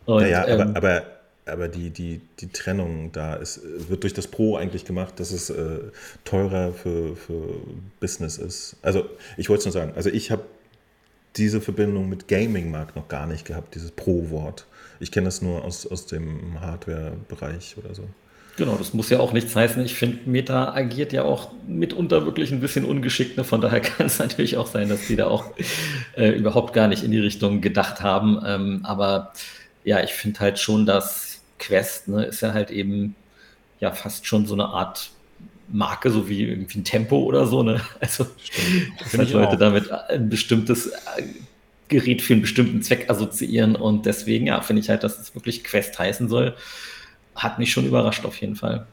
Und, naja, ähm, aber, aber, aber die, die, die Trennung da ist, wird durch das Pro eigentlich gemacht, dass es äh, teurer für, für Business ist. Also ich wollte es nur sagen, also ich habe diese Verbindung mit Gaming-Markt noch gar nicht gehabt, dieses Pro-Wort. Ich kenne das nur aus, aus dem Hardware-Bereich oder so.
Genau, das muss ja auch nichts heißen. Ich finde, Meta agiert ja auch mitunter wirklich ein bisschen ungeschickt. Ne? Von daher kann es natürlich auch sein, dass die da auch äh, überhaupt gar nicht in die Richtung gedacht haben. Ähm, aber ja, ich finde halt schon, dass Quest ne, ist ja halt eben ja fast schon so eine Art Marke, so wie irgendwie ein Tempo oder so. Ne? Also, dass halt Leute auch. damit ein bestimmtes äh, Gerät für einen bestimmten Zweck assoziieren. Und deswegen, ja, finde ich halt, dass es wirklich Quest heißen soll. Hat mich schon überrascht auf jeden Fall.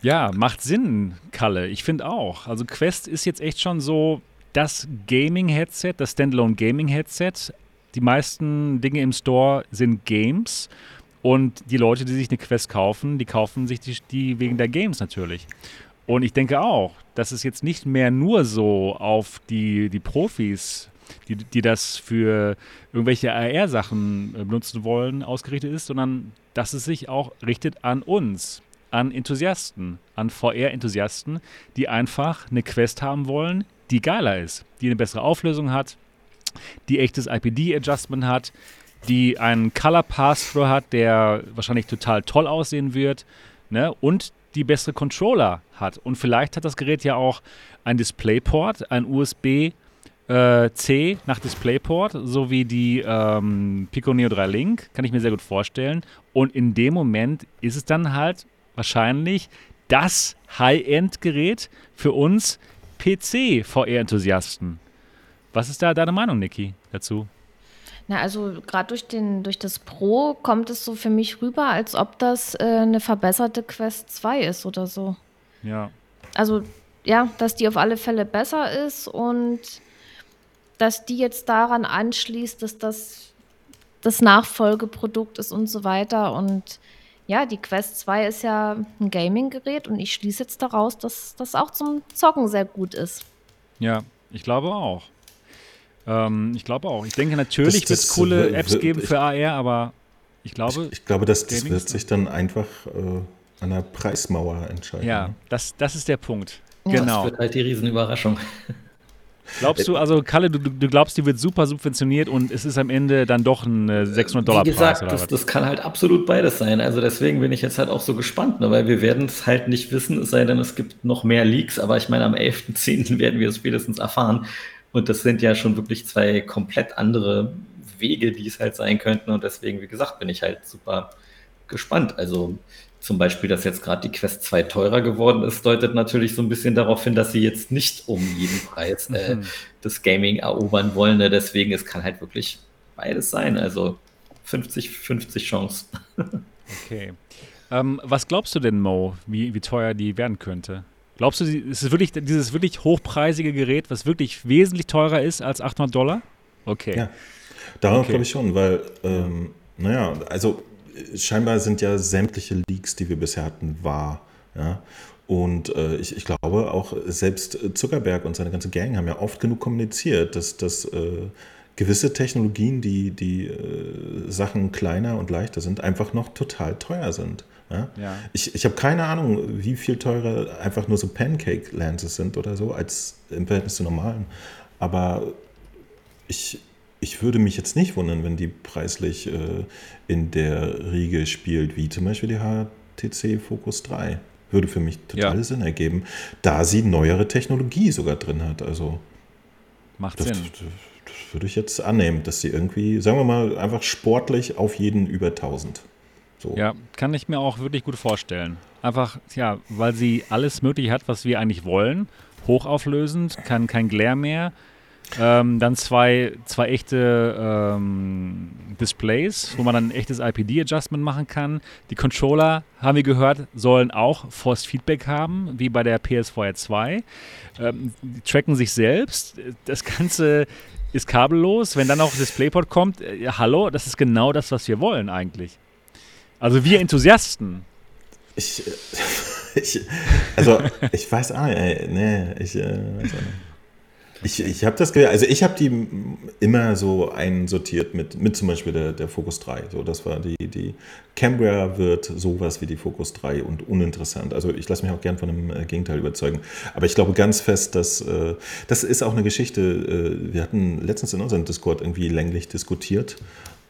Ja, macht Sinn, Kalle. Ich finde auch. Also Quest ist jetzt echt schon so das Gaming-Headset, das Standalone Gaming-Headset. Die meisten Dinge im Store sind Games. Und die Leute, die sich eine Quest kaufen, die kaufen sich die, die wegen der Games natürlich. Und ich denke auch, dass es jetzt nicht mehr nur so auf die, die Profis, die, die das für irgendwelche AR-Sachen äh, benutzen wollen, ausgerichtet ist, sondern dass es sich auch richtet an uns, an Enthusiasten, an VR-Enthusiasten, die einfach eine Quest haben wollen, die geiler ist, die eine bessere Auflösung hat, die echtes IPD-Adjustment hat, die einen Color Pass-Through hat, der wahrscheinlich total toll aussehen wird, ne? und die bessere Controller hat. Und vielleicht hat das Gerät ja auch ein DisplayPort, ein USB äh, C nach DisplayPort, so wie die ähm, Pico Neo 3 Link, kann ich mir sehr gut vorstellen. Und in dem Moment ist es dann halt wahrscheinlich das High-End-Gerät für uns PC-VR-Enthusiasten. Was ist da deine Meinung, Niki, dazu?
Na, also gerade durch, durch das Pro kommt es so für mich rüber, als ob das äh, eine verbesserte Quest 2 ist oder so.
Ja.
Also ja, dass die auf alle Fälle besser ist und dass die jetzt daran anschließt, dass das das Nachfolgeprodukt ist und so weiter. Und ja, die Quest 2 ist ja ein Gaming-Gerät und ich schließe jetzt daraus, dass das auch zum Zocken sehr gut ist.
Ja, ich glaube auch. Ähm, ich glaube auch. Ich denke, natürlich wird es coole Apps geben für AR, aber ich glaube.
Ich, ich glaube, das, das wird sich dann einfach äh, an der Preismauer entscheiden.
Ja, das, das ist der Punkt. Genau.
Das wird halt die Riesenüberraschung.
Glaubst du, also Kalle, du, du, glaubst, die wird super subventioniert und es ist am Ende dann doch ein 600 Dollar Preis? Wie gesagt,
das, das, kann halt absolut beides sein. Also deswegen bin ich jetzt halt auch so gespannt, ne, weil wir werden es halt nicht wissen, es sei denn, es gibt noch mehr Leaks. Aber ich meine, am 11.10. werden wir es spätestens erfahren. Und das sind ja schon wirklich zwei komplett andere Wege, die es halt sein könnten. Und deswegen, wie gesagt, bin ich halt super gespannt. Also zum Beispiel, dass jetzt gerade die Quest 2 teurer geworden ist, deutet natürlich so ein bisschen darauf hin, dass sie jetzt nicht um jeden Preis äh, mhm. das Gaming erobern wollen. Ne? Deswegen, es kann halt wirklich beides sein. Also 50-50 Chance.
okay. Ähm, was glaubst du denn, Mo, wie, wie teuer die werden könnte? Glaubst du, ist es wirklich dieses wirklich hochpreisige Gerät, was wirklich wesentlich teurer ist als 800 Dollar? Okay. Ja,
daran okay. glaube ich schon, weil, ähm, naja, also scheinbar sind ja sämtliche Leaks, die wir bisher hatten, wahr. Ja? Und äh, ich, ich, glaube auch selbst Zuckerberg und seine ganze Gang haben ja oft genug kommuniziert, dass, dass äh, gewisse Technologien, die, die äh, Sachen kleiner und leichter sind, einfach noch total teuer sind. Ja? ja. Ich, ich habe keine Ahnung, wie viel teurer einfach nur so Pancake-Lenses sind oder so, als im Verhältnis zu normalen. Aber ich, ich würde mich jetzt nicht wundern, wenn die preislich äh, in der Riege spielt, wie zum Beispiel die HTC Focus 3. Würde für mich total ja. Sinn ergeben, da sie neuere Technologie sogar drin hat. Also
Macht das, Sinn.
Das, das würde ich jetzt annehmen, dass sie irgendwie, sagen wir mal, einfach sportlich auf jeden über 1000.
So. Ja, kann ich mir auch wirklich gut vorstellen. Einfach, ja, weil sie alles Mögliche hat, was wir eigentlich wollen. Hochauflösend, kann kein Glare mehr, ähm, dann zwei, zwei echte ähm, Displays, wo man dann ein echtes IPD-Adjustment machen kann. Die Controller, haben wir gehört, sollen auch Forced Feedback haben, wie bei der PSVR 2. Ähm, die tracken sich selbst. Das Ganze ist kabellos. Wenn dann auch DisplayPort kommt, äh, hallo, das ist genau das, was wir wollen eigentlich. Also wir Enthusiasten.
Ich, ich also ich weiß auch, ey, nee, ich äh, nicht. Ich, ich habe das, also ich habe die immer so einsortiert mit, mit zum Beispiel der, der Focus 3. So, das war die, die Cambria wird sowas wie die Focus 3 und uninteressant. Also ich lasse mich auch gern von dem äh, Gegenteil überzeugen. Aber ich glaube ganz fest, dass äh, das ist auch eine Geschichte. Äh, wir hatten letztens in unserem Discord irgendwie länglich diskutiert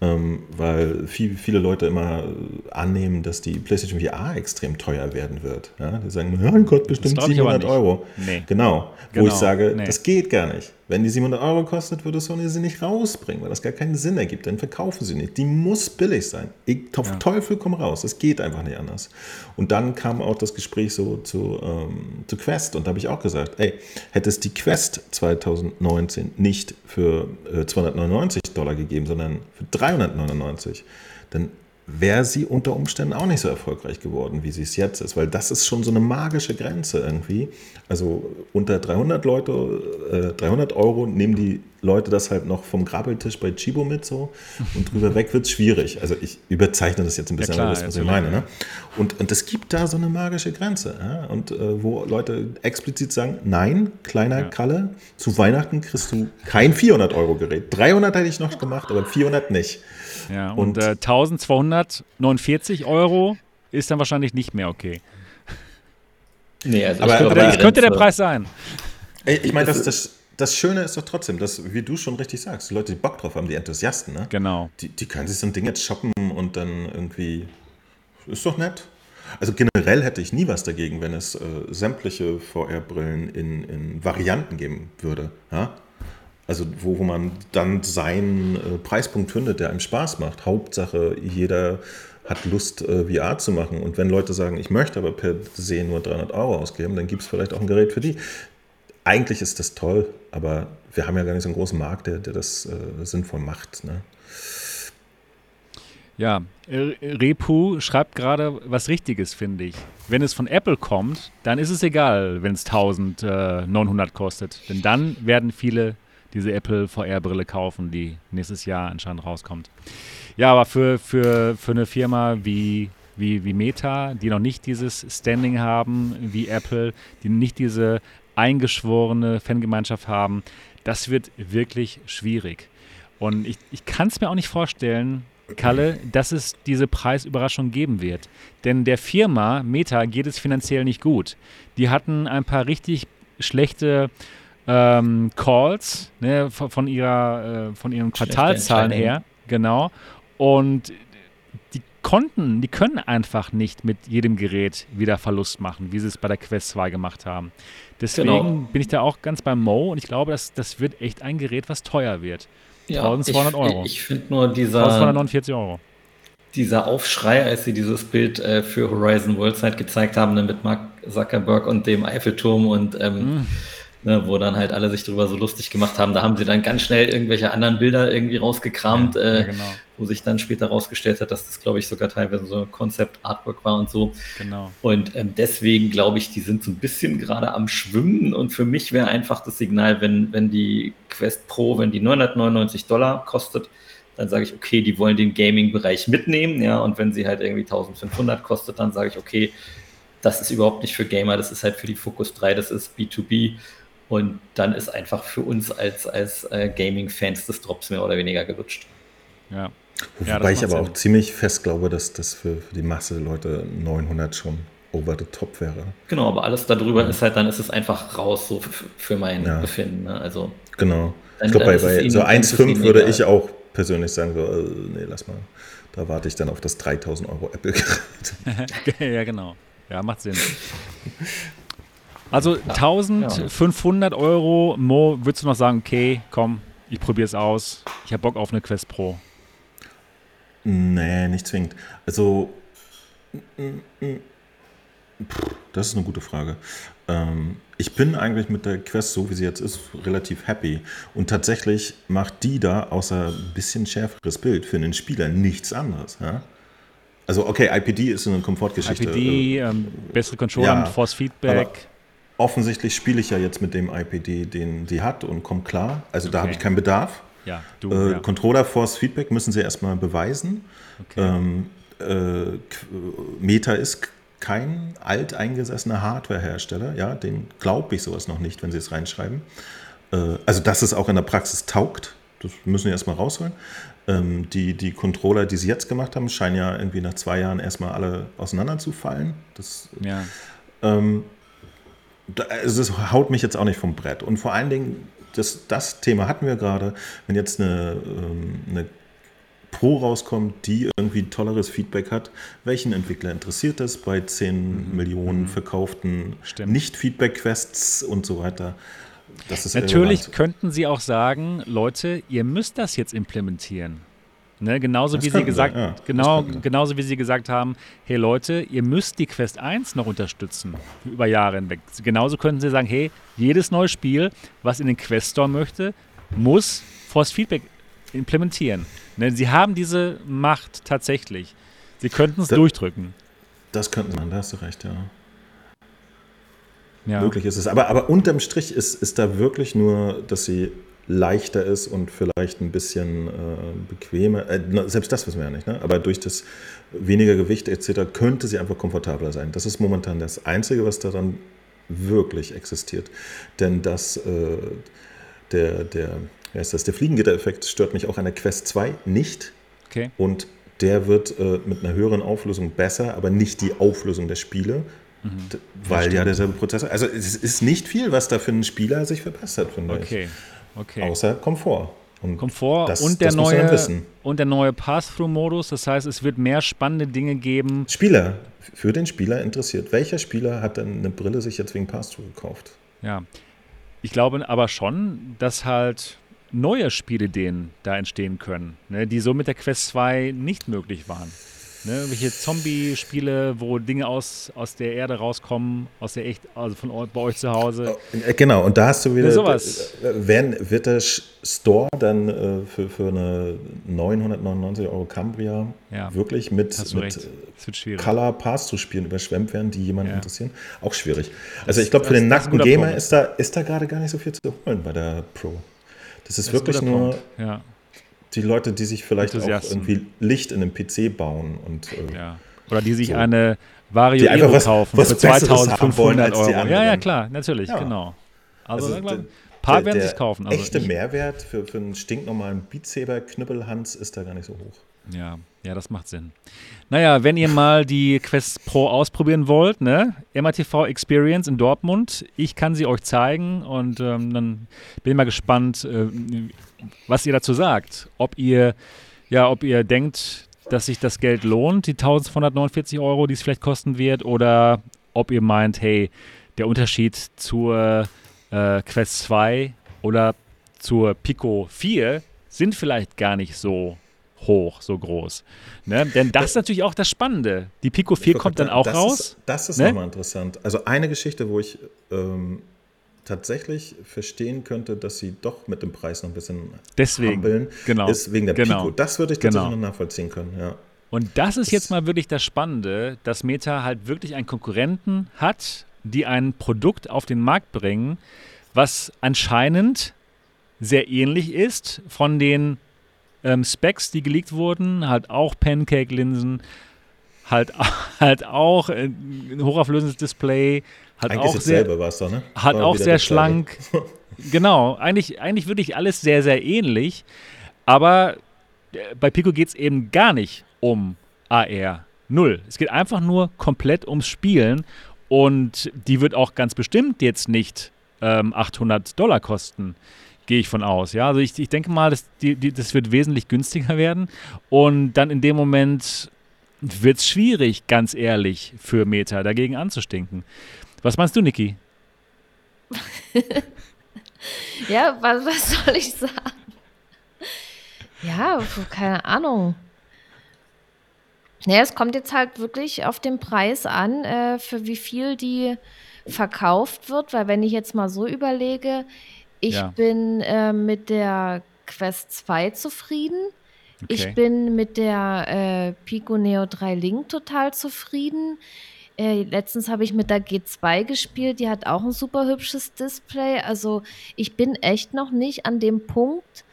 ähm, weil viel, viele Leute immer annehmen, dass die PlayStation VR extrem teuer werden wird. Ja? Die sagen, mein Gott, bestimmt 700 Euro. Nee. Genau, genau, wo ich genau. sage, nee. das geht gar nicht. Wenn die 700 Euro kostet, würde Sony sie nicht rausbringen, weil das gar keinen Sinn ergibt. Dann verkaufen sie nicht. Die muss billig sein. Ich, ja. Teufel komm raus. Das geht einfach nicht anders. Und dann kam auch das Gespräch so zu, ähm, zu Quest. Und da habe ich auch gesagt, ey, hätte es die Quest 2019 nicht für äh, 299 Dollar gegeben, sondern für 399, dann wäre sie unter Umständen auch nicht so erfolgreich geworden, wie sie es jetzt ist, weil das ist schon so eine magische Grenze irgendwie. Also unter 300 Leute, äh, 300 Euro nehmen die Leute das halt noch vom Grabbeltisch bei Chibo mit so und drüber weg wird es schwierig. Also ich überzeichne das jetzt ein bisschen, ja, klar, aber das, was ich meine. Ne? Und, und es gibt da so eine magische Grenze ja? und äh, wo Leute explizit sagen, nein, kleiner ja. Kalle, zu Weihnachten kriegst du kein 400 Euro Gerät. 300 hätte ich noch gemacht, aber 400 nicht.
Ja, und, und äh, 1249 Euro ist dann wahrscheinlich nicht mehr okay.
Nee, also
aber, könnte, aber der, könnte der Preis sein.
Ich meine, das, das, das Schöne ist doch trotzdem, dass, wie du schon richtig sagst, die Leute, die Bock drauf haben, die Enthusiasten, ne?
Genau.
Die, die können sich so ein Ding jetzt shoppen und dann irgendwie. Ist doch nett. Also generell hätte ich nie was dagegen, wenn es äh, sämtliche VR-Brillen in, in Varianten geben würde. Ja? Also wo, wo man dann seinen äh, Preispunkt findet, der einem Spaß macht. Hauptsache, jeder hat Lust, äh, VR zu machen. Und wenn Leute sagen, ich möchte aber per se nur 300 Euro ausgeben, dann gibt es vielleicht auch ein Gerät für die. Eigentlich ist das toll, aber wir haben ja gar nicht so einen großen Markt, der, der das äh, sinnvoll macht. Ne?
Ja, Repu schreibt gerade was Richtiges, finde ich. Wenn es von Apple kommt, dann ist es egal, wenn es 1900 kostet. Denn dann werden viele diese Apple VR-Brille kaufen, die nächstes Jahr anscheinend rauskommt. Ja, aber für, für, für eine Firma wie, wie, wie Meta, die noch nicht dieses Standing haben wie Apple, die nicht diese eingeschworene Fangemeinschaft haben, das wird wirklich schwierig. Und ich, ich kann es mir auch nicht vorstellen, Kalle, dass es diese Preisüberraschung geben wird. Denn der Firma Meta geht es finanziell nicht gut. Die hatten ein paar richtig schlechte ähm, Calls ne, von, ihrer, äh, von ihren Quartalzahlen her. Genau. Und die konnten, die können einfach nicht mit jedem Gerät wieder Verlust machen, wie sie es bei der Quest 2 gemacht haben. Deswegen genau. bin ich da auch ganz beim Mo und ich glaube, dass das wird echt ein Gerät, was teuer wird.
Ja, 1200
ich, Euro.
Ich finde nur dieser.
1249 Euro.
Dieser Aufschrei, als sie dieses Bild äh, für Horizon Worldside gezeigt haben, ne, mit Mark Zuckerberg und dem Eiffelturm und ähm, mm ne, wo dann halt alle sich darüber so lustig gemacht haben. Da haben sie dann ganz schnell irgendwelche anderen Bilder irgendwie rausgekramt, ja, äh, ja, genau. wo sich dann später rausgestellt hat, dass das, glaube ich, sogar teilweise so Konzept-Artwork war und so.
Genau.
Und ähm, deswegen glaube ich, die sind so ein bisschen gerade am Schwimmen und für mich wäre einfach das Signal, wenn, wenn die Quest Pro, wenn die 999 Dollar kostet, dann sage ich, okay, die wollen den Gaming-Bereich mitnehmen, ja, und wenn sie halt irgendwie 1500 kostet, dann sage ich, okay, das ist überhaupt nicht für Gamer, das ist halt für die Focus 3, das ist B2B und dann ist einfach für uns als, als äh, Gaming-Fans des Drops mehr oder weniger gelutscht.
Ja.
Wobei ja, ich aber Sinn. auch ziemlich fest glaube, dass das für, für die Masse der Leute 900 schon over the top wäre.
Genau, aber alles darüber ja. ist halt, dann ist es einfach raus, so für, für mein ja. Befinden. Ne? Also,
genau. ich glaube, bei, bei so 1,5 würde ich auch persönlich sagen, so, äh, nee, lass mal. Da warte ich dann auf das 3000 Euro Apple-Gerät.
ja, genau. Ja, macht Sinn. Also 1500 Euro, Mo, würdest du noch sagen, okay, komm, ich probiere es aus. Ich habe Bock auf eine Quest Pro.
Nee, nicht zwingend. Also, das ist eine gute Frage. Ähm, ich bin eigentlich mit der Quest, so wie sie jetzt ist, relativ happy. Und tatsächlich macht die da, außer ein bisschen schärferes Bild, für einen Spieler nichts anderes. Ja? Also, okay, IPD ist eine Komfortgeschichte.
IPD, ähm, bessere Controller ja, mit Force Feedback.
Offensichtlich spiele ich ja jetzt mit dem IPD, den sie hat und komme klar. Also, okay. da habe ich keinen Bedarf.
Ja,
du, äh, ja. Controller Force Feedback müssen sie erstmal beweisen. Okay. Ähm, äh, Meta ist kein alteingesessener Hardwarehersteller, ja, den glaube ich sowas noch nicht, wenn sie es reinschreiben. Äh, also, dass es auch in der Praxis taugt, das müssen wir erstmal rausholen. Ähm, die, die Controller, die sie jetzt gemacht haben, scheinen ja irgendwie nach zwei Jahren erstmal alle auseinanderzufallen. Das,
ja.
Ähm, das haut mich jetzt auch nicht vom Brett. Und vor allen Dingen, das, das Thema hatten wir gerade, wenn jetzt eine, ähm, eine Pro rauskommt, die irgendwie tolleres Feedback hat. Welchen Entwickler interessiert das bei 10 mhm. Millionen mhm. verkauften Nicht-Feedback-Quests und so weiter?
Natürlich irrelevant. könnten sie auch sagen, Leute, ihr müsst das jetzt implementieren. Ne, genauso, wie sie gesagt, ja, genau, genauso wie sie gesagt haben, hey Leute, ihr müsst die Quest 1 noch unterstützen über Jahre hinweg. Genauso könnten sie sagen, hey, jedes neue Spiel, was in den Quest Store möchte, muss Force Feedback implementieren. Ne, sie haben diese Macht tatsächlich. Sie könnten es durchdrücken.
Das könnten man, da hast du recht, ja. ja. Möglich ist es. Aber, aber unterm Strich ist, ist da wirklich nur, dass sie leichter ist und vielleicht ein bisschen äh, bequemer. Äh, selbst das wissen wir ja nicht, ne? aber durch das weniger Gewicht etc. könnte sie einfach komfortabler sein. Das ist momentan das Einzige, was daran wirklich existiert. Denn das, äh, der, der ja, ist das, der Fliegengitter-Effekt stört mich auch an der Quest 2 nicht.
Okay.
Und der wird äh, mit einer höheren Auflösung besser, aber nicht die Auflösung der Spiele, mhm. weil ja derselbe Prozessor. Also es ist nicht viel, was da für einen Spieler sich verbessert, finde
okay.
ich.
Okay.
Außer Komfort.
Und Komfort das, und, der neue, und der neue Pass-Through-Modus. Das heißt, es wird mehr spannende Dinge geben.
Spieler, für den Spieler interessiert. Welcher Spieler hat denn eine Brille sich jetzt wegen Pass-Through gekauft?
Ja, ich glaube aber schon, dass halt neue Spielideen da entstehen können, ne, die so mit der Quest 2 nicht möglich waren. Ne, irgendwelche Zombie-Spiele, wo Dinge aus, aus der Erde rauskommen, aus der echt, also von bei euch zu Hause.
Äh, genau, und da hast du wieder. Ja,
sowas.
Äh, werden, wird der Store dann äh, für, für eine 999 Euro Cambria ja. wirklich mit, mit Color Pass zu spielen überschwemmt werden, die jemanden ja. interessieren? Auch schwierig. Also, ich glaube, für den nackten Gamer ist da, ist da gerade gar nicht so viel zu holen bei der Pro. Das ist das wirklich ist nur
ja.
Die Leute, die sich vielleicht auch irgendwie Licht in einem PC bauen. Und,
äh, ja. Oder die sich so. eine Vario Evo was, kaufen
was für 2500 Euro.
Ja, ja, klar, natürlich, ja. genau. Also, also ein paar werden sich kaufen.
Also echte Mehrwert für, für einen stinknormalen Beat Saber Knüppelhans ist da gar nicht so hoch.
Ja, ja, das macht Sinn. Naja, wenn ihr mal die Quest Pro ausprobieren wollt, ne? MATV Experience in Dortmund, ich kann sie euch zeigen und ähm, dann bin ich mal gespannt, äh, was ihr dazu sagt. Ob ihr, ja, ob ihr denkt, dass sich das Geld lohnt, die 1249 Euro, die es vielleicht kosten wird, oder ob ihr meint, hey, der Unterschied zur äh, Quest 2 oder zur Pico 4 sind vielleicht gar nicht so hoch, so groß. Ne? Denn das ist natürlich auch das Spannende. Die Pico 4 kommt dann auch
das
raus.
Ist, das ist ne? nochmal interessant. Also eine Geschichte, wo ich ähm, tatsächlich verstehen könnte, dass sie doch mit dem Preis noch ein bisschen
Deswegen, genau,
ist wegen der
genau,
Pico. Das würde ich tatsächlich genau. noch nachvollziehen können, ja.
Und das ist das jetzt mal wirklich das Spannende, dass Meta halt wirklich einen Konkurrenten hat, die ein Produkt auf den Markt bringen, was anscheinend sehr ähnlich ist von den ähm, Specs, die geleakt wurden, halt auch Pancake-Linsen, halt, halt auch äh, ein hochauflösendes Display, halt
eigentlich
auch sehr,
doch, ne?
hat auch sehr schlank. genau, eigentlich, eigentlich wirklich alles sehr, sehr ähnlich. Aber äh, bei Pico geht es eben gar nicht um AR. Null. Es geht einfach nur komplett ums Spielen und die wird auch ganz bestimmt jetzt nicht ähm, 800 Dollar kosten, gehe ich von aus. Ja, also ich, ich denke mal, das, die, die, das wird wesentlich günstiger werden und dann in dem Moment wird es schwierig, ganz ehrlich, für Meta dagegen anzustinken. Was meinst du, Niki?
ja, was, was soll ich sagen? Ja, keine Ahnung. Ja, es kommt jetzt halt wirklich auf den Preis an, äh, für wie viel die verkauft wird, weil wenn ich jetzt mal so überlege, ich ja. bin äh, mit der Quest 2 zufrieden. Okay. Ich bin mit der äh, Pico Neo 3 Link total zufrieden. Äh, letztens habe ich mit der G2 gespielt, die hat auch ein super hübsches Display. Also ich bin echt noch nicht an dem Punkt,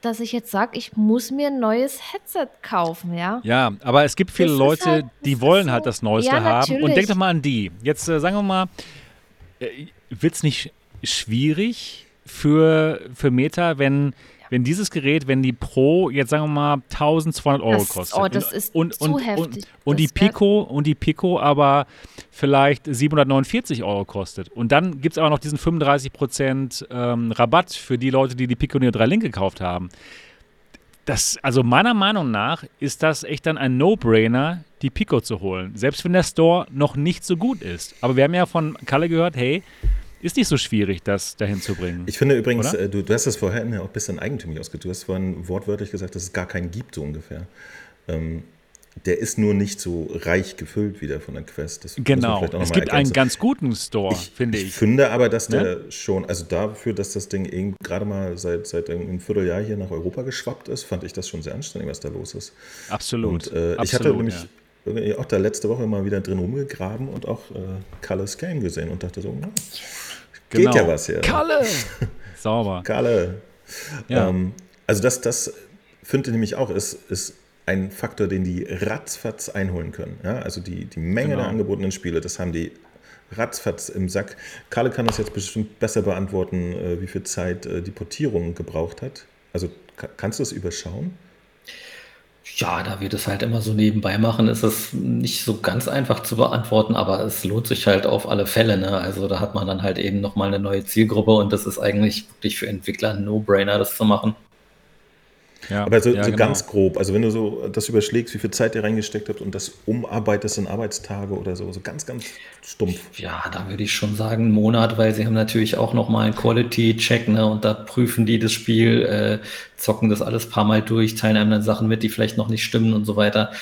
dass ich jetzt sage, ich muss mir ein neues Headset kaufen, ja.
Ja, aber es gibt viele das Leute, halt, die wollen so, halt das Neueste ja, haben. Und denk doch mal an die. Jetzt äh, sagen wir mal, äh, wird es nicht schwierig für, für Meta, wenn wenn dieses Gerät, wenn die Pro jetzt sagen wir mal 1200 Euro
das,
kostet.
Oh, das ist
und,
zu
und,
heftig.
Und, und die Pico und die Pico aber vielleicht 749 Euro kostet. Und dann gibt es aber noch diesen 35% ähm, Rabatt für die Leute, die die Pico Neo 3 Link gekauft haben. Das, also meiner Meinung nach ist das echt dann ein No-Brainer, die Pico zu holen. Selbst wenn der Store noch nicht so gut ist. Aber wir haben ja von Kalle gehört, hey, ist nicht so schwierig, das dahin zu bringen.
Ich finde übrigens, äh, du, du, hast das vorhin ja auch ein bisschen eigentümlich ausgedrückt. Du hast vorhin wortwörtlich gesagt, dass es gar keinen gibt, so ungefähr. Ähm, der ist nur nicht so reich gefüllt wie der von der Quest.
Das genau, es gibt einen ganz guten Store, ich, finde ich.
Ich finde aber, dass ne? der schon, also dafür, dass das Ding gerade mal seit, seit einem Vierteljahr hier nach Europa geschwappt ist, fand ich das schon sehr anständig, was da los ist.
Absolut.
Und äh,
Absolut,
ich hatte nämlich ja. auch da letzte Woche mal wieder drin rumgegraben und auch äh, Colors Game gesehen und dachte so, na, Geht genau. ja was hier.
Kalle! Sauber.
Kalle. Ja. Ähm, also das, das finde ich nämlich auch, ist, ist ein Faktor, den die ratzfatz einholen können. Ja? Also die, die Menge genau. der angebotenen Spiele, das haben die ratzfatz im Sack. Kalle kann das jetzt bestimmt besser beantworten, äh, wie viel Zeit äh, die Portierung gebraucht hat. Also kannst du das überschauen?
Ja, da wir das halt immer so nebenbei machen, ist es nicht so ganz einfach zu beantworten, aber es lohnt sich halt auf alle Fälle. Ne? Also da hat man dann halt eben nochmal eine neue Zielgruppe und das ist eigentlich wirklich für Entwickler ein No-Brainer, das zu machen.
Ja, aber so, ja, so genau. ganz grob, also wenn du so das überschlägst, wie viel Zeit ihr reingesteckt habt und das umarbeitest in Arbeitstage oder so, so ganz, ganz stumpf.
Ja, da würde ich schon sagen, einen Monat, weil sie haben natürlich auch nochmal einen Quality-Check, ne, und da prüfen die das Spiel, äh, zocken das alles paar Mal durch, teilen einem dann Sachen mit, die vielleicht noch nicht stimmen und so weiter.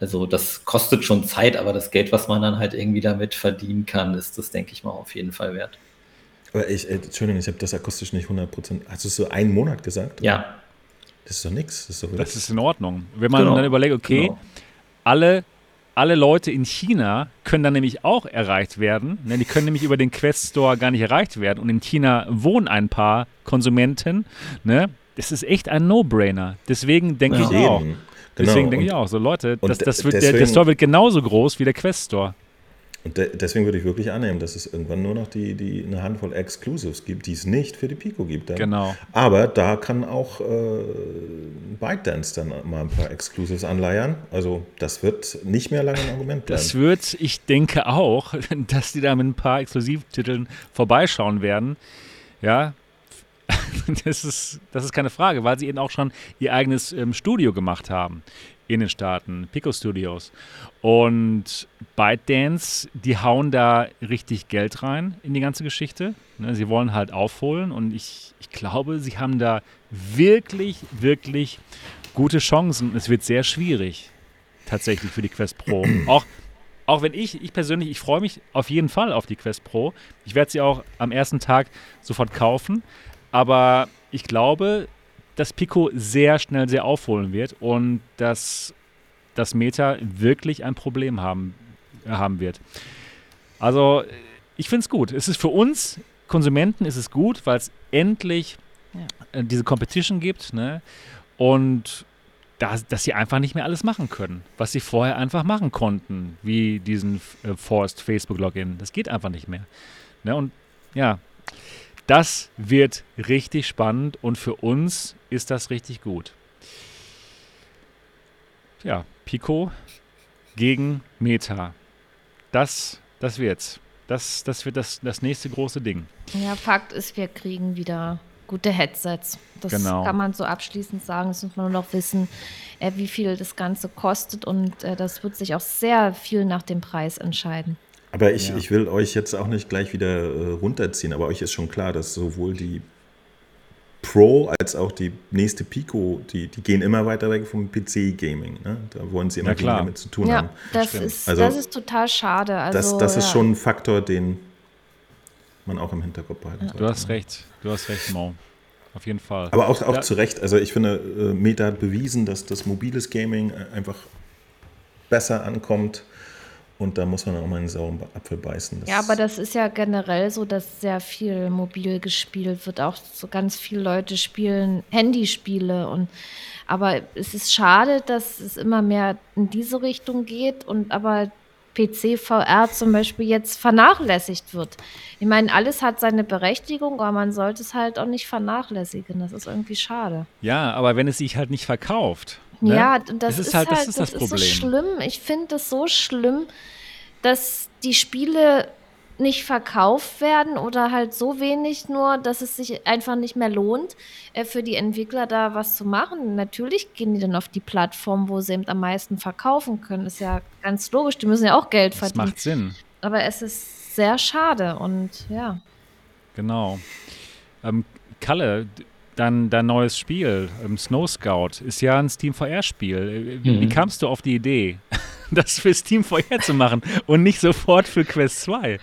Also das kostet schon Zeit, aber das Geld, was man dann halt irgendwie damit verdienen kann, ist das, denke ich mal, auf jeden Fall wert.
Aber ich, äh, Entschuldigung, ich habe das akustisch nicht 100%. Hast du so einen Monat gesagt?
Ja.
Das ist doch nichts. Das,
das, ist in Ordnung. Wenn man genau. dann überlegt, okay, genau. alle, alle Leute in China können dann nämlich auch erreicht werden. Ne? Die können nämlich über den Quest Store gar nicht erreicht werden. Und in China wohnen ein paar Konsumenten. Ne? Das ist echt ein No-Brainer. Deswegen denke ja. ich auch. Genau. Deswegen denke ich auch, so Leute, das, das wird, deswegen, der, der Store wird genauso groß wie der Quest Store.
Und de deswegen würde ich wirklich annehmen, dass es irgendwann nur noch die, die, eine Handvoll Exclusives gibt, die es nicht für die Pico gibt. Dann.
Genau.
Aber da kann auch äh, ByteDance dann mal ein paar Exclusives anleiern. Also das wird nicht mehr lange ein Argument
bleiben. Das wird, ich denke auch, dass die da mit ein paar Exklusivtiteln vorbeischauen werden. Ja, das ist, das ist keine Frage, weil sie eben auch schon ihr eigenes ähm, Studio gemacht haben in den Staaten, Pico Studios. Und ByteDance, die hauen da richtig Geld rein in die ganze Geschichte. Ne, sie wollen halt aufholen und ich, ich glaube, sie haben da wirklich, wirklich gute Chancen. Es wird sehr schwierig, tatsächlich für die Quest Pro. auch, auch wenn ich, ich persönlich, ich freue mich auf jeden Fall auf die Quest Pro. Ich werde sie auch am ersten Tag sofort kaufen. Aber ich glaube, dass Pico sehr schnell sehr aufholen wird und dass das Meta wirklich ein Problem haben, haben wird. Also ich finde es gut. Es ist für uns Konsumenten ist es gut, weil es endlich ja. Äh, diese Competition gibt ne? und dass, dass sie einfach nicht mehr alles machen können, was sie vorher einfach machen konnten, wie diesen äh, Forced Facebook-Login. Das geht einfach nicht mehr. Ne? Und ja, das wird richtig spannend und für uns ist das richtig gut. ja, Pico gegen Meta. Das, das wird's. Das, das wird das, das nächste große Ding.
Ja, Fakt ist, wir kriegen wieder gute Headsets. Das genau. kann man so abschließend sagen. Das muss man nur noch wissen, äh, wie viel das Ganze kostet. Und äh, das wird sich auch sehr viel nach dem Preis entscheiden.
Aber ich, ja. ich will euch jetzt auch nicht gleich wieder äh, runterziehen, aber euch ist schon klar, dass sowohl die Pro als auch die nächste Pico, die, die gehen immer weiter weg vom PC-Gaming. Ne? Da wollen sie immer ja, damit zu tun ja, haben.
Das ist, also, das ist total schade. Also,
das das ja. ist schon ein Faktor, den man auch im Hinterkopf behalten sollte.
Du hast recht, du hast recht, Mo. Auf jeden Fall.
Aber auch, auch zu Recht. Also ich finde, äh, Meta hat bewiesen, dass das mobiles Gaming äh, einfach besser ankommt und da muss man auch mal einen sauren Apfel beißen.
Das ja, aber das ist ja generell so, dass sehr viel mobil gespielt wird. Auch so ganz viele Leute spielen Handyspiele und aber es ist schade, dass es immer mehr in diese Richtung geht und aber PC VR zum Beispiel jetzt vernachlässigt wird. Ich meine, alles hat seine Berechtigung, aber man sollte es halt auch nicht vernachlässigen. Das ist irgendwie schade.
Ja, aber wenn es sich halt nicht verkauft,
Ne? Ja, das, ist, ist halt, das, halt, ist das, das. Ist so schlimm. Ich finde das so schlimm, dass die Spiele nicht verkauft werden oder halt so wenig nur, dass es sich einfach nicht mehr lohnt, äh, für die Entwickler da was zu machen. Natürlich gehen die dann auf die Plattform, wo sie eben am meisten verkaufen können. Ist ja ganz logisch, die müssen ja auch Geld verdienen. Das
macht Sinn.
Aber es ist sehr schade und ja.
Genau. Ähm, Kalle, Dein, dein neues Spiel, ähm, Snow Scout, ist ja ein Steam VR-Spiel. Wie, mhm. wie, kamst du auf die Idee, das für Steam VR zu machen und nicht sofort für Quest 2?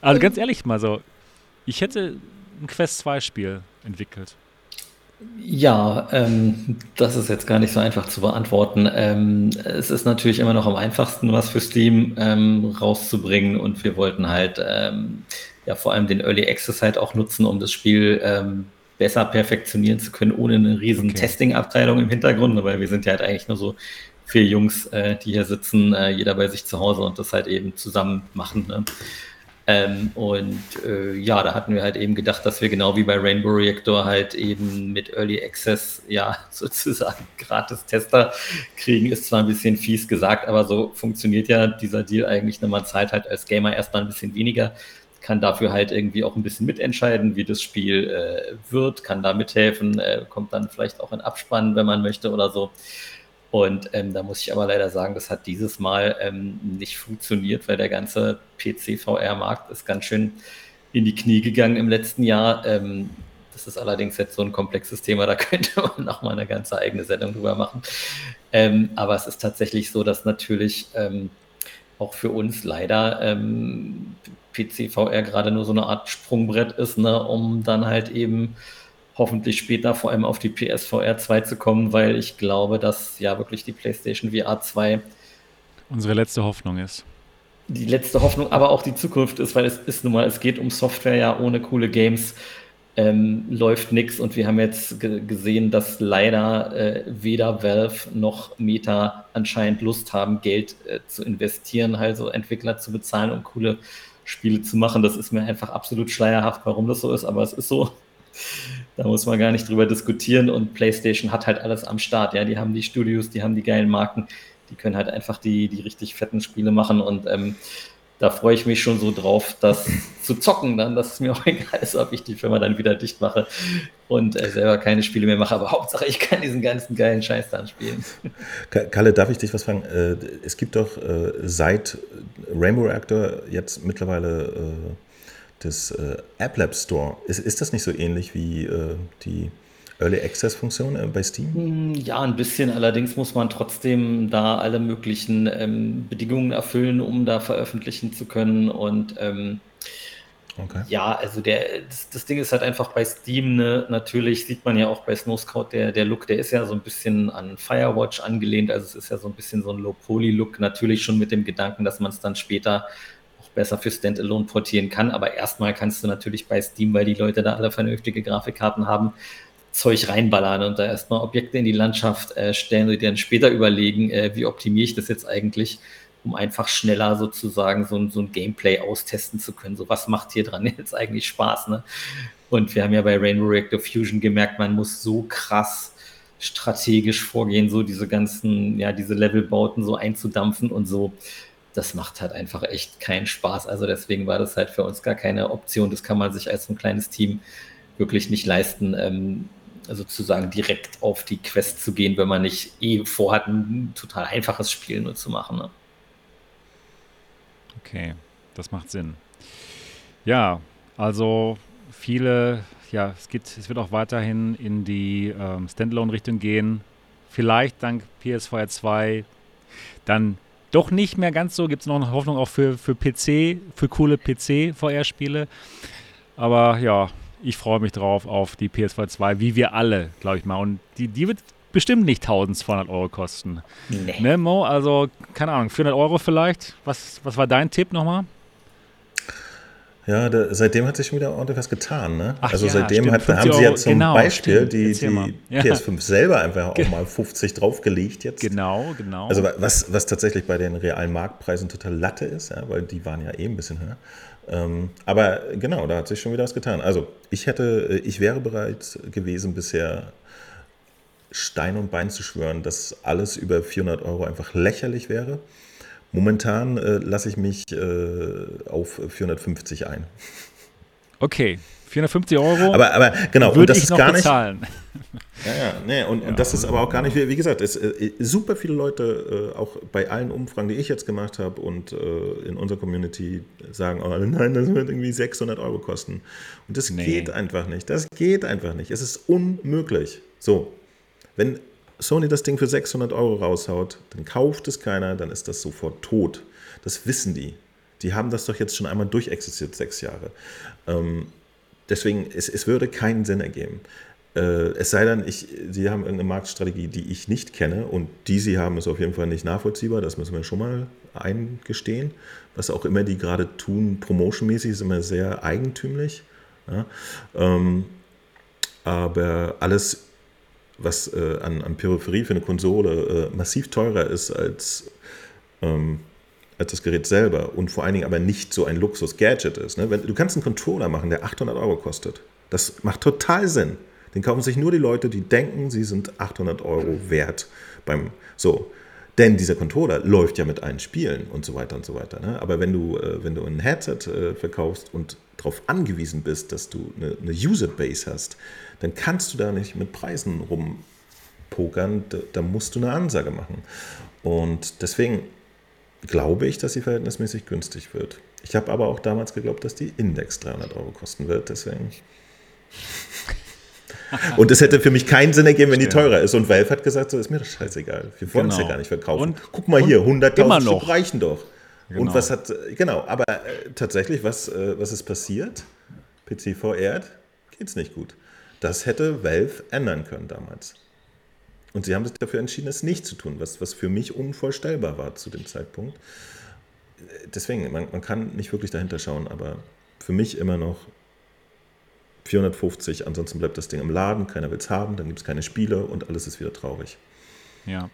Also ganz ehrlich mal so, ich hätte ein Quest 2-Spiel entwickelt.
Ja, ähm, das ist jetzt gar nicht so einfach zu beantworten. Ähm, es ist natürlich immer noch am einfachsten, was für Steam ähm, rauszubringen und wir wollten halt ähm, ja vor allem den Early Access halt auch nutzen, um das Spiel ähm, besser perfektionieren zu können, ohne eine riesen okay. Testing-Abteilung im Hintergrund, weil wir sind ja halt eigentlich nur so vier Jungs, äh, die hier sitzen, äh, jeder bei sich zu Hause und das halt eben zusammen machen. Ne? Ähm, und äh, ja, da hatten wir halt eben gedacht, dass wir genau wie bei Rainbow Reactor halt eben mit Early Access ja sozusagen gratis Tester kriegen, ist zwar ein bisschen fies gesagt, aber so funktioniert ja dieser Deal eigentlich. Ne? Man zahlt halt als Gamer erstmal ein bisschen weniger kann dafür halt irgendwie auch ein bisschen mitentscheiden, wie das Spiel äh, wird, kann da mithelfen, äh, kommt dann vielleicht auch in Abspann, wenn man möchte oder so. Und ähm, da muss ich aber leider sagen, das hat dieses Mal ähm, nicht funktioniert, weil der ganze PC-VR-Markt ist ganz schön in die Knie gegangen im letzten Jahr. Ähm, das ist allerdings jetzt so ein komplexes Thema, da könnte man auch mal eine ganze eigene Sendung drüber machen. Ähm, aber es ist tatsächlich so, dass natürlich ähm, auch für uns leider ähm, PC-VR gerade nur so eine Art Sprungbrett ist, ne, um dann halt eben hoffentlich später vor allem auf die PSVR 2 zu kommen, weil ich glaube, dass ja wirklich die PlayStation VR 2
unsere letzte Hoffnung ist.
Die letzte Hoffnung, aber auch die Zukunft ist, weil es ist nun mal, es geht um Software ja ohne coole Games. Ähm, läuft nichts und wir haben jetzt gesehen, dass leider äh, weder Valve noch Meta anscheinend Lust haben, Geld äh, zu investieren, also Entwickler zu bezahlen, um coole Spiele zu machen. Das ist mir einfach absolut schleierhaft, warum das so ist, aber es ist so. Da muss man gar nicht drüber diskutieren und PlayStation hat halt alles am Start. Ja, die haben die Studios, die haben die geilen Marken, die können halt einfach die, die richtig fetten Spiele machen und ähm, da freue ich mich schon so drauf, das zu zocken dann, dass es mir auch egal ist, ob ich die Firma dann wieder dicht mache und äh, selber keine Spiele mehr mache. Aber Hauptsache, ich kann diesen ganzen geilen Scheiß dann spielen.
Kalle, darf ich dich was fragen? Äh, es gibt doch äh, seit Rainbow Reactor jetzt mittlerweile äh, das App Lab Store. Ist, ist das nicht so ähnlich wie die Early Access Funktion äh, bei Steam?
Hm, ja, ein bisschen. Allerdings muss man trotzdem da alle möglichen ähm, Bedingungen erfüllen, um da veröffentlichen zu können. Und ähm, okay. ja, also der, das, das, Ding ist halt einfach bei Steam, ne, natürlich sieht man ja auch bei Snow Scout, der, der Look, der ist ja so ein bisschen an Firewatch angelehnt. Also es ist ja so ein bisschen so ein Low-Poly-Look, natürlich schon mit dem Gedanken, dass man es dann später besser für Standalone portieren kann. Aber erstmal kannst du natürlich bei Steam, weil die Leute da alle vernünftige Grafikkarten haben, Zeug reinballern und da erstmal Objekte in die Landschaft äh, stellen und dann später überlegen, äh, wie optimiere ich das jetzt eigentlich, um einfach schneller sozusagen so ein, so ein Gameplay austesten zu können. So was macht hier dran jetzt eigentlich Spaß, ne? Und wir haben ja bei Rainbow Reactor Fusion gemerkt, man muss so krass strategisch vorgehen, so diese ganzen, ja, diese Levelbauten so einzudampfen und so. Das macht halt einfach echt keinen Spaß. Also deswegen war das halt für uns gar keine Option. Das kann man sich als so ein kleines Team wirklich nicht leisten, ähm, sozusagen direkt auf die Quest zu gehen, wenn man nicht eh vorhat, ein total einfaches Spiel nur zu machen. Ne?
Okay, das macht Sinn. Ja, also viele, ja, es, geht, es wird auch weiterhin in die ähm, Standalone-Richtung gehen. Vielleicht dank PS4 2 dann doch nicht mehr ganz so. Gibt es noch eine Hoffnung auch für, für PC, für coole PC-VR-Spiele. Aber ja, ich freue mich drauf auf die PS4 2, wie wir alle, glaube ich mal. Und die, die wird bestimmt nicht 1200 Euro kosten. Nee. Ne, Mo? Also, keine Ahnung, 400 Euro vielleicht. Was, was war dein Tipp nochmal?
Ja, da, seitdem hat sich schon wieder ordentlich was getan. Ne? Ach also ja, seitdem hat, haben sie ja zum genau, Beispiel die, die ja. PS5 selber einfach auch mal 50 draufgelegt jetzt.
Genau, genau.
Also was, was tatsächlich bei den realen Marktpreisen total Latte ist, ja, weil die waren ja eh ein bisschen höher. Ähm, aber genau, da hat sich schon wieder was getan. Also ich hätte, ich wäre bereit gewesen bisher Stein und Bein zu schwören, dass alles über 400 Euro einfach lächerlich wäre. Momentan äh, lasse ich mich äh, auf 450 ein.
Okay, 450 Euro.
Aber, aber genau,
das ist gar nicht. Bezahlen.
Ja, ja, nee, und, ja. und das ist aber auch gar nicht, wie gesagt, es, äh, super viele Leute, äh, auch bei allen Umfragen, die ich jetzt gemacht habe und äh, in unserer Community sagen, oh, nein, das wird irgendwie 600 Euro kosten. Und das nee. geht einfach nicht. Das geht einfach nicht. Es ist unmöglich. So, wenn Sony das Ding für 600 Euro raushaut, dann kauft es keiner, dann ist das sofort tot. Das wissen die. Die haben das doch jetzt schon einmal durchexistiert, sechs Jahre. Ähm, deswegen, es, es würde keinen Sinn ergeben. Äh, es sei denn, ich, sie haben irgendeine Marktstrategie, die ich nicht kenne und die sie haben, ist auf jeden Fall nicht nachvollziehbar. Das müssen wir schon mal eingestehen. Was auch immer die gerade tun, promotionmäßig, ist immer sehr eigentümlich. Ja? Ähm, aber alles was äh, an, an Peripherie für eine Konsole äh, massiv teurer ist als, ähm, als das Gerät selber und vor allen Dingen aber nicht so ein Luxus-Gadget ist. Ne? Wenn, du kannst einen Controller machen, der 800 Euro kostet. Das macht total Sinn. Den kaufen sich nur die Leute, die denken, sie sind 800 Euro wert beim so. Denn dieser Controller läuft ja mit allen Spielen und so weiter und so weiter. Ne? Aber wenn du, äh, wenn du ein Headset äh, verkaufst und darauf angewiesen bist, dass du eine, eine User-Base hast, dann kannst du da nicht mit Preisen rumpokern, da, da musst du eine Ansage machen. Und deswegen glaube ich, dass sie verhältnismäßig günstig wird. Ich habe aber auch damals geglaubt, dass die Index 300 Euro kosten wird, deswegen. Und es hätte für mich keinen Sinn ergeben, wenn die teurer ist. Und Valve hat gesagt, so ist mir das scheißegal. Wir wollen genau. es ja gar nicht verkaufen. Und, Guck mal hier, 100.000 Stück reichen doch. Genau. Und was hat, genau, aber äh, tatsächlich, was, äh, was ist passiert? PC VR geht es nicht gut. Das hätte Valve ändern können damals. Und sie haben sich dafür entschieden, es nicht zu tun, was, was für mich unvorstellbar war zu dem Zeitpunkt. Deswegen, man, man kann nicht wirklich dahinter schauen, aber für mich immer noch 450, ansonsten bleibt das Ding im Laden, keiner will es haben, dann gibt es keine Spiele und alles ist wieder traurig.
Ja.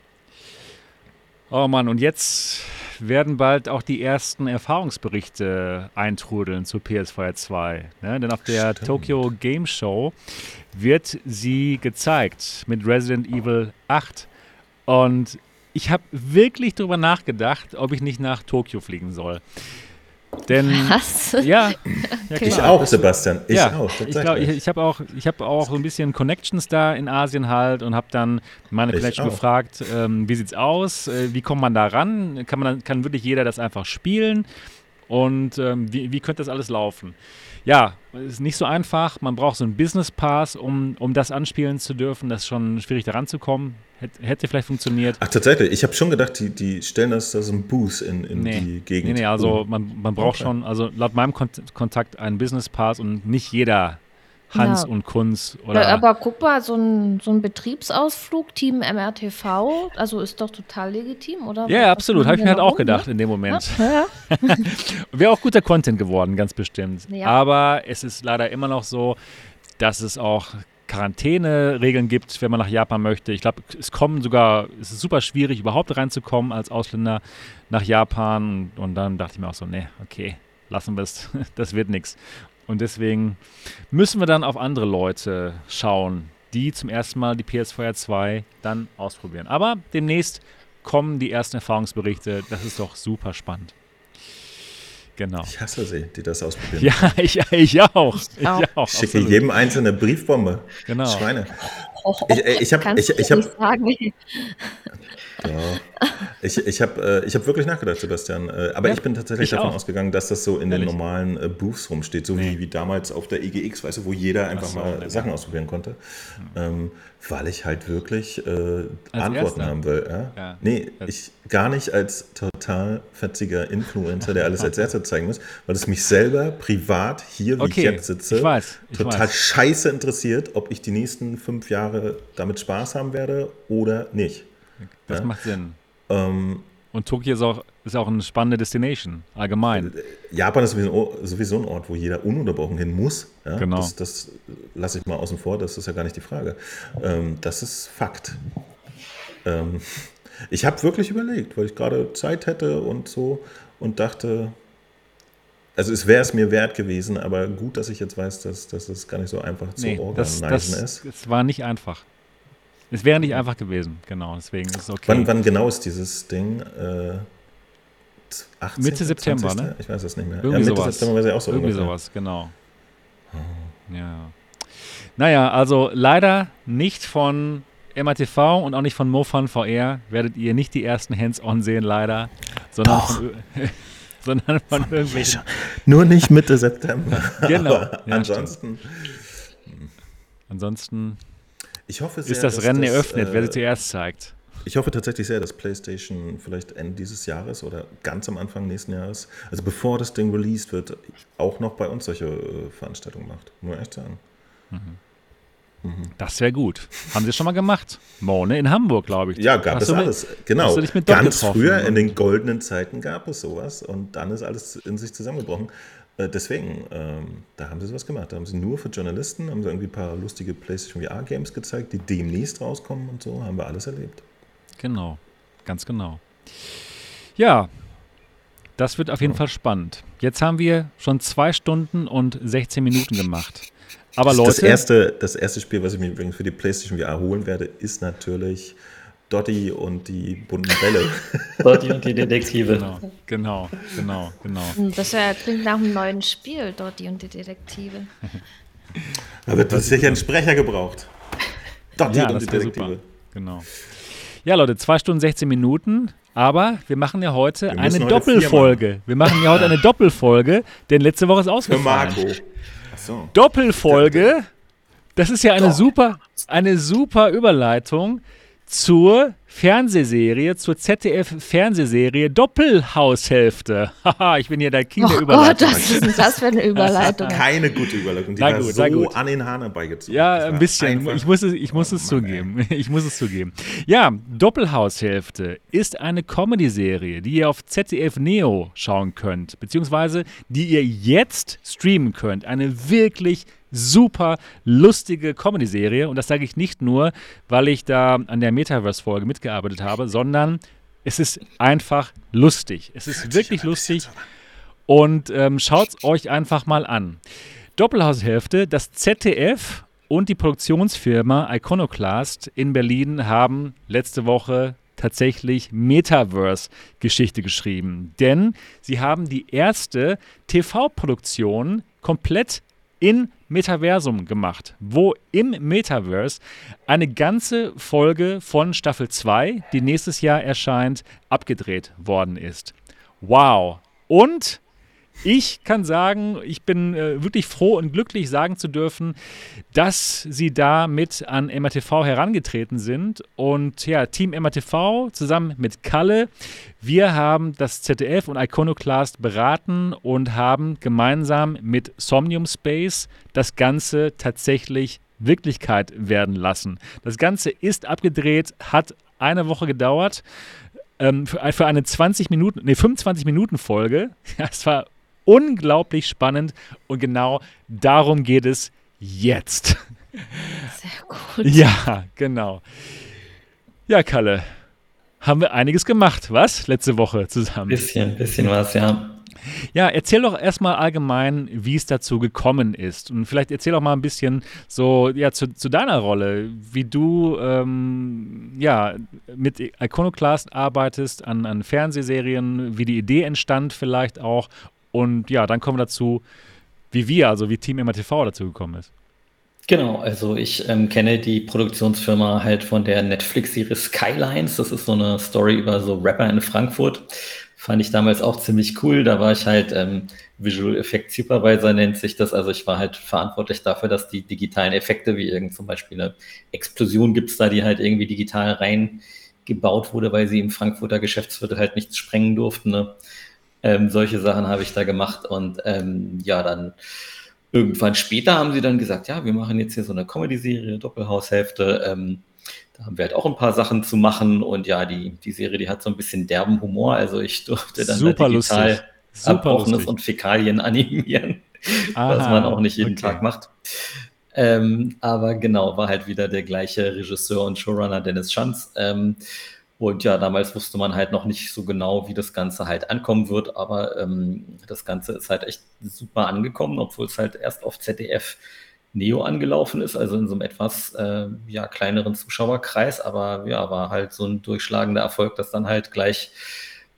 Oh Mann, und jetzt werden bald auch die ersten Erfahrungsberichte eintrudeln zu PS4 2. Ne? Denn auf der Stimmt. Tokyo Game Show wird sie gezeigt mit Resident Evil 8. Und ich habe wirklich darüber nachgedacht, ob ich nicht nach Tokio fliegen soll. Denn
Was?
ja, ja
okay. ich auch, Sebastian. Ich
ja, auch. Ich, glaub, ich, ich habe auch, ich habe auch so ein bisschen Connections da in Asien halt und habe dann meine Connection gefragt, ähm, wie sieht's aus? Äh, wie kommt man da ran? Kann man, kann wirklich jeder das einfach spielen? Und ähm, wie, wie könnte das alles laufen? Ja, ist nicht so einfach. Man braucht so einen Business Pass, um, um das anspielen zu dürfen. Das ist schon schwierig, da ranzukommen. Hätte, hätte vielleicht funktioniert.
Ach, tatsächlich. Ich habe schon gedacht, die, die stellen das da so ein Booth in, in nee. die Gegend.
Nee, nee, also man, man braucht okay. schon, also laut meinem Kontakt einen Business Pass und nicht jeder Hans ja. und Kunz. Oder
ja, aber guck mal, so ein, so ein Betriebsausflug, Team MRTV, also ist doch total legitim, oder?
Ja, absolut. Habe ich mir halt auch gedacht ne? in dem Moment. Ja, ja. Wäre auch guter Content geworden, ganz bestimmt. Aber es ist leider immer noch so, dass es auch Quarantäneregeln gibt, wenn man nach Japan möchte. Ich glaube, es kommen sogar, es ist super schwierig, überhaupt reinzukommen als Ausländer nach Japan. Und dann dachte ich mir auch so, nee, okay, lassen wir es, das wird nichts. Und deswegen müssen wir dann auf andere Leute schauen, die zum ersten Mal die PS4 2 dann ausprobieren. Aber demnächst kommen die ersten Erfahrungsberichte. Das ist doch super spannend. Genau.
Ich hasse sie, die das ausprobieren.
Ja, ich, ich auch. Ich, auch.
ich schicke absolut. jedem einzelne Briefbombe.
Genau.
Schweine. Ich, ich habe ich, ich hab, ja. Ich, ich habe äh, hab wirklich nachgedacht, Sebastian. Äh, aber ja, ich bin tatsächlich ich davon auch. ausgegangen, dass das so in Ehrlich? den normalen äh, Booths rumsteht, so nee. wie, wie damals auf der EGX, weißt du, wo jeder einfach so, mal ja. Sachen ausprobieren konnte. Ähm, weil ich halt wirklich äh, Antworten Erster. haben will. Ja? Ja. Nee, ich gar nicht als total fetziger Influencer, der alles als Erster zeigen muss, weil es mich selber privat hier, wie okay. ich jetzt sitze,
ich weiß,
ich total weiß. scheiße interessiert, ob ich die nächsten fünf Jahre damit Spaß haben werde oder nicht.
Das ja? macht Sinn. Ähm, und Tokio ist auch, ist auch eine spannende Destination, allgemein.
Japan ist sowieso, sowieso ein Ort, wo jeder ununterbrochen hin muss. Ja?
Genau.
Das, das lasse ich mal außen vor, das ist ja gar nicht die Frage. Ähm, das ist Fakt. Ähm, ich habe wirklich überlegt, weil ich gerade Zeit hätte und so und dachte, also es wäre es mir wert gewesen, aber gut, dass ich jetzt weiß, dass, dass es gar nicht so einfach zu nee, organisieren das, das, ist.
Es war nicht einfach. Es wäre nicht einfach gewesen, genau, deswegen ist es okay.
Wann, wann genau ist dieses Ding? Äh,
18, Mitte September, 20. ne?
Ich weiß es nicht mehr.
Irgendwie ja, Mitte sowas. September wäre ja auch so Irgendwie ungefähr. sowas, genau. Oh. Ja. Naja, also leider nicht von MATV und auch nicht von MoFun VR werdet ihr nicht die ersten Hands-on sehen, leider. Sondern
Doch.
von, sondern von, von irgendwelchen.
Nur nicht Mitte September.
genau. Ja,
ansonsten.
Ansonsten
ich hoffe sehr,
ist das Rennen das, eröffnet, äh, wer sie zuerst zeigt.
Ich hoffe tatsächlich sehr, dass PlayStation vielleicht Ende dieses Jahres oder ganz am Anfang nächsten Jahres, also bevor das Ding released wird, auch noch bei uns solche äh, Veranstaltungen macht. Nur echt sagen. Mhm.
Mhm. Das wäre gut. Haben sie schon mal gemacht. Mone in Hamburg, glaube ich.
Ja, gab hast es alles. Mit, genau. Ganz früher in den goldenen Zeiten gab es sowas und dann ist alles in sich zusammengebrochen. Äh, deswegen, ähm, da haben sie sowas gemacht. Da haben sie nur für Journalisten, haben sie irgendwie ein paar lustige PlayStation VR-Games gezeigt, die demnächst rauskommen und so, haben wir alles erlebt.
Genau, ganz genau. Ja, das wird auf jeden ja. Fall spannend. Jetzt haben wir schon zwei Stunden und 16 Minuten gemacht. Aber Leute.
Das erste, das erste Spiel, was ich mir übrigens für die PlayStation VR holen werde, ist natürlich Dotti und die bunten Bälle.
Dotti und die Detektive.
Genau, genau, genau, genau.
Hm, das ja, klingt nach einem neuen Spiel, Dotti und die Detektive.
Da wird sicher ein Sprecher gebraucht.
Dotti ja, und die Detektive. Super. Genau. Ja, Leute, 2 Stunden 16 Minuten. Aber wir machen ja heute eine heute Doppelfolge. Wir machen ja heute eine Doppelfolge, denn letzte Woche ist ausgefallen. Für Marco. So. Doppelfolge. Das ist ja eine super, eine super Überleitung zur Fernsehserie, zur ZDF-Fernsehserie Doppelhaushälfte. Haha, ich bin hier der King oh der Überleitung.
Gott, was ist denn das für eine Überleitung?
Keine gute Überleitung, die Na gut, war so gut. an den Haaren herbeigezogen.
Ja, ein bisschen. Ich muss es, ich muss oh, es zugeben. Ich muss es zugeben. Ja, Doppelhaushälfte ist eine Comedy-Serie, die ihr auf ZDF Neo schauen könnt, beziehungsweise die ihr jetzt streamen könnt. Eine wirklich super lustige Comedy-Serie. Und das sage ich nicht nur, weil ich da an der Metaverse-Folge mitgearbeitet habe, sondern es ist einfach lustig. Es ist wirklich lustig. Und ähm, schaut es euch einfach mal an. Doppelhaushälfte, das ZDF und die Produktionsfirma Iconoclast in Berlin haben letzte Woche tatsächlich Metaverse-Geschichte geschrieben. Denn sie haben die erste TV-Produktion komplett in Metaversum gemacht, wo im Metaverse eine ganze Folge von Staffel 2, die nächstes Jahr erscheint, abgedreht worden ist. Wow. Und ich kann sagen, ich bin äh, wirklich froh und glücklich sagen zu dürfen, dass sie da mit an MRTV herangetreten sind. Und ja, Team MRTV zusammen mit Kalle, wir haben das ZDF und Iconoclast beraten und haben gemeinsam mit Somnium Space das Ganze tatsächlich Wirklichkeit werden lassen. Das Ganze ist abgedreht, hat eine Woche gedauert. Ähm, für, für, eine 20 Minuten, nee, 25 Minuten Folge. Es war unglaublich spannend und genau darum geht es jetzt.
Sehr gut.
Ja, genau. Ja, Kalle, haben wir einiges gemacht, was? Letzte Woche zusammen.
Bisschen, bisschen was, ja.
Ja, erzähl doch erstmal allgemein, wie es dazu gekommen ist. Und vielleicht erzähl doch mal ein bisschen so ja, zu, zu deiner Rolle, wie du ähm, ja, mit Iconoclast arbeitest, an, an Fernsehserien, wie die Idee entstand vielleicht auch. Und ja, dann kommen wir dazu, wie wir, also wie Team MRTV dazu gekommen ist.
Genau, also ich ähm, kenne die Produktionsfirma halt von der Netflix-Serie Skylines. Das ist so eine Story über so Rapper in Frankfurt. Fand ich damals auch ziemlich cool. Da war ich halt ähm, Visual Effect Supervisor, nennt sich das. Also ich war halt verantwortlich dafür, dass die digitalen Effekte, wie irgend zum Beispiel eine Explosion gibt es da, die halt irgendwie digital reingebaut wurde, weil sie im Frankfurter Geschäftsviertel halt nichts sprengen durften. Ne? Ähm, solche Sachen habe ich da gemacht und ähm, ja, dann irgendwann später haben sie dann gesagt, ja, wir machen jetzt hier so eine Comedy-Serie, Doppelhaushälfte. Ähm, da haben wir halt auch ein paar Sachen zu machen und ja, die, die Serie, die hat so ein bisschen derben Humor. Also ich durfte dann
Super da digital
Abbrochenes und Fäkalien animieren, Aha, was man auch nicht jeden okay. Tag macht. Ähm, aber genau, war halt wieder der gleiche Regisseur und Showrunner Dennis Schanz. Ähm, und ja, damals wusste man halt noch nicht so genau, wie das Ganze halt ankommen wird, aber ähm, das Ganze ist halt echt super angekommen, obwohl es halt erst auf ZDF Neo angelaufen ist, also in so einem etwas äh, ja, kleineren Zuschauerkreis, aber ja, war halt so ein durchschlagender Erfolg, dass dann halt gleich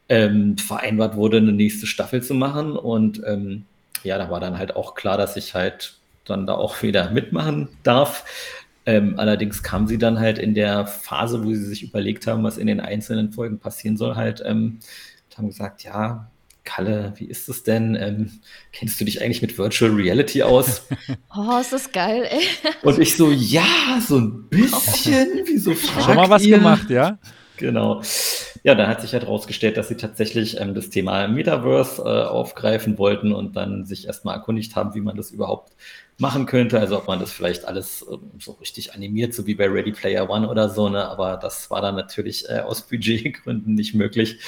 ähm, vereinbart wurde, eine nächste Staffel zu machen. Und ähm, ja, da war dann halt auch klar, dass ich halt dann da auch wieder mitmachen darf. Ähm, allerdings kam sie dann halt in der Phase, wo sie sich überlegt haben, was in den einzelnen Folgen passieren soll, halt, ähm, haben gesagt, ja, Kalle, wie ist es denn? Ähm, kennst du dich eigentlich mit Virtual Reality aus?
Oh, ist das geil, ey.
Und ich so, ja, so ein bisschen. Wieso fragt
Schon mal was ihr? gemacht, ja?
Genau. Ja, dann hat sich halt rausgestellt, dass sie tatsächlich ähm, das Thema Metaverse äh, aufgreifen wollten und dann sich erstmal erkundigt haben, wie man das überhaupt machen könnte. Also ob man das vielleicht alles ähm, so richtig animiert, so wie bei Ready Player One oder so, ne? Aber das war dann natürlich äh, aus Budgetgründen nicht möglich.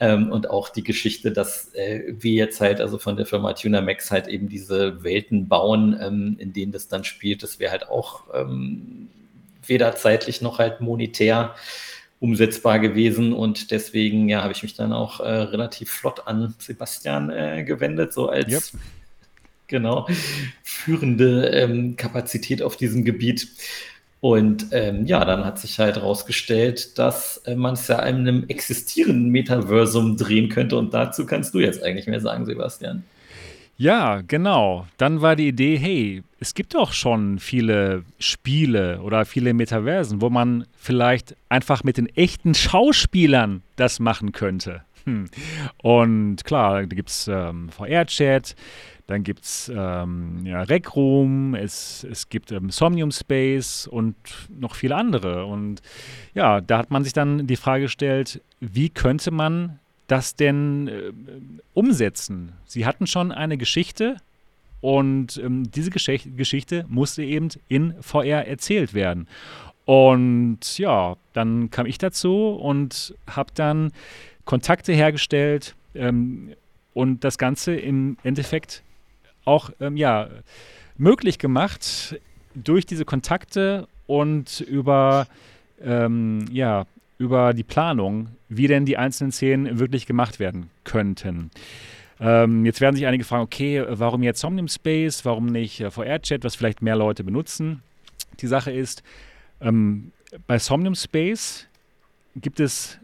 Ähm, und auch die Geschichte, dass äh, wir jetzt halt, also von der Firma Tuna Max halt eben diese Welten bauen, ähm, in denen das dann spielt, das wäre halt auch ähm, weder zeitlich noch halt monetär umsetzbar gewesen und deswegen ja habe ich mich dann auch äh, relativ flott an Sebastian äh, gewendet, so als yep. Genau führende ähm, Kapazität auf diesem Gebiet. Und ähm, ja, dann hat sich halt herausgestellt, dass äh, man es ja in einem existierenden Metaversum drehen könnte. Und dazu kannst du jetzt eigentlich mehr sagen, Sebastian.
Ja, genau. Dann war die Idee, hey, es gibt doch schon viele Spiele oder viele Metaversen, wo man vielleicht einfach mit den echten Schauspielern das machen könnte. Hm. Und klar, da gibt es ähm, VR-Chat, dann gibt es ähm, ja, Rec Room, es, es gibt ähm, Somnium Space und noch viele andere. Und ja, da hat man sich dann die Frage gestellt, wie könnte man das denn äh, umsetzen? Sie hatten schon eine Geschichte und ähm, diese Gesch Geschichte musste eben in VR erzählt werden. Und ja, dann kam ich dazu und habe dann Kontakte hergestellt ähm, und das Ganze im Endeffekt auch ähm, ja, möglich gemacht durch diese Kontakte und über, ähm, ja, über die Planung, wie denn die einzelnen Szenen wirklich gemacht werden könnten. Ähm, jetzt werden sich einige fragen, okay, warum jetzt Somnium Space, warum nicht äh, VR-Chat, was vielleicht mehr Leute benutzen? Die Sache ist, ähm, bei Somnium Space gibt es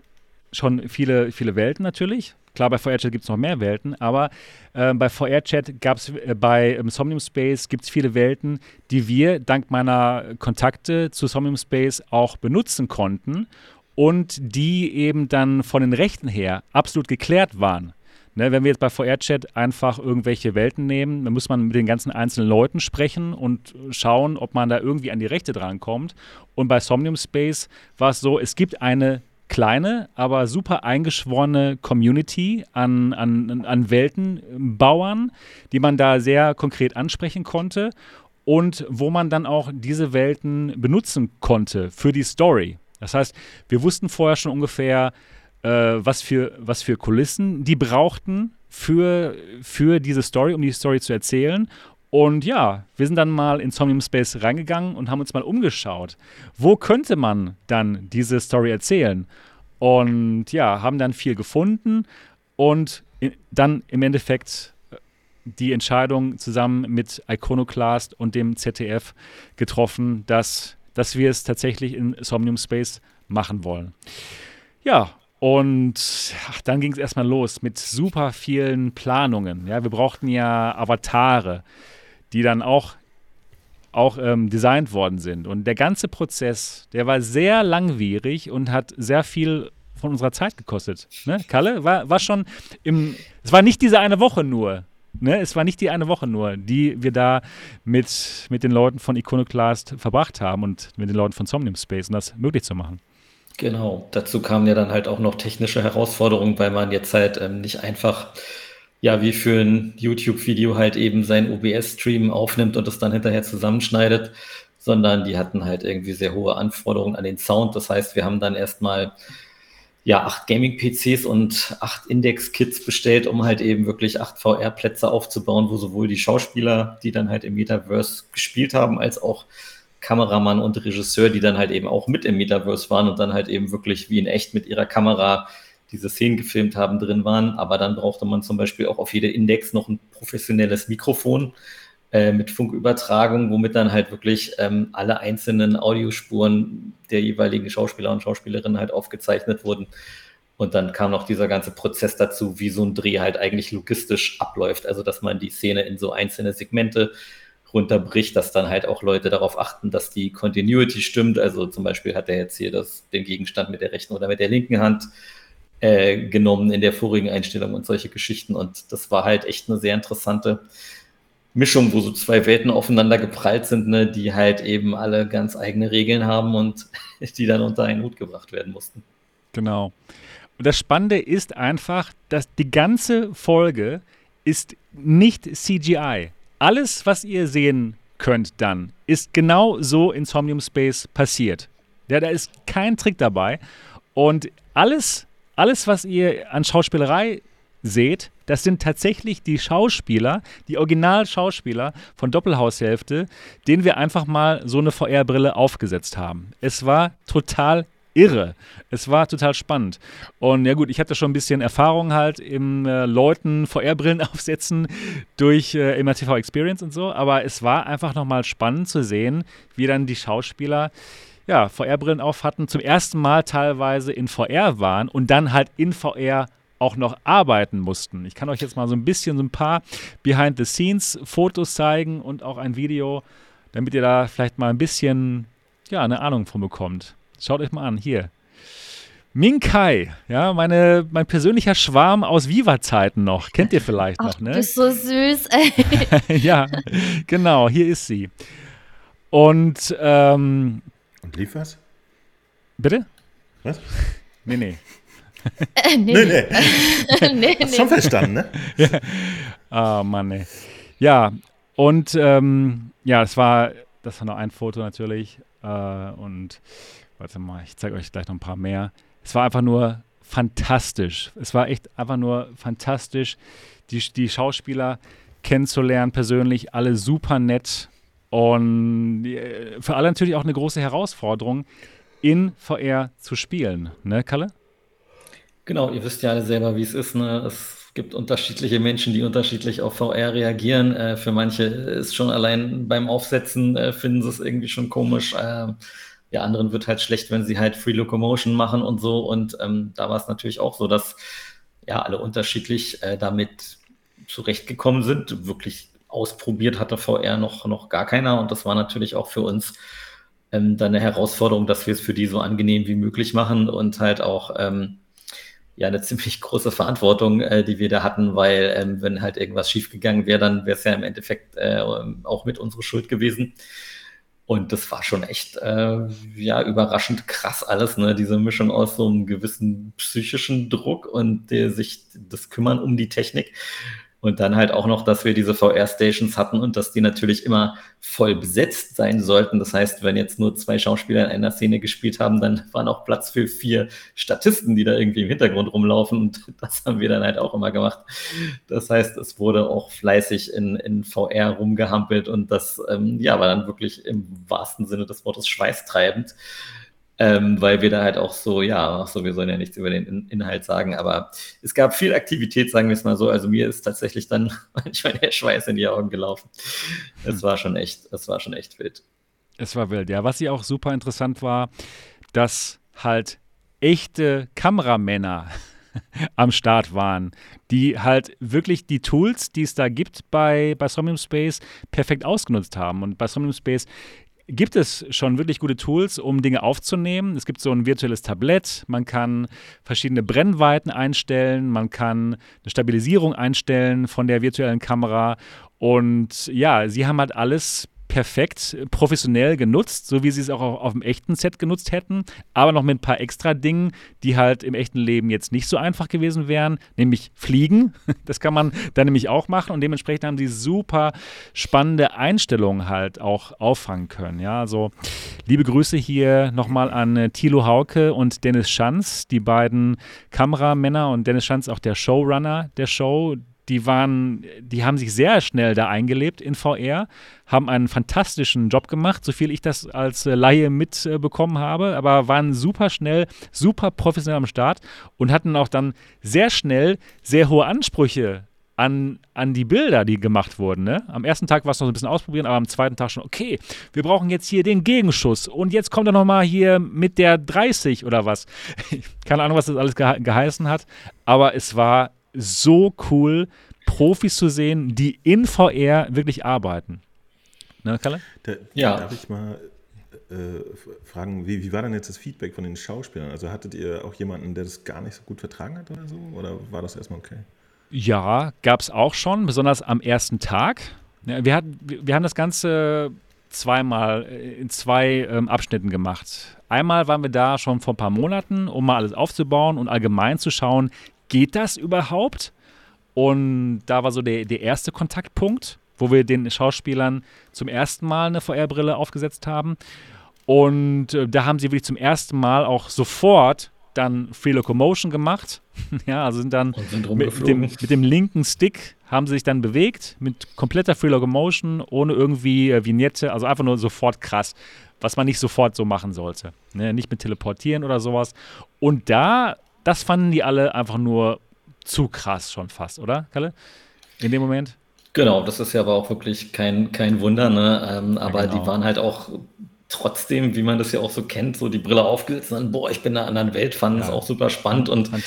schon viele, viele Welten natürlich. Klar, bei VR-Chat gibt es noch mehr Welten, aber äh, bei VR-Chat gab es äh, bei ähm, Somnium Space gibt viele Welten, die wir dank meiner Kontakte zu Somnium Space auch benutzen konnten und die eben dann von den Rechten her absolut geklärt waren. Ne, wenn wir jetzt bei VR-Chat einfach irgendwelche Welten nehmen, dann muss man mit den ganzen einzelnen Leuten sprechen und schauen, ob man da irgendwie an die Rechte drankommt. Und bei Somnium Space war es so, es gibt eine kleine, aber super eingeschworene Community an, an, an Weltenbauern, die man da sehr konkret ansprechen konnte und wo man dann auch diese Welten benutzen konnte für die Story. Das heißt, wir wussten vorher schon ungefähr, äh, was, für, was für Kulissen die brauchten für, für diese Story, um die Story zu erzählen. Und ja, wir sind dann mal in Somnium Space reingegangen und haben uns mal umgeschaut. Wo könnte man dann diese Story erzählen? Und ja, haben dann viel gefunden. Und dann im Endeffekt äh, die Entscheidung zusammen mit Iconoclast und dem ZDF getroffen, dass, dass wir es tatsächlich in Somnium Space machen wollen. Ja, und ach, dann ging es erstmal los mit super vielen Planungen. Ja, wir brauchten ja Avatare, die dann auch, auch ähm, designt worden sind. Und der ganze Prozess, der war sehr langwierig und hat sehr viel von unserer Zeit gekostet. Ne? Kalle, war, war schon im, es war nicht diese eine Woche nur. Ne? Es war nicht die eine Woche nur, die wir da mit, mit den Leuten von Iconoclast verbracht haben und mit den Leuten von Somnium Space, um das möglich zu machen.
Genau, dazu kamen ja dann halt auch noch technische Herausforderungen, weil man jetzt halt ähm, nicht einfach, ja, wie für ein YouTube-Video halt eben sein OBS-Stream aufnimmt und es dann hinterher zusammenschneidet, sondern die hatten halt irgendwie sehr hohe Anforderungen an den Sound. Das heißt, wir haben dann erstmal ja, acht Gaming-PCs und acht Index-Kits bestellt, um halt eben wirklich acht VR-Plätze aufzubauen, wo sowohl die Schauspieler, die dann halt im Metaverse gespielt haben, als auch Kameramann und Regisseur, die dann halt eben auch mit im Metaverse waren und dann halt eben wirklich wie in echt mit ihrer Kamera diese Szenen gefilmt haben, drin waren. Aber dann brauchte man zum Beispiel auch auf jede Index noch ein professionelles Mikrofon äh, mit Funkübertragung, womit dann halt wirklich ähm, alle einzelnen Audiospuren der jeweiligen Schauspieler und Schauspielerinnen halt aufgezeichnet wurden. Und dann kam noch dieser ganze Prozess dazu, wie so ein Dreh halt eigentlich logistisch abläuft. Also, dass man die Szene in so einzelne Segmente runterbricht, dass dann halt auch Leute darauf achten, dass die Continuity stimmt. Also zum Beispiel hat er jetzt hier das, den Gegenstand mit der rechten oder mit der linken Hand äh, genommen in der vorigen Einstellung und solche Geschichten. Und das war halt echt eine sehr interessante Mischung, wo so zwei Welten aufeinander geprallt sind, ne, die halt eben alle ganz eigene Regeln haben und die dann unter einen Hut gebracht werden mussten.
Genau. Und das Spannende ist einfach, dass die ganze Folge ist nicht CGI alles, was ihr sehen könnt dann, ist genau so in Somnium Space passiert. Ja, da ist kein Trick dabei. Und alles, alles, was ihr an Schauspielerei seht, das sind tatsächlich die Schauspieler, die Originalschauspieler von Doppelhaushälfte, denen wir einfach mal so eine VR-Brille aufgesetzt haben. Es war total irre. Es war total spannend. Und ja gut, ich hatte schon ein bisschen Erfahrung halt im äh, Leuten VR-Brillen aufsetzen durch äh, immer TV Experience und so, aber es war einfach nochmal spannend zu sehen, wie dann die Schauspieler ja, VR-Brillen auf hatten, zum ersten Mal teilweise in VR waren und dann halt in VR auch noch arbeiten mussten. Ich kann euch jetzt mal so ein bisschen so ein paar Behind-the-Scenes-Fotos zeigen und auch ein Video, damit ihr da vielleicht mal ein bisschen ja, eine Ahnung von bekommt. Schaut euch mal an, hier. Minkai, ja, meine, mein persönlicher Schwarm aus Viva-Zeiten noch. Kennt ihr vielleicht Ach, noch, ne?
Du bist so süß, ey.
ja, genau, hier ist sie. Und, ähm,
Und lief was?
Bitte?
Was?
Nee, nee.
Äh, nee, nee. nee.
nee, Hast schon verstanden, ne?
ja. Oh Mann, ey. Ja, und ähm, ja, das war, das war noch ein Foto natürlich. Äh, und warte mal, ich zeige euch gleich noch ein paar mehr. Es war einfach nur fantastisch. Es war echt einfach nur fantastisch, die, die Schauspieler kennenzulernen, persönlich, alle super nett. Und äh, für alle natürlich auch eine große Herausforderung, in VR zu spielen, ne, Kalle?
Genau, ihr wisst ja alle selber, wie es ist. Ne? Es gibt unterschiedliche Menschen, die unterschiedlich auf VR reagieren. Äh, für manche ist schon allein beim Aufsetzen, äh, finden sie es irgendwie schon komisch. Äh, der anderen wird halt schlecht, wenn sie halt Free Locomotion machen und so. Und ähm, da war es natürlich auch so, dass ja alle unterschiedlich äh, damit zurechtgekommen sind. Wirklich ausprobiert hatte VR noch, noch gar keiner. Und das war natürlich auch für uns ähm, dann eine Herausforderung, dass wir es für die so angenehm wie möglich machen und halt auch ähm, ja eine ziemlich große Verantwortung, äh, die wir da hatten, weil ähm, wenn halt irgendwas schiefgegangen wäre, dann wäre es ja im Endeffekt äh, auch mit unserer Schuld gewesen. Und das war schon echt, äh, ja, überraschend krass alles, ne? Diese Mischung aus so einem gewissen psychischen Druck und der sich das Kümmern um die Technik und dann halt auch noch, dass wir diese VR-Stations hatten und dass die natürlich immer voll besetzt sein sollten. Das heißt, wenn jetzt nur zwei Schauspieler in einer Szene gespielt haben, dann waren auch Platz für vier Statisten, die da irgendwie im Hintergrund rumlaufen. Und das haben wir dann halt auch immer gemacht. Das heißt, es wurde auch fleißig in, in VR rumgehampelt und das, ähm, ja, war dann wirklich im wahrsten Sinne des Wortes schweißtreibend. Ähm, weil wir da halt auch so, ja, ach so, wir sollen ja nichts über den In Inhalt sagen, aber es gab viel Aktivität, sagen wir es mal so. Also mir ist tatsächlich dann manchmal der Schweiß in die Augen gelaufen. Es war schon echt, es war schon echt wild.
Es war wild, ja. Was hier auch super interessant war, dass halt echte Kameramänner am Start waren, die halt wirklich die Tools, die es da gibt bei, bei Somnium Space, perfekt ausgenutzt haben. Und bei Somnium Space gibt es schon wirklich gute Tools, um Dinge aufzunehmen. Es gibt so ein virtuelles Tablett, man kann verschiedene Brennweiten einstellen, man kann eine Stabilisierung einstellen von der virtuellen Kamera. Und ja, sie haben halt alles perfekt professionell genutzt, so wie sie es auch auf, auf dem echten Set genutzt hätten, aber noch mit ein paar extra Dingen, die halt im echten Leben jetzt nicht so einfach gewesen wären, nämlich fliegen. Das kann man dann nämlich auch machen und dementsprechend haben sie super spannende Einstellungen halt auch auffangen können. Ja, also liebe Grüße hier nochmal an äh, Thilo Hauke und Dennis Schanz, die beiden Kameramänner und Dennis Schanz auch der Showrunner der Show, die waren, die haben sich sehr schnell da eingelebt in VR, haben einen fantastischen Job gemacht, so viel ich das als äh, Laie mitbekommen habe, aber waren super schnell, super professionell am Start und hatten auch dann sehr schnell sehr hohe Ansprüche an, an die Bilder, die gemacht wurden. Ne? Am ersten Tag war es noch ein bisschen ausprobieren, aber am zweiten Tag schon, okay, wir brauchen jetzt hier den Gegenschuss und jetzt kommt er nochmal hier mit der 30 oder was. Keine Ahnung, was das alles ge geheißen hat, aber es war so cool, Profis zu sehen, die in VR wirklich arbeiten.
Ne, Kalle? Da, ja. Darf ich mal äh, fragen, wie, wie war denn jetzt das Feedback von den Schauspielern? Also hattet ihr auch jemanden, der das gar nicht so gut vertragen hat oder so? Oder war das erstmal okay?
Ja, gab es auch schon, besonders am ersten Tag. Ja, wir, hat, wir haben das Ganze zweimal äh, in zwei ähm, Abschnitten gemacht. Einmal waren wir da schon vor ein paar Monaten, um mal alles aufzubauen und allgemein zu schauen, geht das überhaupt? Und da war so der, der erste Kontaktpunkt, wo wir den Schauspielern zum ersten Mal eine VR-Brille aufgesetzt haben. Und äh, da haben sie wirklich zum ersten Mal auch sofort dann Free Locomotion gemacht. ja, also sind dann sind mit, dem, mit, dem, linken Stick haben sie sich dann bewegt mit kompletter Free Locomotion, ohne irgendwie äh, Vignette, also einfach nur sofort krass, was man nicht sofort so machen sollte. Ne? Nicht mit Teleportieren oder sowas. Und da das fanden die alle einfach nur zu krass schon fast, oder, Kalle? In dem Moment?
Genau, das ist ja aber auch wirklich kein, kein Wunder, ne? Ähm, aber ja, genau. die waren halt auch trotzdem, wie man das ja auch so kennt, so die Brille aufgesetzt und dann, boah, ich bin in einer anderen Welt, fanden es auch super spannend und ja.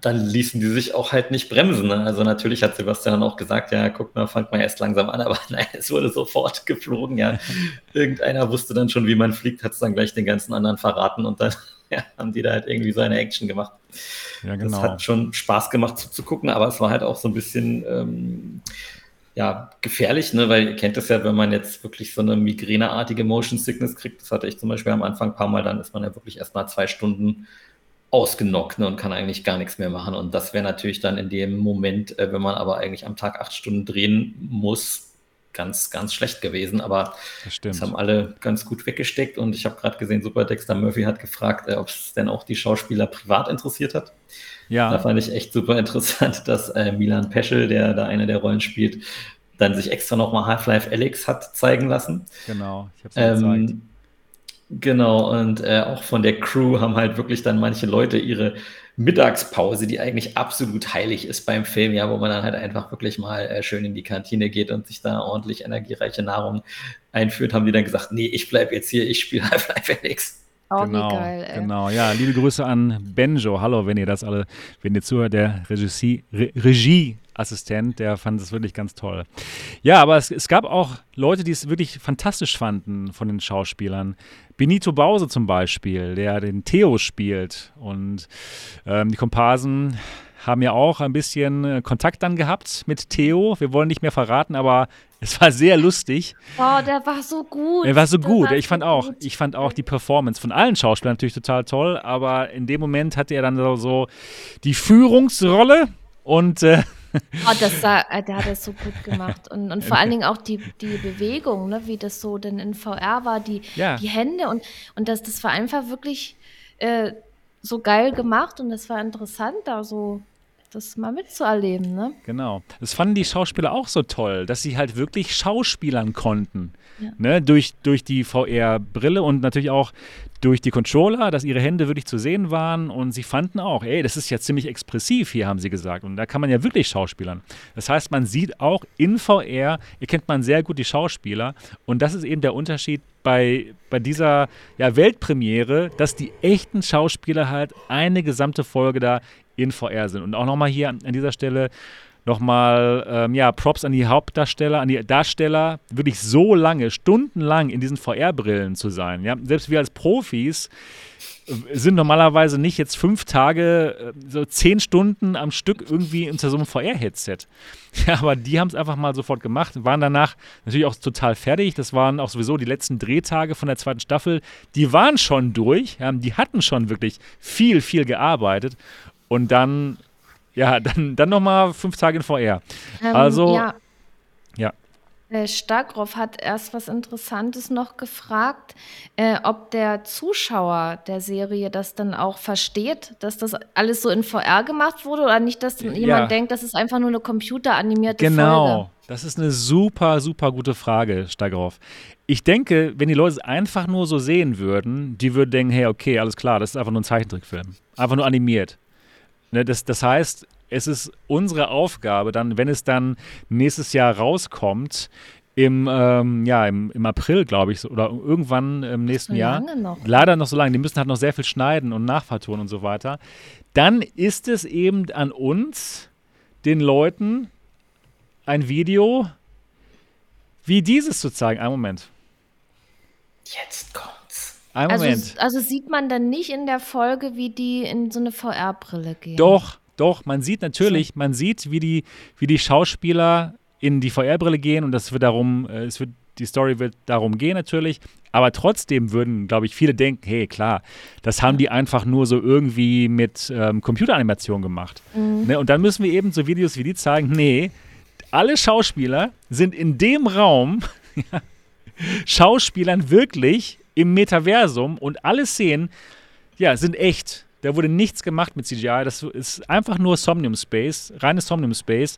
dann ließen die sich auch halt nicht bremsen. Ne? Also natürlich hat Sebastian dann auch gesagt, ja, guck mal, fangt mal erst langsam an, aber nein, es wurde sofort geflogen, ja. Irgendeiner wusste dann schon, wie man fliegt, hat es dann gleich den ganzen anderen verraten und dann ja, haben die da halt irgendwie so eine Action gemacht. Ja, genau. Das hat schon Spaß gemacht zuzugucken, aber es war halt auch so ein bisschen ähm, ja, gefährlich, ne? weil ihr kennt das ja, wenn man jetzt wirklich so eine migräneartige Motion Sickness kriegt, das hatte ich zum Beispiel am Anfang ein paar Mal, dann ist man ja wirklich erst mal zwei Stunden ausgenockt ne, und kann eigentlich gar nichts mehr machen. Und das wäre natürlich dann in dem Moment, äh, wenn man aber eigentlich am Tag acht Stunden drehen muss, ganz, ganz schlecht gewesen, aber das, das haben alle ganz gut weggesteckt und ich habe gerade gesehen, Super Dexter Murphy hat gefragt, äh, ob es denn auch die Schauspieler privat interessiert hat. Ja. Da fand ich echt super interessant, dass äh, Milan Peschel, der da eine der Rollen spielt, dann sich extra nochmal Half-Life Alex hat zeigen lassen.
Genau, ich habe es ähm, gezeigt.
Genau, und äh, auch von der Crew haben halt wirklich dann manche Leute ihre Mittagspause, die eigentlich absolut heilig ist beim Film, ja, wo man dann halt einfach wirklich mal äh, schön in die Kantine geht und sich da ordentlich energiereiche Nahrung einführt, haben die dann gesagt, nee, ich bleibe jetzt hier, ich spiele Half-Life Felix.
Oh, genau, geil, ey. genau. Ja, liebe Grüße an Benjo. Hallo, wenn ihr das alle, wenn ihr zuhört, der Regie, Re Regieassistent, der fand es wirklich ganz toll. Ja, aber es, es gab auch Leute, die es wirklich fantastisch fanden von den Schauspielern. Benito Bause zum Beispiel, der den Theo spielt. Und ähm, die Komparsen haben ja auch ein bisschen äh, Kontakt dann gehabt mit Theo. Wir wollen nicht mehr verraten, aber es war sehr lustig.
Oh, der war so gut.
Er war so der gut. War ich fand so auch, gut. ich fand auch die Performance von allen Schauspielern natürlich total toll, aber in dem Moment hatte er dann so, so die Führungsrolle und äh,
Oh, das sah, äh, der hat das so gut gemacht. Und, und vor allen Dingen auch die, die Bewegung, ne, wie das so denn in VR war, die, ja. die Hände und, und das, das war einfach wirklich äh, so geil gemacht und das war interessant, da so das mal mitzuerleben, ne?
Genau. Das fanden die Schauspieler auch so toll, dass sie halt wirklich schauspielern konnten. Ja. Ne? Durch, durch die VR-Brille und natürlich auch durch die Controller, dass ihre Hände wirklich zu sehen waren und sie fanden auch, ey, das ist ja ziemlich expressiv hier, haben sie gesagt. Und da kann man ja wirklich Schauspielern. Das heißt, man sieht auch in VR, erkennt man sehr gut die Schauspieler und das ist eben der Unterschied bei, bei dieser ja, Weltpremiere, dass die echten Schauspieler halt eine gesamte Folge da in VR sind. Und auch nochmal hier an, dieser Stelle nochmal ähm, ja, Props an die Hauptdarsteller, an die Darsteller, wirklich so lange, stundenlang in diesen VR-Brillen zu sein. Ja? Selbst wir als Profis äh, sind normalerweise nicht jetzt fünf Tage, äh, so zehn Stunden am Stück irgendwie unter so einem VR-Headset. Ja, aber die haben es einfach mal sofort gemacht, waren danach natürlich auch total fertig. Das waren auch sowieso die letzten Drehtage von der zweiten Staffel. Die waren schon durch, ja, die hatten schon wirklich viel, viel gearbeitet. Und dann ja, dann, dann nochmal fünf Tage in VR. Ähm, also, ja. ja.
Äh, Stagroff hat erst was Interessantes noch gefragt, äh, ob der Zuschauer der Serie das dann auch versteht, dass das alles so in VR gemacht wurde oder nicht, dass ja. jemand denkt, das ist einfach nur eine computeranimierte
genau.
Folge.
Genau, das ist eine super, super gute Frage, Stagroff. Ich denke, wenn die Leute es einfach nur so sehen würden, die würden denken, hey, okay, alles klar, das ist einfach nur ein Zeichentrickfilm. Einfach nur animiert. Ne, das, das heißt, es ist unsere Aufgabe, dann, wenn es dann nächstes Jahr rauskommt, im, ähm, ja, im, im April, glaube ich, oder irgendwann im nächsten so Jahr. Noch. Leider noch so lange. Die müssen halt noch sehr viel schneiden und nachvertonen und so weiter. Dann ist es eben an uns, den Leuten, ein Video wie dieses zu zeigen. Einen Moment.
Jetzt kommt.
Ein
also, also, sieht man dann nicht in der Folge, wie die in so eine VR-Brille gehen?
Doch, doch. Man sieht natürlich, man sieht, wie die, wie die Schauspieler in die VR-Brille gehen und das wird darum, äh, es wird, die Story wird darum gehen natürlich. Aber trotzdem würden, glaube ich, viele denken, hey, klar, das haben die einfach nur so irgendwie mit ähm, Computeranimation gemacht. Mhm. Ne? Und dann müssen wir eben so Videos wie die zeigen, nee, alle Schauspieler sind in dem Raum Schauspielern wirklich im Metaversum und alle Szenen, ja, sind echt. Da wurde nichts gemacht mit CGI. Das ist einfach nur Somnium Space, reines Somnium Space.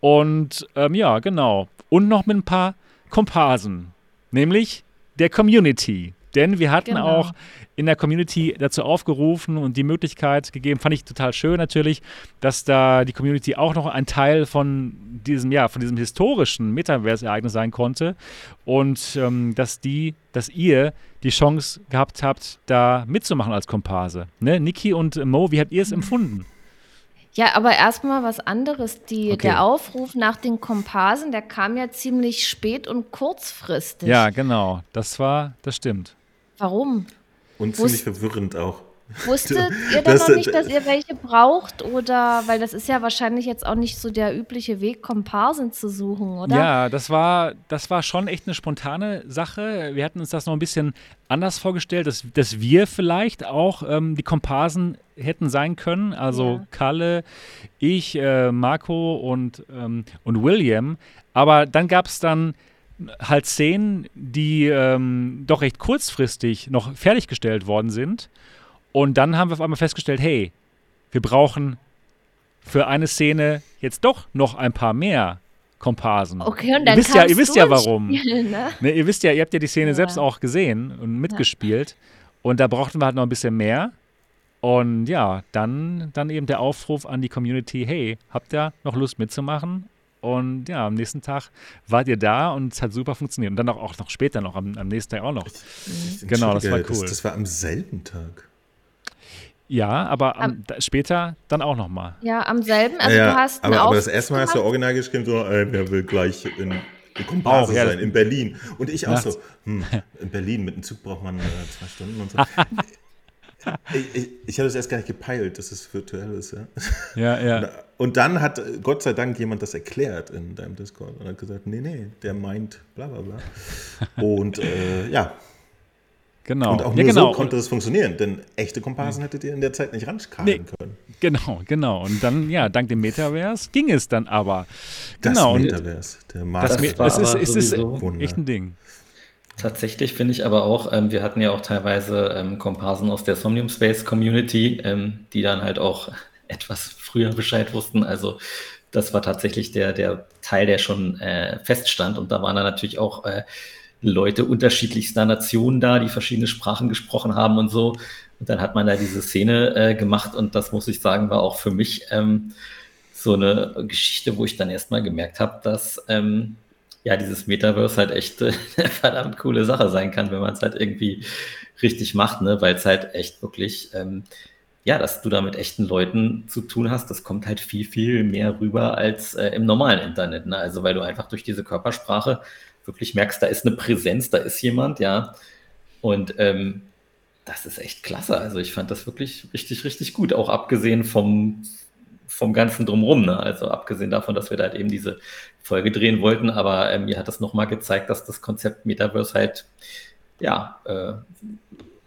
Und ähm, ja, genau. Und noch mit ein paar Komparsen. Nämlich der Community. Denn wir hatten genau. auch in der Community dazu aufgerufen und die Möglichkeit gegeben, fand ich total schön natürlich, dass da die Community auch noch ein Teil von diesem, ja, von diesem historischen Metaverse-Ereignis sein konnte und ähm, dass die, dass ihr die Chance gehabt habt, da mitzumachen als Komparse. Ne? Niki und Mo, wie habt ihr es empfunden?
Ja, aber erstmal was anderes. Die, okay. Der Aufruf nach den Komparsen, der kam ja ziemlich spät und kurzfristig.
Ja, genau. Das war, das stimmt.
Warum?
Und ziemlich Wusst, verwirrend auch.
Wusstet ihr dann noch nicht, dass ihr welche braucht? Oder, weil das ist ja wahrscheinlich jetzt auch nicht so der übliche Weg, Komparsen zu suchen, oder?
Ja, das war, das war schon echt eine spontane Sache. Wir hatten uns das noch ein bisschen anders vorgestellt, dass, dass wir vielleicht auch ähm, die Komparsen hätten sein können. Also ja. Kalle, ich, äh, Marco und, ähm, und William. Aber dann gab es dann halt Szenen, die ähm, doch recht kurzfristig noch fertiggestellt worden sind. Und dann haben wir auf einmal festgestellt, hey, wir brauchen für eine Szene jetzt doch noch ein paar mehr Komparsen.
Okay, und dann
ihr wisst ja, ihr wisst ja warum. Ne? Ne, ihr wisst ja, ihr habt ja die Szene ja. selbst auch gesehen und mitgespielt. Ja. Und da brauchten wir halt noch ein bisschen mehr. Und ja, dann, dann eben der Aufruf an die Community, hey, habt ihr noch Lust mitzumachen? Und ja, am nächsten Tag wart ihr da und es hat super funktioniert. Und dann auch, auch noch später noch, am, am nächsten Tag auch noch.
Mhm. Genau, das war cool. Das, das, war am selben Tag.
Ja, aber am, da, später dann auch nochmal.
Ja, am selben. Also
ja,
du hast
aber, aber das erste Mal hast du original geschrieben, so, äh, wer will gleich in, in Komparse ja, sein, in Berlin. Und ich auch nachts. so, hm, in Berlin mit dem Zug braucht man äh, zwei Stunden und so. ich, ich, ich hatte es erst gar nicht gepeilt, dass es virtuell ist. Ja,
ja. ja.
Und dann hat Gott sei Dank jemand das erklärt in deinem Discord und hat gesagt, nee, nee, der meint bla bla bla. Und äh, ja.
Genau.
Und auch nur ja, genau. so konnte es funktionieren, denn echte Komparsen hättet ihr in der Zeit nicht rankarren nee. können.
Genau, genau. Und dann, ja, dank dem Metaverse ging es dann aber.
Das
genau.
Metaverse, der
Markt. Das, das ist, ist, ist, ist echt ein Ding.
Tatsächlich finde ich aber auch, ähm, wir hatten ja auch teilweise ähm, Komparsen aus der Somnium Space Community, ähm, die dann halt auch etwas früher Bescheid wussten. Also das war tatsächlich der, der Teil, der schon äh, feststand. Und da waren dann natürlich auch äh, Leute unterschiedlichster Nationen da, die verschiedene Sprachen gesprochen haben und so. Und dann hat man da diese Szene äh, gemacht und das muss ich sagen, war auch für mich ähm, so eine Geschichte, wo ich dann erstmal gemerkt habe, dass ähm, ja dieses Metaverse halt echt äh, eine verdammt coole Sache sein kann, wenn man es halt irgendwie richtig macht, ne? weil es halt echt wirklich, ähm, ja, dass du da mit echten Leuten zu tun hast, das kommt halt viel, viel mehr rüber als äh, im normalen Internet. Ne? Also weil du einfach durch diese Körpersprache wirklich merkst, da ist eine Präsenz, da ist jemand, ja. Und ähm, das ist echt klasse. Also ich fand das wirklich richtig, richtig gut, auch abgesehen vom, vom Ganzen drumherum. Ne? Also abgesehen davon, dass wir da halt eben diese Folge drehen wollten, aber äh, mir hat das nochmal gezeigt, dass das Konzept Metaverse halt ja äh,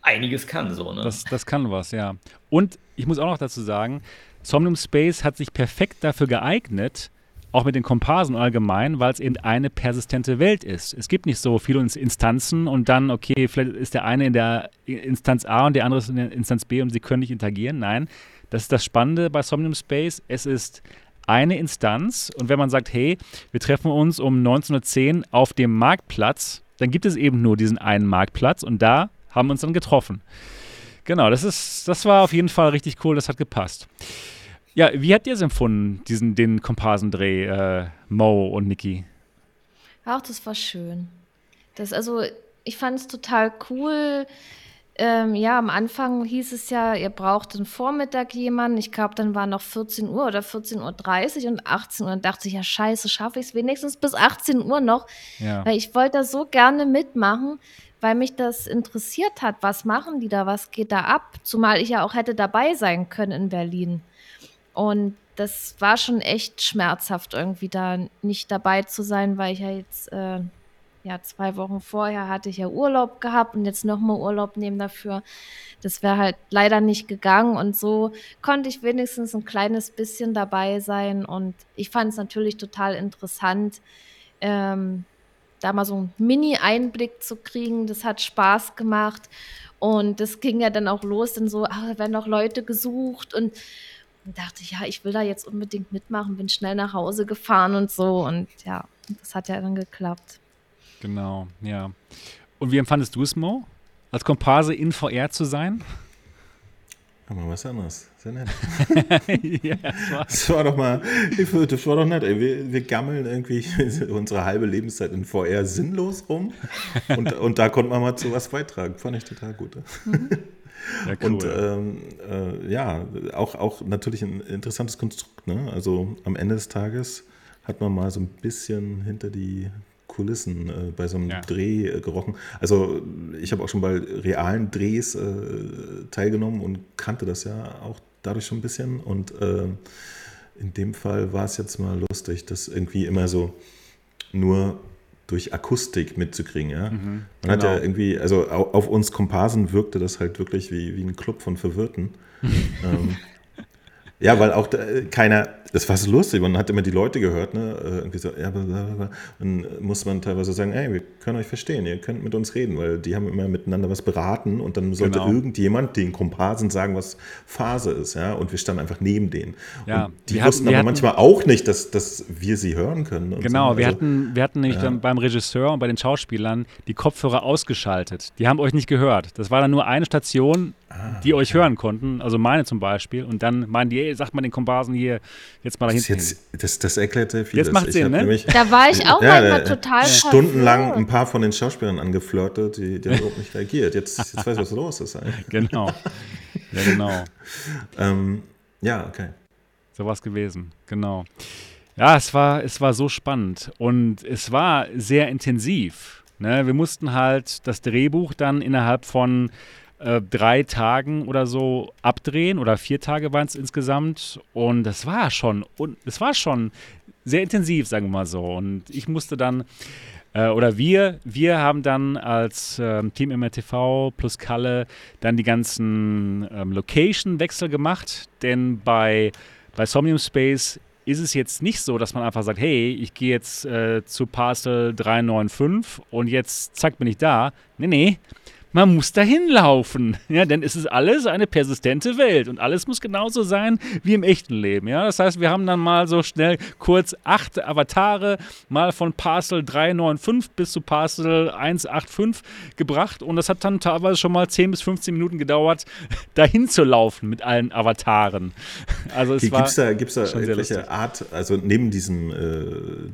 einiges kann. So, ne?
das, das kann was, ja. Und ich muss auch noch dazu sagen, Somnium Space hat sich perfekt dafür geeignet, auch mit den Komparsen allgemein, weil es eben eine persistente Welt ist. Es gibt nicht so viele Instanzen und dann, okay, vielleicht ist der eine in der Instanz A und der andere ist in der Instanz B und sie können nicht interagieren. Nein, das ist das Spannende bei Somnium Space. Es ist eine Instanz und wenn man sagt, hey, wir treffen uns um 1910 auf dem Marktplatz, dann gibt es eben nur diesen einen Marktplatz und da haben wir uns dann getroffen. Genau, das ist, das war auf jeden Fall richtig cool, das hat gepasst. Ja, wie habt ihr es empfunden, diesen, den Komparsendreh, äh, Mo und Niki?
Ach, das war schön. Das, also, ich fand es total cool. Ähm, ja, am Anfang hieß es ja, ihr braucht einen Vormittag jemanden. Ich glaube, dann war noch 14 Uhr oder 14.30 Uhr und 18 Uhr. Dann dachte ich, ja, scheiße, schaffe ich es wenigstens bis 18 Uhr noch. Ja. Weil ich wollte da so gerne mitmachen, weil mich das interessiert hat. Was machen die da? Was geht da ab? Zumal ich ja auch hätte dabei sein können in Berlin. Und das war schon echt schmerzhaft, irgendwie da nicht dabei zu sein, weil ich ja jetzt, äh, ja, zwei Wochen vorher hatte ich ja Urlaub gehabt und jetzt nochmal Urlaub nehmen dafür. Das wäre halt leider nicht gegangen und so konnte ich wenigstens ein kleines bisschen dabei sein und ich fand es natürlich total interessant, ähm, da mal so einen Mini-Einblick zu kriegen. Das hat Spaß gemacht und das ging ja dann auch los, dann so, ach, werden noch Leute gesucht und dachte, ja, ich will da jetzt unbedingt mitmachen, bin schnell nach Hause gefahren und so. Und ja, das hat ja dann geklappt.
Genau, ja. Und wie empfandest du es, Mo? Als Komparse in VR zu sein?
Aber was anderes. Sehr nett. ja, das, war das war doch mal, das war doch nett. Ey. Wir, wir gammeln irgendwie unsere halbe Lebenszeit in VR sinnlos rum. Und, und da konnte man mal zu was beitragen. Fand ich total gut. Mhm. Ja, cool. Und ähm, äh, ja, auch, auch natürlich ein interessantes Konstrukt. Ne? Also am Ende des Tages hat man mal so ein bisschen hinter die Kulissen äh, bei so einem ja. Dreh äh, gerochen. Also ich habe auch schon bei realen Drehs äh, teilgenommen und kannte das ja auch dadurch schon ein bisschen. Und äh, in dem Fall war es jetzt mal lustig, dass irgendwie immer so nur durch Akustik mitzukriegen. Ja? Mhm, Man genau. hat ja genau. irgendwie, also auf uns Komparsen wirkte das halt wirklich wie, wie ein Club von Verwirrten. ähm, ja, weil auch da, keiner, das war so lustig, man hat immer die Leute gehört, ne? Äh, irgendwie so, ja, dann muss man teilweise sagen, ey, wir können euch verstehen, ihr könnt mit uns reden, weil die haben immer miteinander was beraten und dann sollte genau. irgendjemand den Komparsen sagen, was Phase ist, ja, und wir standen einfach neben denen. Ja, und die wussten hatten, aber manchmal auch nicht, dass, dass wir sie hören können.
Genau, so. wir, also, hatten, wir hatten nicht ja. dann beim Regisseur und bei den Schauspielern die Kopfhörer ausgeschaltet. Die haben euch nicht gehört. Das war dann nur eine Station, ah, die euch hören konnten, also meine zum Beispiel, und dann meinen die, ey, sagt mal den Komparsen hier, jetzt mal dahin.
Jetzt, das, das erklärt sehr viel.
Jetzt macht Sinn, ne?
Nämlich, da war ich auch ja, manchmal total
Stundenlang ein paar von den Schauspielern angeflirtet, die, die haben überhaupt nicht reagiert. Jetzt, jetzt weiß ich, was los ist. Eigentlich.
Genau. Ja, genau.
ähm, ja, okay.
So war es gewesen, genau. Ja, es war, es war so spannend und es war sehr intensiv. Ne? Wir mussten halt das Drehbuch dann innerhalb von äh, drei Tagen oder so abdrehen oder vier Tage waren es insgesamt und das war schon und es war schon sehr intensiv, sagen wir mal so. Und ich musste dann äh, oder wir, wir haben dann als ähm, Team MRTV plus Kalle dann die ganzen ähm, Location-Wechsel gemacht, denn bei, bei Somnium Space ist es jetzt nicht so, dass man einfach sagt, hey, ich gehe jetzt äh, zu Parcel 395 und jetzt zack bin ich da. Nee, nee, man muss dahin laufen. Ja, denn es ist alles eine persistente Welt und alles muss genauso sein wie im echten Leben. Ja, das heißt, wir haben dann mal so schnell kurz acht Avatare, mal von Parcel 395 bis zu Parcel 185 gebracht und das hat dann teilweise schon mal 10 bis 15 Minuten gedauert, dahin zu laufen mit allen Avataren.
Also es Gibt es da, gibt's da irgendwelche Art, also neben diesem äh,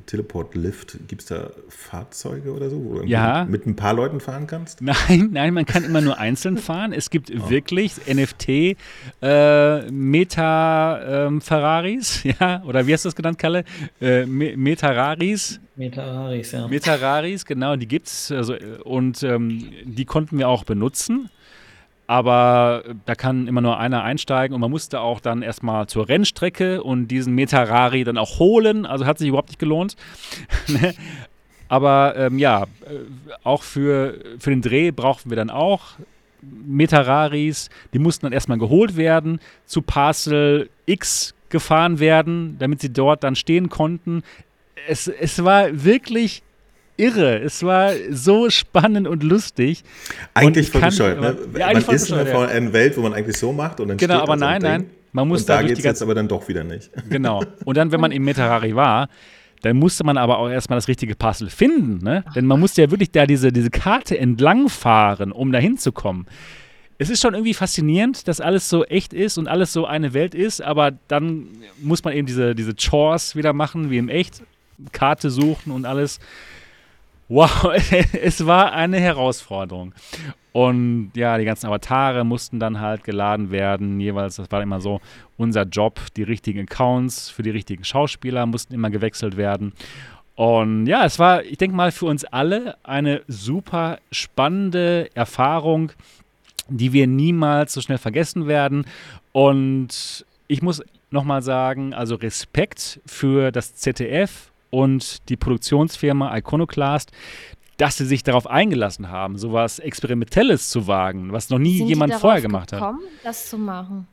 Teleport-Lift, gibt es da Fahrzeuge oder so, wo du
ja.
mit ein paar Leuten fahren kannst?
Nein, nein, man kann immer nur einzeln fahren. Es gibt oh. wirklich NFT äh, Meta ähm, Ferraris, ja, oder wie hast du das genannt, Kalle? Äh, Metararis.
Metararis, ja.
Metararis, genau, die gibt's. Also, und ähm, die konnten wir auch benutzen aber da kann immer nur einer einsteigen und man musste auch dann erstmal zur Rennstrecke und diesen Metarari dann auch holen, also hat sich überhaupt nicht gelohnt. Aber ähm, ja, äh, auch für, für den Dreh brauchten wir dann auch Metararis, die mussten dann erstmal geholt werden, zu Parcel X gefahren werden, damit sie dort dann stehen konnten. Es, es war wirklich irre. Es war so spannend und lustig.
Eigentlich voll bescheuert, ne? Ja, man ist in einer Welt, wo man eigentlich so macht und dann
Genau, aber nein, nein.
Man muss und da geht es jetzt aber dann doch wieder nicht.
Genau. Und dann, wenn man im Metarari war, dann musste man aber auch erstmal das richtige Puzzle finden, ne? Denn man musste ja wirklich da diese, diese Karte entlangfahren, um da hinzukommen. Es ist schon irgendwie faszinierend, dass alles so echt ist und alles so eine Welt ist, aber dann muss man eben diese, diese Chores wieder machen, wie im Echt. Karte suchen und alles. Wow, es war eine Herausforderung. Und ja, die ganzen Avatare mussten dann halt geladen werden. Jeweils, das war immer so unser Job. Die richtigen Accounts für die richtigen Schauspieler mussten immer gewechselt werden. Und ja, es war, ich denke mal, für uns alle eine super spannende Erfahrung, die wir niemals so schnell vergessen werden. Und ich muss nochmal sagen, also Respekt für das ZDF und die Produktionsfirma Iconoclast, dass sie sich darauf eingelassen haben, sowas Experimentelles zu wagen, was noch nie
Sind
jemand vorher gemacht
gekommen, hat. das zu machen?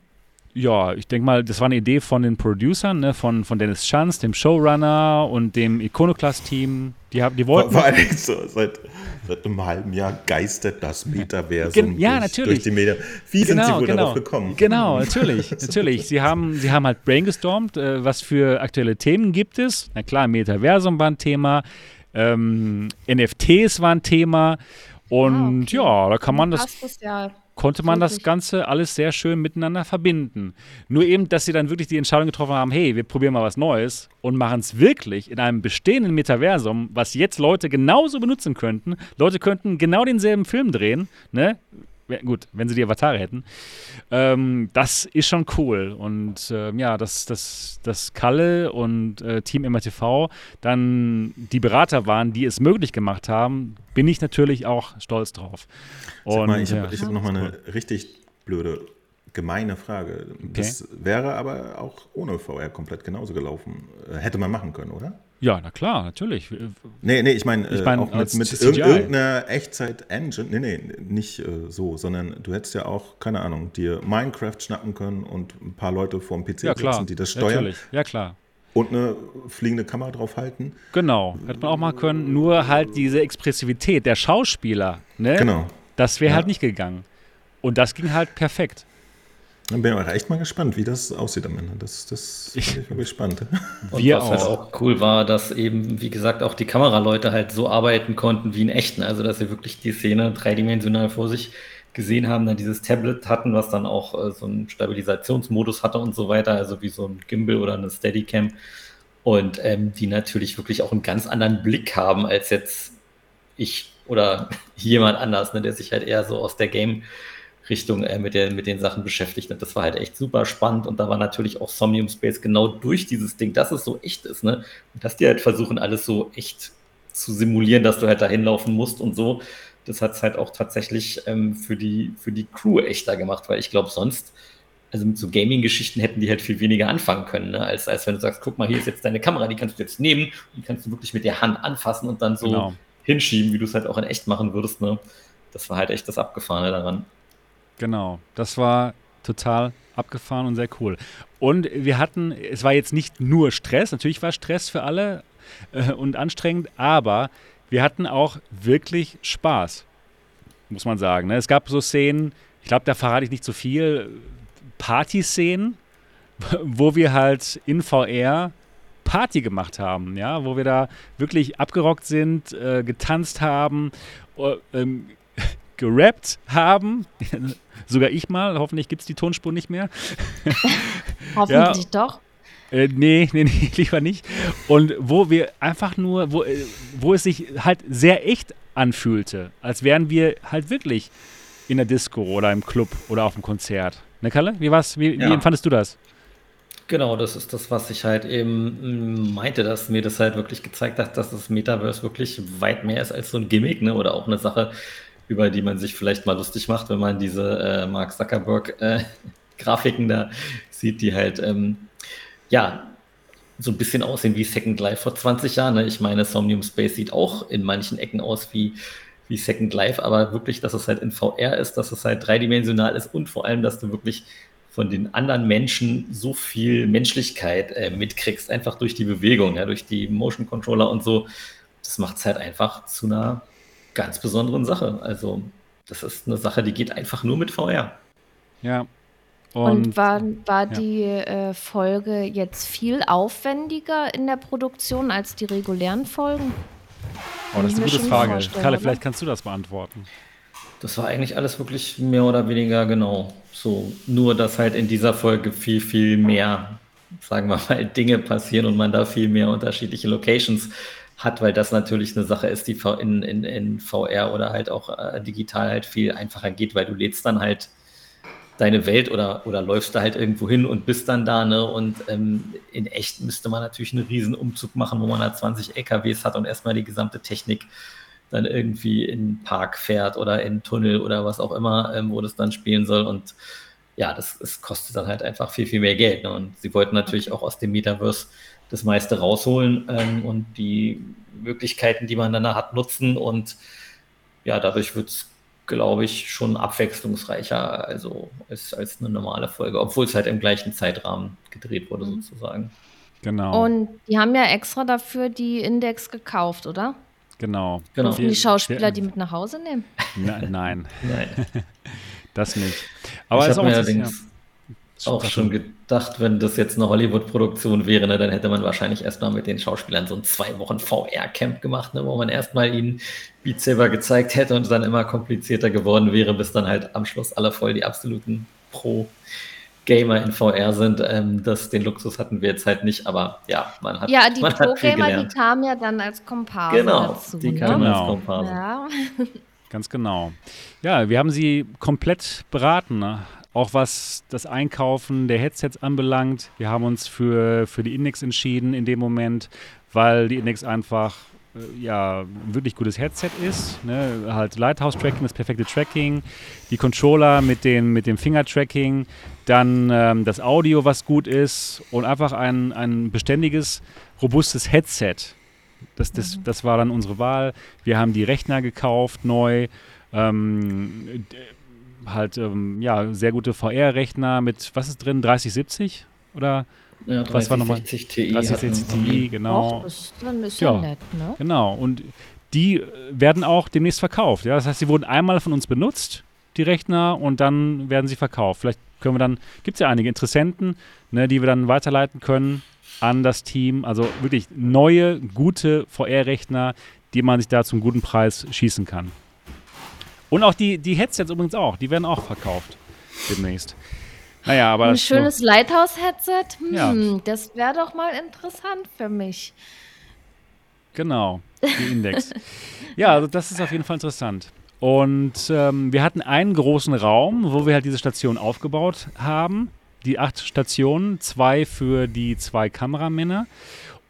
Ja, ich denke mal, das war eine Idee von den Producern, ne, von, von Dennis Schanz, dem Showrunner und dem Iconoclast-Team. Die, die wollten.
Vor allem so, seit, seit einem halben Jahr geistert das Metaversum
ja,
durch,
natürlich.
durch die Medien. Wie genau, sind Sie wohl
genau.
darauf gekommen?
Genau, natürlich. natürlich. Sie haben, sie haben halt brainstormt, äh, was für aktuelle Themen gibt es. Na klar, Metaversum war ein Thema, ähm, NFTs war ein Thema. Und ah, okay. ja, da kann man das. das ja konnte man das Ganze alles sehr schön miteinander verbinden. Nur eben, dass sie dann wirklich die Entscheidung getroffen haben, hey, wir probieren mal was Neues und machen es wirklich in einem bestehenden Metaversum, was jetzt Leute genauso benutzen könnten. Leute könnten genau denselben Film drehen, ne? Gut, wenn sie die Avatare hätten. Ähm, das ist schon cool. Und äh, ja, dass, dass, dass Kalle und äh, Team MRTV dann die Berater waren, die es möglich gemacht haben, bin ich natürlich auch stolz drauf.
Und, mal, ich habe ja. hab noch mal eine richtig blöde gemeine Frage. Okay. Das wäre aber auch ohne VR komplett genauso gelaufen. Äh, hätte man machen können, oder?
Ja, na klar, natürlich.
Nee, nee, ich meine ich mein, äh, auch mit, mit irgendeiner Echtzeit-Engine. Nee, nee, nicht äh, so, sondern du hättest ja auch, keine Ahnung, dir Minecraft schnappen können und ein paar Leute vor dem PC
ja,
sitzen, die das steuern.
Natürlich, ja klar.
Und eine fliegende Kamera draufhalten.
Genau, hätte man auch mal können. Nur halt diese Expressivität der Schauspieler, ne?
Genau.
Das wäre ja. halt nicht gegangen. Und das ging halt perfekt.
Dann bin ich auch echt mal gespannt, wie das aussieht am Ende. Das, das ich, ich spannend.
Und Wir was auch. halt auch cool war, dass eben, wie gesagt, auch die Kameraleute halt so arbeiten konnten wie in echten. Also, dass sie wirklich die Szene dreidimensional vor sich gesehen haben, dann dieses Tablet hatten, was dann auch äh, so einen Stabilisationsmodus hatte und so weiter, also wie so ein Gimbal oder eine Steadicam. Und ähm, die natürlich wirklich auch einen ganz anderen Blick haben als jetzt ich oder jemand anders, ne, der sich halt eher so aus der Game- Richtung äh, mit, der, mit den Sachen beschäftigt. Und das war halt echt super spannend. Und da war natürlich auch Somnium Space genau durch dieses Ding, dass es so echt ist. Ne? Und dass die halt versuchen, alles so echt zu simulieren, dass du halt dahin laufen musst und so. Das hat es halt auch tatsächlich ähm, für, die, für die Crew echter gemacht, weil ich glaube, sonst, also mit so Gaming-Geschichten hätten die halt viel weniger anfangen können, ne? als, als wenn du sagst, guck mal, hier ist jetzt deine Kamera, die kannst du jetzt nehmen und die kannst du wirklich mit der Hand anfassen und dann so genau. hinschieben, wie du es halt auch in echt machen würdest. Ne? Das war halt echt das Abgefahrene daran.
Genau, das war total abgefahren und sehr cool. Und wir hatten, es war jetzt nicht nur Stress, natürlich war Stress für alle äh, und anstrengend, aber wir hatten auch wirklich Spaß. muss man sagen. Ne? Es gab so Szenen, ich glaube, da verrate ich nicht zu so viel, Party-Szenen, wo wir halt in VR Party gemacht haben, ja, wo wir da wirklich abgerockt sind, äh, getanzt haben, äh, ähm, gerappt haben. Sogar ich mal, hoffentlich gibt es die Tonspur nicht mehr.
hoffentlich ja. doch.
Äh, nee, nee, nee, lieber nicht. Und wo wir einfach nur, wo, äh, wo es sich halt sehr echt anfühlte, als wären wir halt wirklich in der Disco oder im Club oder auf dem Konzert. Ne, Kalle? Wie, war's, wie, ja. wie empfandest du das?
Genau, das ist das, was ich halt eben meinte, dass mir das halt wirklich gezeigt hat, dass das Metaverse wirklich weit mehr ist als so ein Gimmick, ne? Oder auch eine Sache, über die man sich vielleicht mal lustig macht, wenn man diese äh, Mark Zuckerberg-Grafiken äh, da sieht, die halt ähm, ja so ein bisschen aussehen wie Second Life vor 20 Jahren. Ne? Ich meine, Somnium Space sieht auch in manchen Ecken aus wie, wie Second Life, aber wirklich, dass es halt in VR ist, dass es halt dreidimensional ist und vor allem, dass du wirklich von den anderen Menschen so viel Menschlichkeit äh, mitkriegst, einfach durch die Bewegung, ja, durch die Motion Controller und so. Das macht es halt einfach zu einer ganz besonderen Sache. Also, das ist eine Sache, die geht einfach nur mit VR.
Ja.
Und, und war, war ja. die äh, Folge jetzt viel aufwendiger in der Produktion als die regulären Folgen?
Oh, das ist eine gute Frage. Kalle, vielleicht kannst du das beantworten.
Das war eigentlich alles wirklich mehr oder weniger genau so. Nur, dass halt in dieser Folge viel, viel mehr, sagen wir mal, Dinge passieren und man da viel mehr unterschiedliche Locations hat, weil das natürlich eine Sache ist, die in, in, in VR oder halt auch äh, digital halt viel einfacher geht, weil du lädst dann halt deine Welt oder, oder läufst da halt irgendwo hin und bist dann da, ne? Und ähm, in echt müsste man natürlich einen riesen Umzug machen, wo man da 20 LKWs hat und erstmal die gesamte Technik dann irgendwie in den Park fährt oder in Tunnel oder was auch immer, ähm, wo das dann spielen soll. Und ja, das, das kostet dann halt einfach viel, viel mehr Geld. Ne? Und sie wollten natürlich auch aus dem Metaverse das meiste rausholen ähm, und die Möglichkeiten, die man dann hat, nutzen. Und ja, dadurch wird es, glaube ich, schon abwechslungsreicher also als, als eine normale Folge, obwohl es halt im gleichen Zeitrahmen gedreht wurde, mhm. sozusagen.
Genau. Und die haben ja extra dafür die Index gekauft, oder?
Genau.
genau. Dürfen die Schauspieler die mit nach Hause nehmen?
Na, nein.
nein.
das nicht.
Aber ich habe mir allerdings ja, auch schon gedacht, wenn das jetzt eine Hollywood-Produktion wäre, ne, dann hätte man wahrscheinlich erstmal mit den Schauspielern so ein zwei Wochen VR-Camp gemacht, ne, wo man erstmal ihnen Beat Saber gezeigt hätte und dann immer komplizierter geworden wäre, bis dann halt am Schluss alle voll die absoluten Pro- Gamer in VR sind. Ähm, das, den Luxus hatten wir jetzt halt nicht, aber ja, man hat
Ja, die Pro-Gamer, die kamen ja dann als Komparse
Genau, dazu, die ne? kamen
genau.
als Komparse.
Ja.
Ganz genau. Ja, wir haben sie komplett beraten, ne? Auch was das Einkaufen der Headsets anbelangt. Wir haben uns für, für die Index entschieden in dem Moment, weil die Index einfach äh, ja, wirklich gutes Headset ist. Ne? Halt Lighthouse-Tracking, das perfekte Tracking, die Controller mit, den, mit dem Finger-Tracking, dann ähm, das Audio, was gut ist und einfach ein, ein beständiges, robustes Headset. Das, das, mhm. das war dann unsere Wahl. Wir haben die Rechner gekauft, neu. Ähm, halt, ähm, ja, sehr gute VR-Rechner mit, was ist drin, 3070 oder
ja, 30, was war nochmal? 3060
Ti. 3060 Ti, genau.
Och, das ist ja, nett, ne?
Genau, und die äh, werden auch demnächst verkauft. Ja? Das heißt, sie wurden einmal von uns benutzt, die Rechner, und dann werden sie verkauft. Vielleicht können wir dann, gibt es ja einige Interessenten, ne, die wir dann weiterleiten können an das Team. Also wirklich neue, gute VR-Rechner, die man sich da zum guten Preis schießen kann. Und auch die, die Headsets übrigens auch, die werden auch verkauft demnächst. Naja, aber.
Ein schönes so, Lighthouse-Headset? Hm, ja. Das wäre doch mal interessant für mich.
Genau, die Index. ja, also das ist auf jeden Fall interessant. Und ähm, wir hatten einen großen Raum, wo wir halt diese Station aufgebaut haben. Die acht Stationen, zwei für die zwei Kameramänner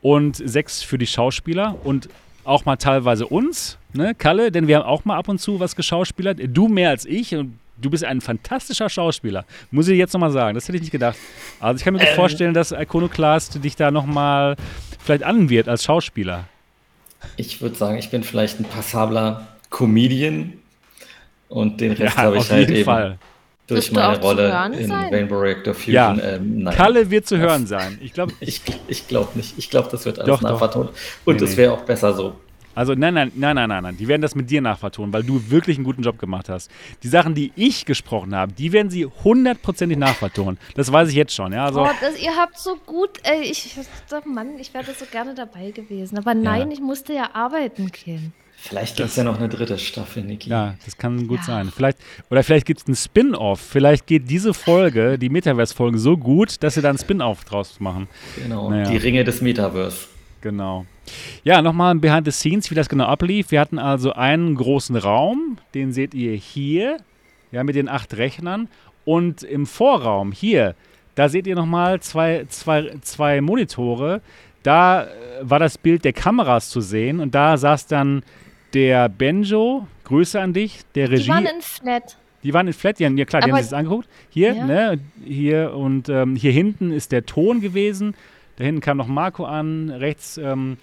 und sechs für die Schauspieler und auch mal teilweise uns, ne, Kalle, denn wir haben auch mal ab und zu was geschauspielert. Du mehr als ich und du bist ein fantastischer Schauspieler. Muss ich jetzt nochmal sagen. Das hätte ich nicht gedacht. Also ich kann mir ähm, vorstellen, dass Iconoclast dich da nochmal vielleicht anwirft als Schauspieler.
Ich würde sagen, ich bin vielleicht ein passabler Comedian und den Rest ja, habe ich halt eben Fall. durch meine Rolle in sein? Rainbow Reactor Fusion.
Ja, ähm, Kalle wird zu hören sein. Ich glaube
ich, ich glaube nicht. Ich glaube, das wird alles nachvertont. Und es nee, wäre auch besser so.
Also nein, nein, nein, nein, nein, nein. Die werden das mit dir nachvertonen, weil du wirklich einen guten Job gemacht hast. Die Sachen, die ich gesprochen habe, die werden sie hundertprozentig nachvertonen. Das weiß ich jetzt schon. Ja, also,
oh, das, ihr habt so gut, ey, ich, oh Mann, ich wäre so gerne dabei gewesen. Aber nein, ja. ich musste ja arbeiten, Kind.
Vielleicht gibt es ja noch eine dritte Staffel, Niki.
Ja, das kann gut ja. sein. Vielleicht, oder vielleicht gibt es einen Spin-off. Vielleicht geht diese Folge, die Metaverse-Folge, so gut, dass sie da einen Spin-off draus machen.
Genau, naja. die Ringe des Metaverse.
Genau. Ja, nochmal ein Behind the Scenes, wie das genau ablief. Wir hatten also einen großen Raum, den seht ihr hier, ja, mit den acht Rechnern. Und im Vorraum, hier, da seht ihr nochmal zwei, zwei, zwei Monitore. Da äh, war das Bild der Kameras zu sehen und da saß dann der Benjo, Grüße an dich, der Regie. Die waren
in Flat.
Die waren in Flat, ja, klar, die Aber haben sich das angeguckt. Hier, ja. ne, hier und ähm, hier hinten ist der Ton gewesen. Da hinten kam noch Marco an. Rechts ähm,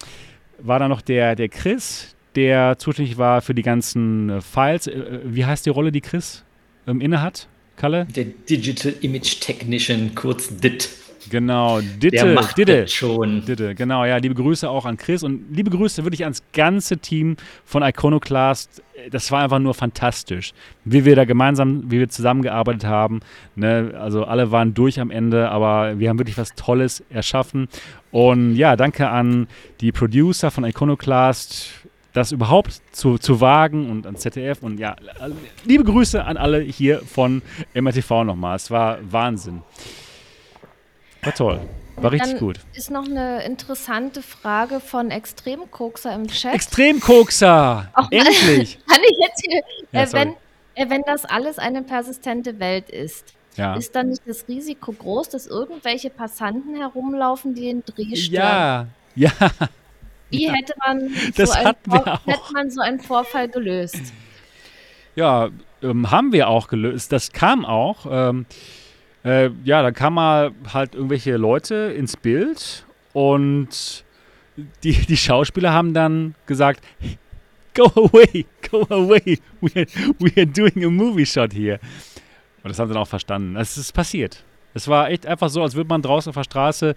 war da noch der, der Chris, der zuständig war für die ganzen äh, Files. Äh, äh wie heißt die Rolle, die Chris ähm, innehat? Kalle?
Der Digital Image Technician, kurz DIT.
Genau, Ditte, Der macht Ditte, schon. Ditte, genau, ja, liebe Grüße auch an Chris und liebe Grüße wirklich ans ganze Team von Iconoclast. Das war einfach nur fantastisch, wie wir da gemeinsam, wie wir zusammengearbeitet haben. Ne? Also alle waren durch am Ende, aber wir haben wirklich was Tolles erschaffen. Und ja, danke an die Producer von Iconoclast, das überhaupt zu, zu wagen und an ZDF und ja, liebe Grüße an alle hier von MRTV nochmal. Es war Wahnsinn. War toll. War richtig Dann gut.
Ist noch eine interessante Frage von Extremkokser im Chat.
Extremkokser! Auch Endlich!
Kann ich jetzt hier, ja, äh, wenn, äh, wenn das alles eine persistente Welt ist, ja. ist dann nicht das Risiko groß, dass irgendwelche Passanten herumlaufen, die den Dreh stören?
Ja, ja.
Wie ja. hätte man
das
so
einen
hätte man so einen Vorfall gelöst?
Ja, ähm, haben wir auch gelöst. Das kam auch. Ähm, äh, ja, da kam mal halt irgendwelche Leute ins Bild und die, die Schauspieler haben dann gesagt, go away, go away, we are, we are doing a movie shot here. Und das haben sie dann auch verstanden. Es ist passiert. Es war echt einfach so, als würde man draußen auf der Straße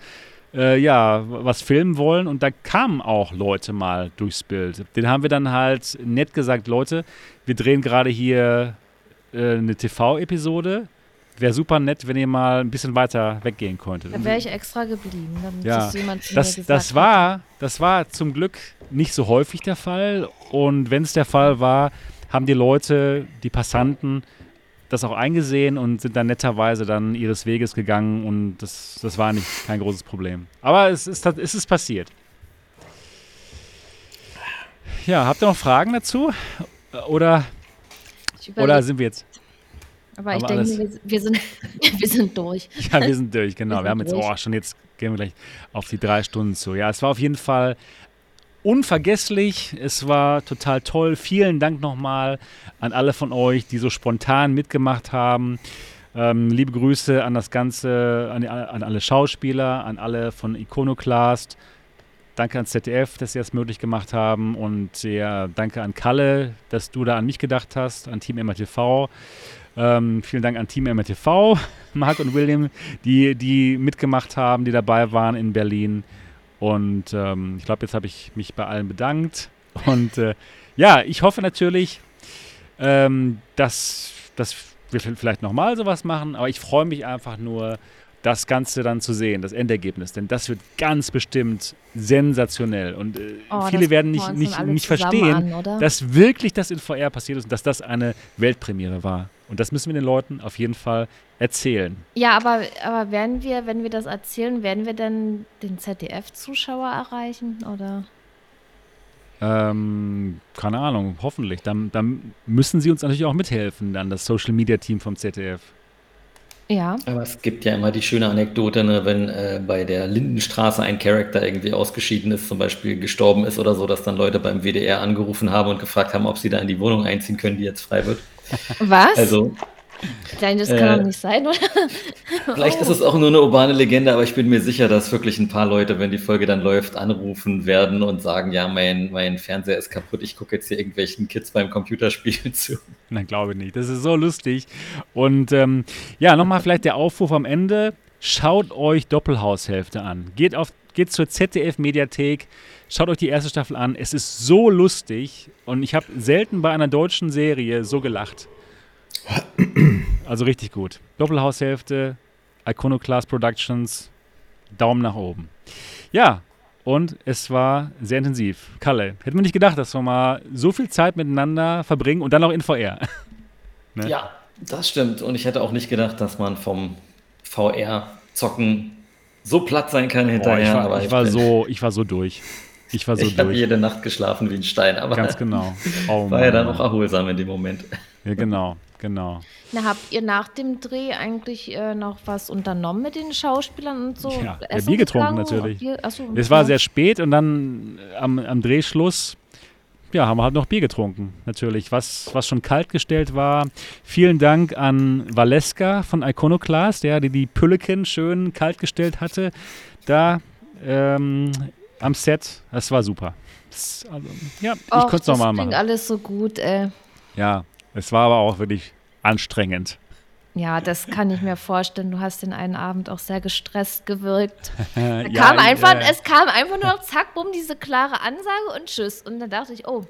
äh, ja, was filmen wollen und da kamen auch Leute mal durchs Bild. Den haben wir dann halt nett gesagt, Leute, wir drehen gerade hier äh, eine TV-Episode wäre super nett, wenn ihr mal ein bisschen weiter weggehen könntet.
Da wäre ich extra geblieben,
damit ja. das jemand zu das, das war, Das war zum Glück nicht so häufig der Fall. Und wenn es der Fall war, haben die Leute, die Passanten, das auch eingesehen und sind dann netterweise dann ihres Weges gegangen und das, das war nicht kein großes Problem. Aber es ist, es ist passiert. Ja, habt ihr noch Fragen dazu? Oder, oder sind wir jetzt?
Aber, ich denke, wir, wir, sind, wir sind durch.
Ja, wir sind durch, genau. Wir, wir haben jetzt, oh, schon jetzt gehen wir gleich auf die drei Stunden zu. Ja, es war auf jeden Fall unvergesslich. Es war total toll. Vielen Dank nochmal an alle von euch, die so spontan mitgemacht haben. Ähm, liebe Grüße an das Ganze, an, an, alle Schauspieler, an alle von Iconoclast. Danke ans ZDF, dass sie das möglich gemacht haben. Und ja, danke an Kalle, dass du da an mich gedacht hast, an Team MRTV. Ähm, vielen Dank an Team MRTV, Marc und William, die, die mitgemacht haben, die dabei waren in Berlin. Und ähm, ich glaube, jetzt habe ich mich bei allen bedankt. Und äh, ja, ich hoffe natürlich, ähm, dass, dass wir vielleicht nochmal sowas machen. Aber ich freue mich einfach nur, das Ganze dann zu sehen, das Endergebnis. Denn das wird ganz bestimmt sensationell. Und äh, oh, viele werden nicht, nicht, nicht verstehen, an, dass wirklich das in VR passiert ist und dass das eine Weltpremiere war. Und das müssen wir den Leuten auf jeden Fall erzählen.
Ja, aber, aber werden wir, wenn wir das erzählen, werden wir dann den ZDF-Zuschauer erreichen oder?
Ähm, keine Ahnung, hoffentlich. Dann, dann müssen sie uns natürlich auch mithelfen, dann das Social Media Team vom ZDF.
Ja.
Aber es gibt ja immer die schöne Anekdote, ne, wenn äh, bei der Lindenstraße ein Charakter irgendwie ausgeschieden ist, zum Beispiel gestorben ist oder so, dass dann Leute beim WDR angerufen haben und gefragt haben, ob sie da in die Wohnung einziehen können, die jetzt frei wird.
Was?
Also,
Nein, das kann äh, doch nicht sein, oder?
Vielleicht oh. ist es auch nur eine urbane Legende, aber ich bin mir sicher, dass wirklich ein paar Leute, wenn die Folge dann läuft, anrufen werden und sagen, ja, mein, mein Fernseher ist kaputt, ich gucke jetzt hier irgendwelchen Kids beim Computerspielen zu.
Nein, glaube ich nicht. Das ist so lustig. Und ähm, ja, nochmal vielleicht der Aufruf am Ende. schaut euch Doppelhaushälfte an. Geht, auf, geht zur ZDF-Mediathek, schaut euch die erste Staffel an. Es ist so lustig und ich habe selten bei einer deutschen Serie so gelacht. Also richtig gut. Doppelhaushälfte, Iconoclast Productions, Daumen nach oben. Ja, und es war sehr intensiv. Kalle, hätte man nicht gedacht, dass wir mal so viel Zeit miteinander verbringen und dann auch in VR.
ne? Ja, das stimmt. Und ich hätte auch nicht gedacht, dass man vom VR-Zocken so platt sein kann hinterher.
Boah, ich war, ich war so, ich war so durch. Ich war so
ich habe jede Nacht geschlafen wie ein Stein, aber
ganz genau.
Oh, war ja dann auch erholsam in dem Moment.
Ja, genau, genau.
Na, habt ihr nach dem Dreh eigentlich äh, noch was unternommen mit den Schauspielern und so?
Ja, Bier getrunken natürlich. Bier, achso, es war sehr spät und dann äh, am, am Drehschluss ja, haben wir halt noch Bier getrunken, natürlich, was, was schon kalt gestellt war. Vielen Dank an Valeska von Iconoclast, der die, die Pülleken schön kalt gestellt hatte. Da ähm, am Set, das war super. Das, also, ja, ich konnte es nochmal machen.
alles so gut, ey.
Ja, es war aber auch wirklich anstrengend.
Ja, das kann ich mir vorstellen. Du hast den einen Abend auch sehr gestresst gewirkt. ja, kam einfach, äh, es kam einfach nur noch zack, bumm, diese klare Ansage und tschüss. Und dann dachte ich, oh,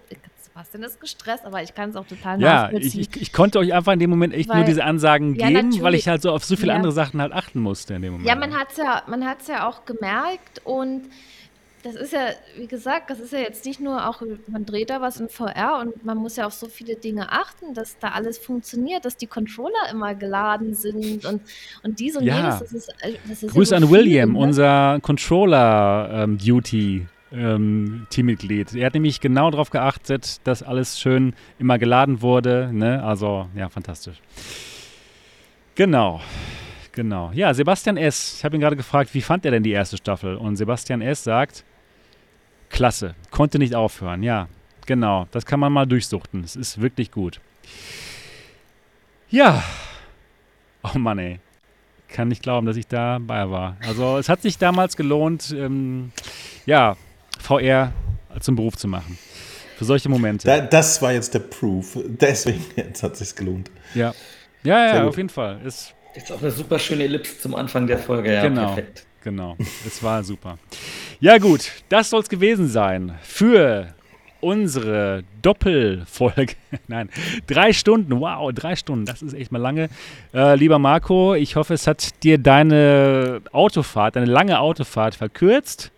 was denn das gestresst? Aber ich kann es auch total
ja, nachvollziehen. Ich, ich, ich, konnte euch einfach in dem Moment echt weil, nur diese Ansagen ja, geben, weil ich halt so auf so viele ja. andere Sachen halt achten musste in dem Moment.
Ja, man hat es ja, ja auch gemerkt und das ist ja, wie gesagt, das ist ja jetzt nicht nur auch, man dreht da was in VR und man muss ja auf so viele Dinge achten, dass da alles funktioniert, dass die Controller immer geladen sind und, und dies und ja. jenes. Das ist,
das ist Grüße ja so an William, ne? unser Controller-Duty. Ähm, Teammitglied. Er hat nämlich genau darauf geachtet, dass alles schön immer geladen wurde. Ne? Also, ja, fantastisch. Genau. Genau. Ja, Sebastian S. Ich habe ihn gerade gefragt, wie fand er denn die erste Staffel? Und Sebastian S. sagt, Klasse. Konnte nicht aufhören. Ja, genau. Das kann man mal durchsuchten. Es ist wirklich gut. Ja. Oh Mann, ey. Kann nicht glauben, dass ich dabei war. Also, es hat sich damals gelohnt, ähm, ja, VR zum Beruf zu machen. Für solche Momente.
Da, das war jetzt der Proof. Deswegen jetzt hat es sich gelohnt.
Ja. Ja, ja, auf jeden Fall.
Es ist auch eine super schöne Ellipse zum Anfang der Folge. Ja,
genau. Perfekt. Genau, es war super. Ja gut, das soll es gewesen sein für unsere Doppelfolge. Nein, drei Stunden. Wow, drei Stunden. Das ist echt mal lange. Äh, lieber Marco, ich hoffe, es hat dir deine Autofahrt, deine lange Autofahrt verkürzt.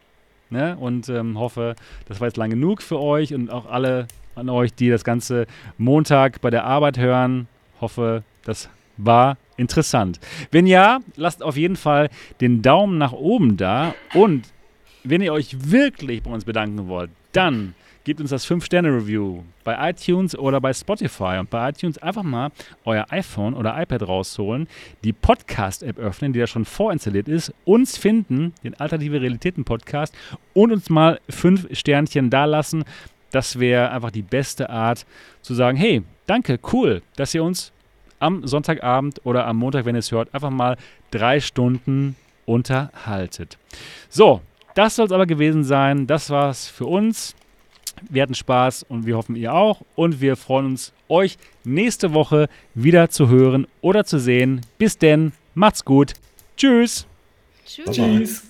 Ne? Und ähm, hoffe, das war jetzt lang genug für euch und auch alle an euch, die das Ganze Montag bei der Arbeit hören. Hoffe, das war interessant. Wenn ja, lasst auf jeden Fall den Daumen nach oben da. Und wenn ihr euch wirklich bei uns bedanken wollt, dann gebt uns das 5-Sterne-Review bei iTunes oder bei Spotify. Und bei iTunes einfach mal euer iPhone oder iPad rausholen, die Podcast-App öffnen, die da schon vorinstalliert ist, uns finden, den Alternative Realitäten-Podcast, und uns mal 5 Sternchen da lassen. Das wäre einfach die beste Art zu sagen, hey, danke, cool, dass ihr uns am Sonntagabend oder am Montag, wenn ihr es hört, einfach mal drei Stunden unterhaltet. So, das soll es aber gewesen sein. Das war's für uns. Wir hatten Spaß und wir hoffen, ihr auch. Und wir freuen uns, euch nächste Woche wieder zu hören oder zu sehen. Bis denn, macht's gut. Tschüss.
Tschüss.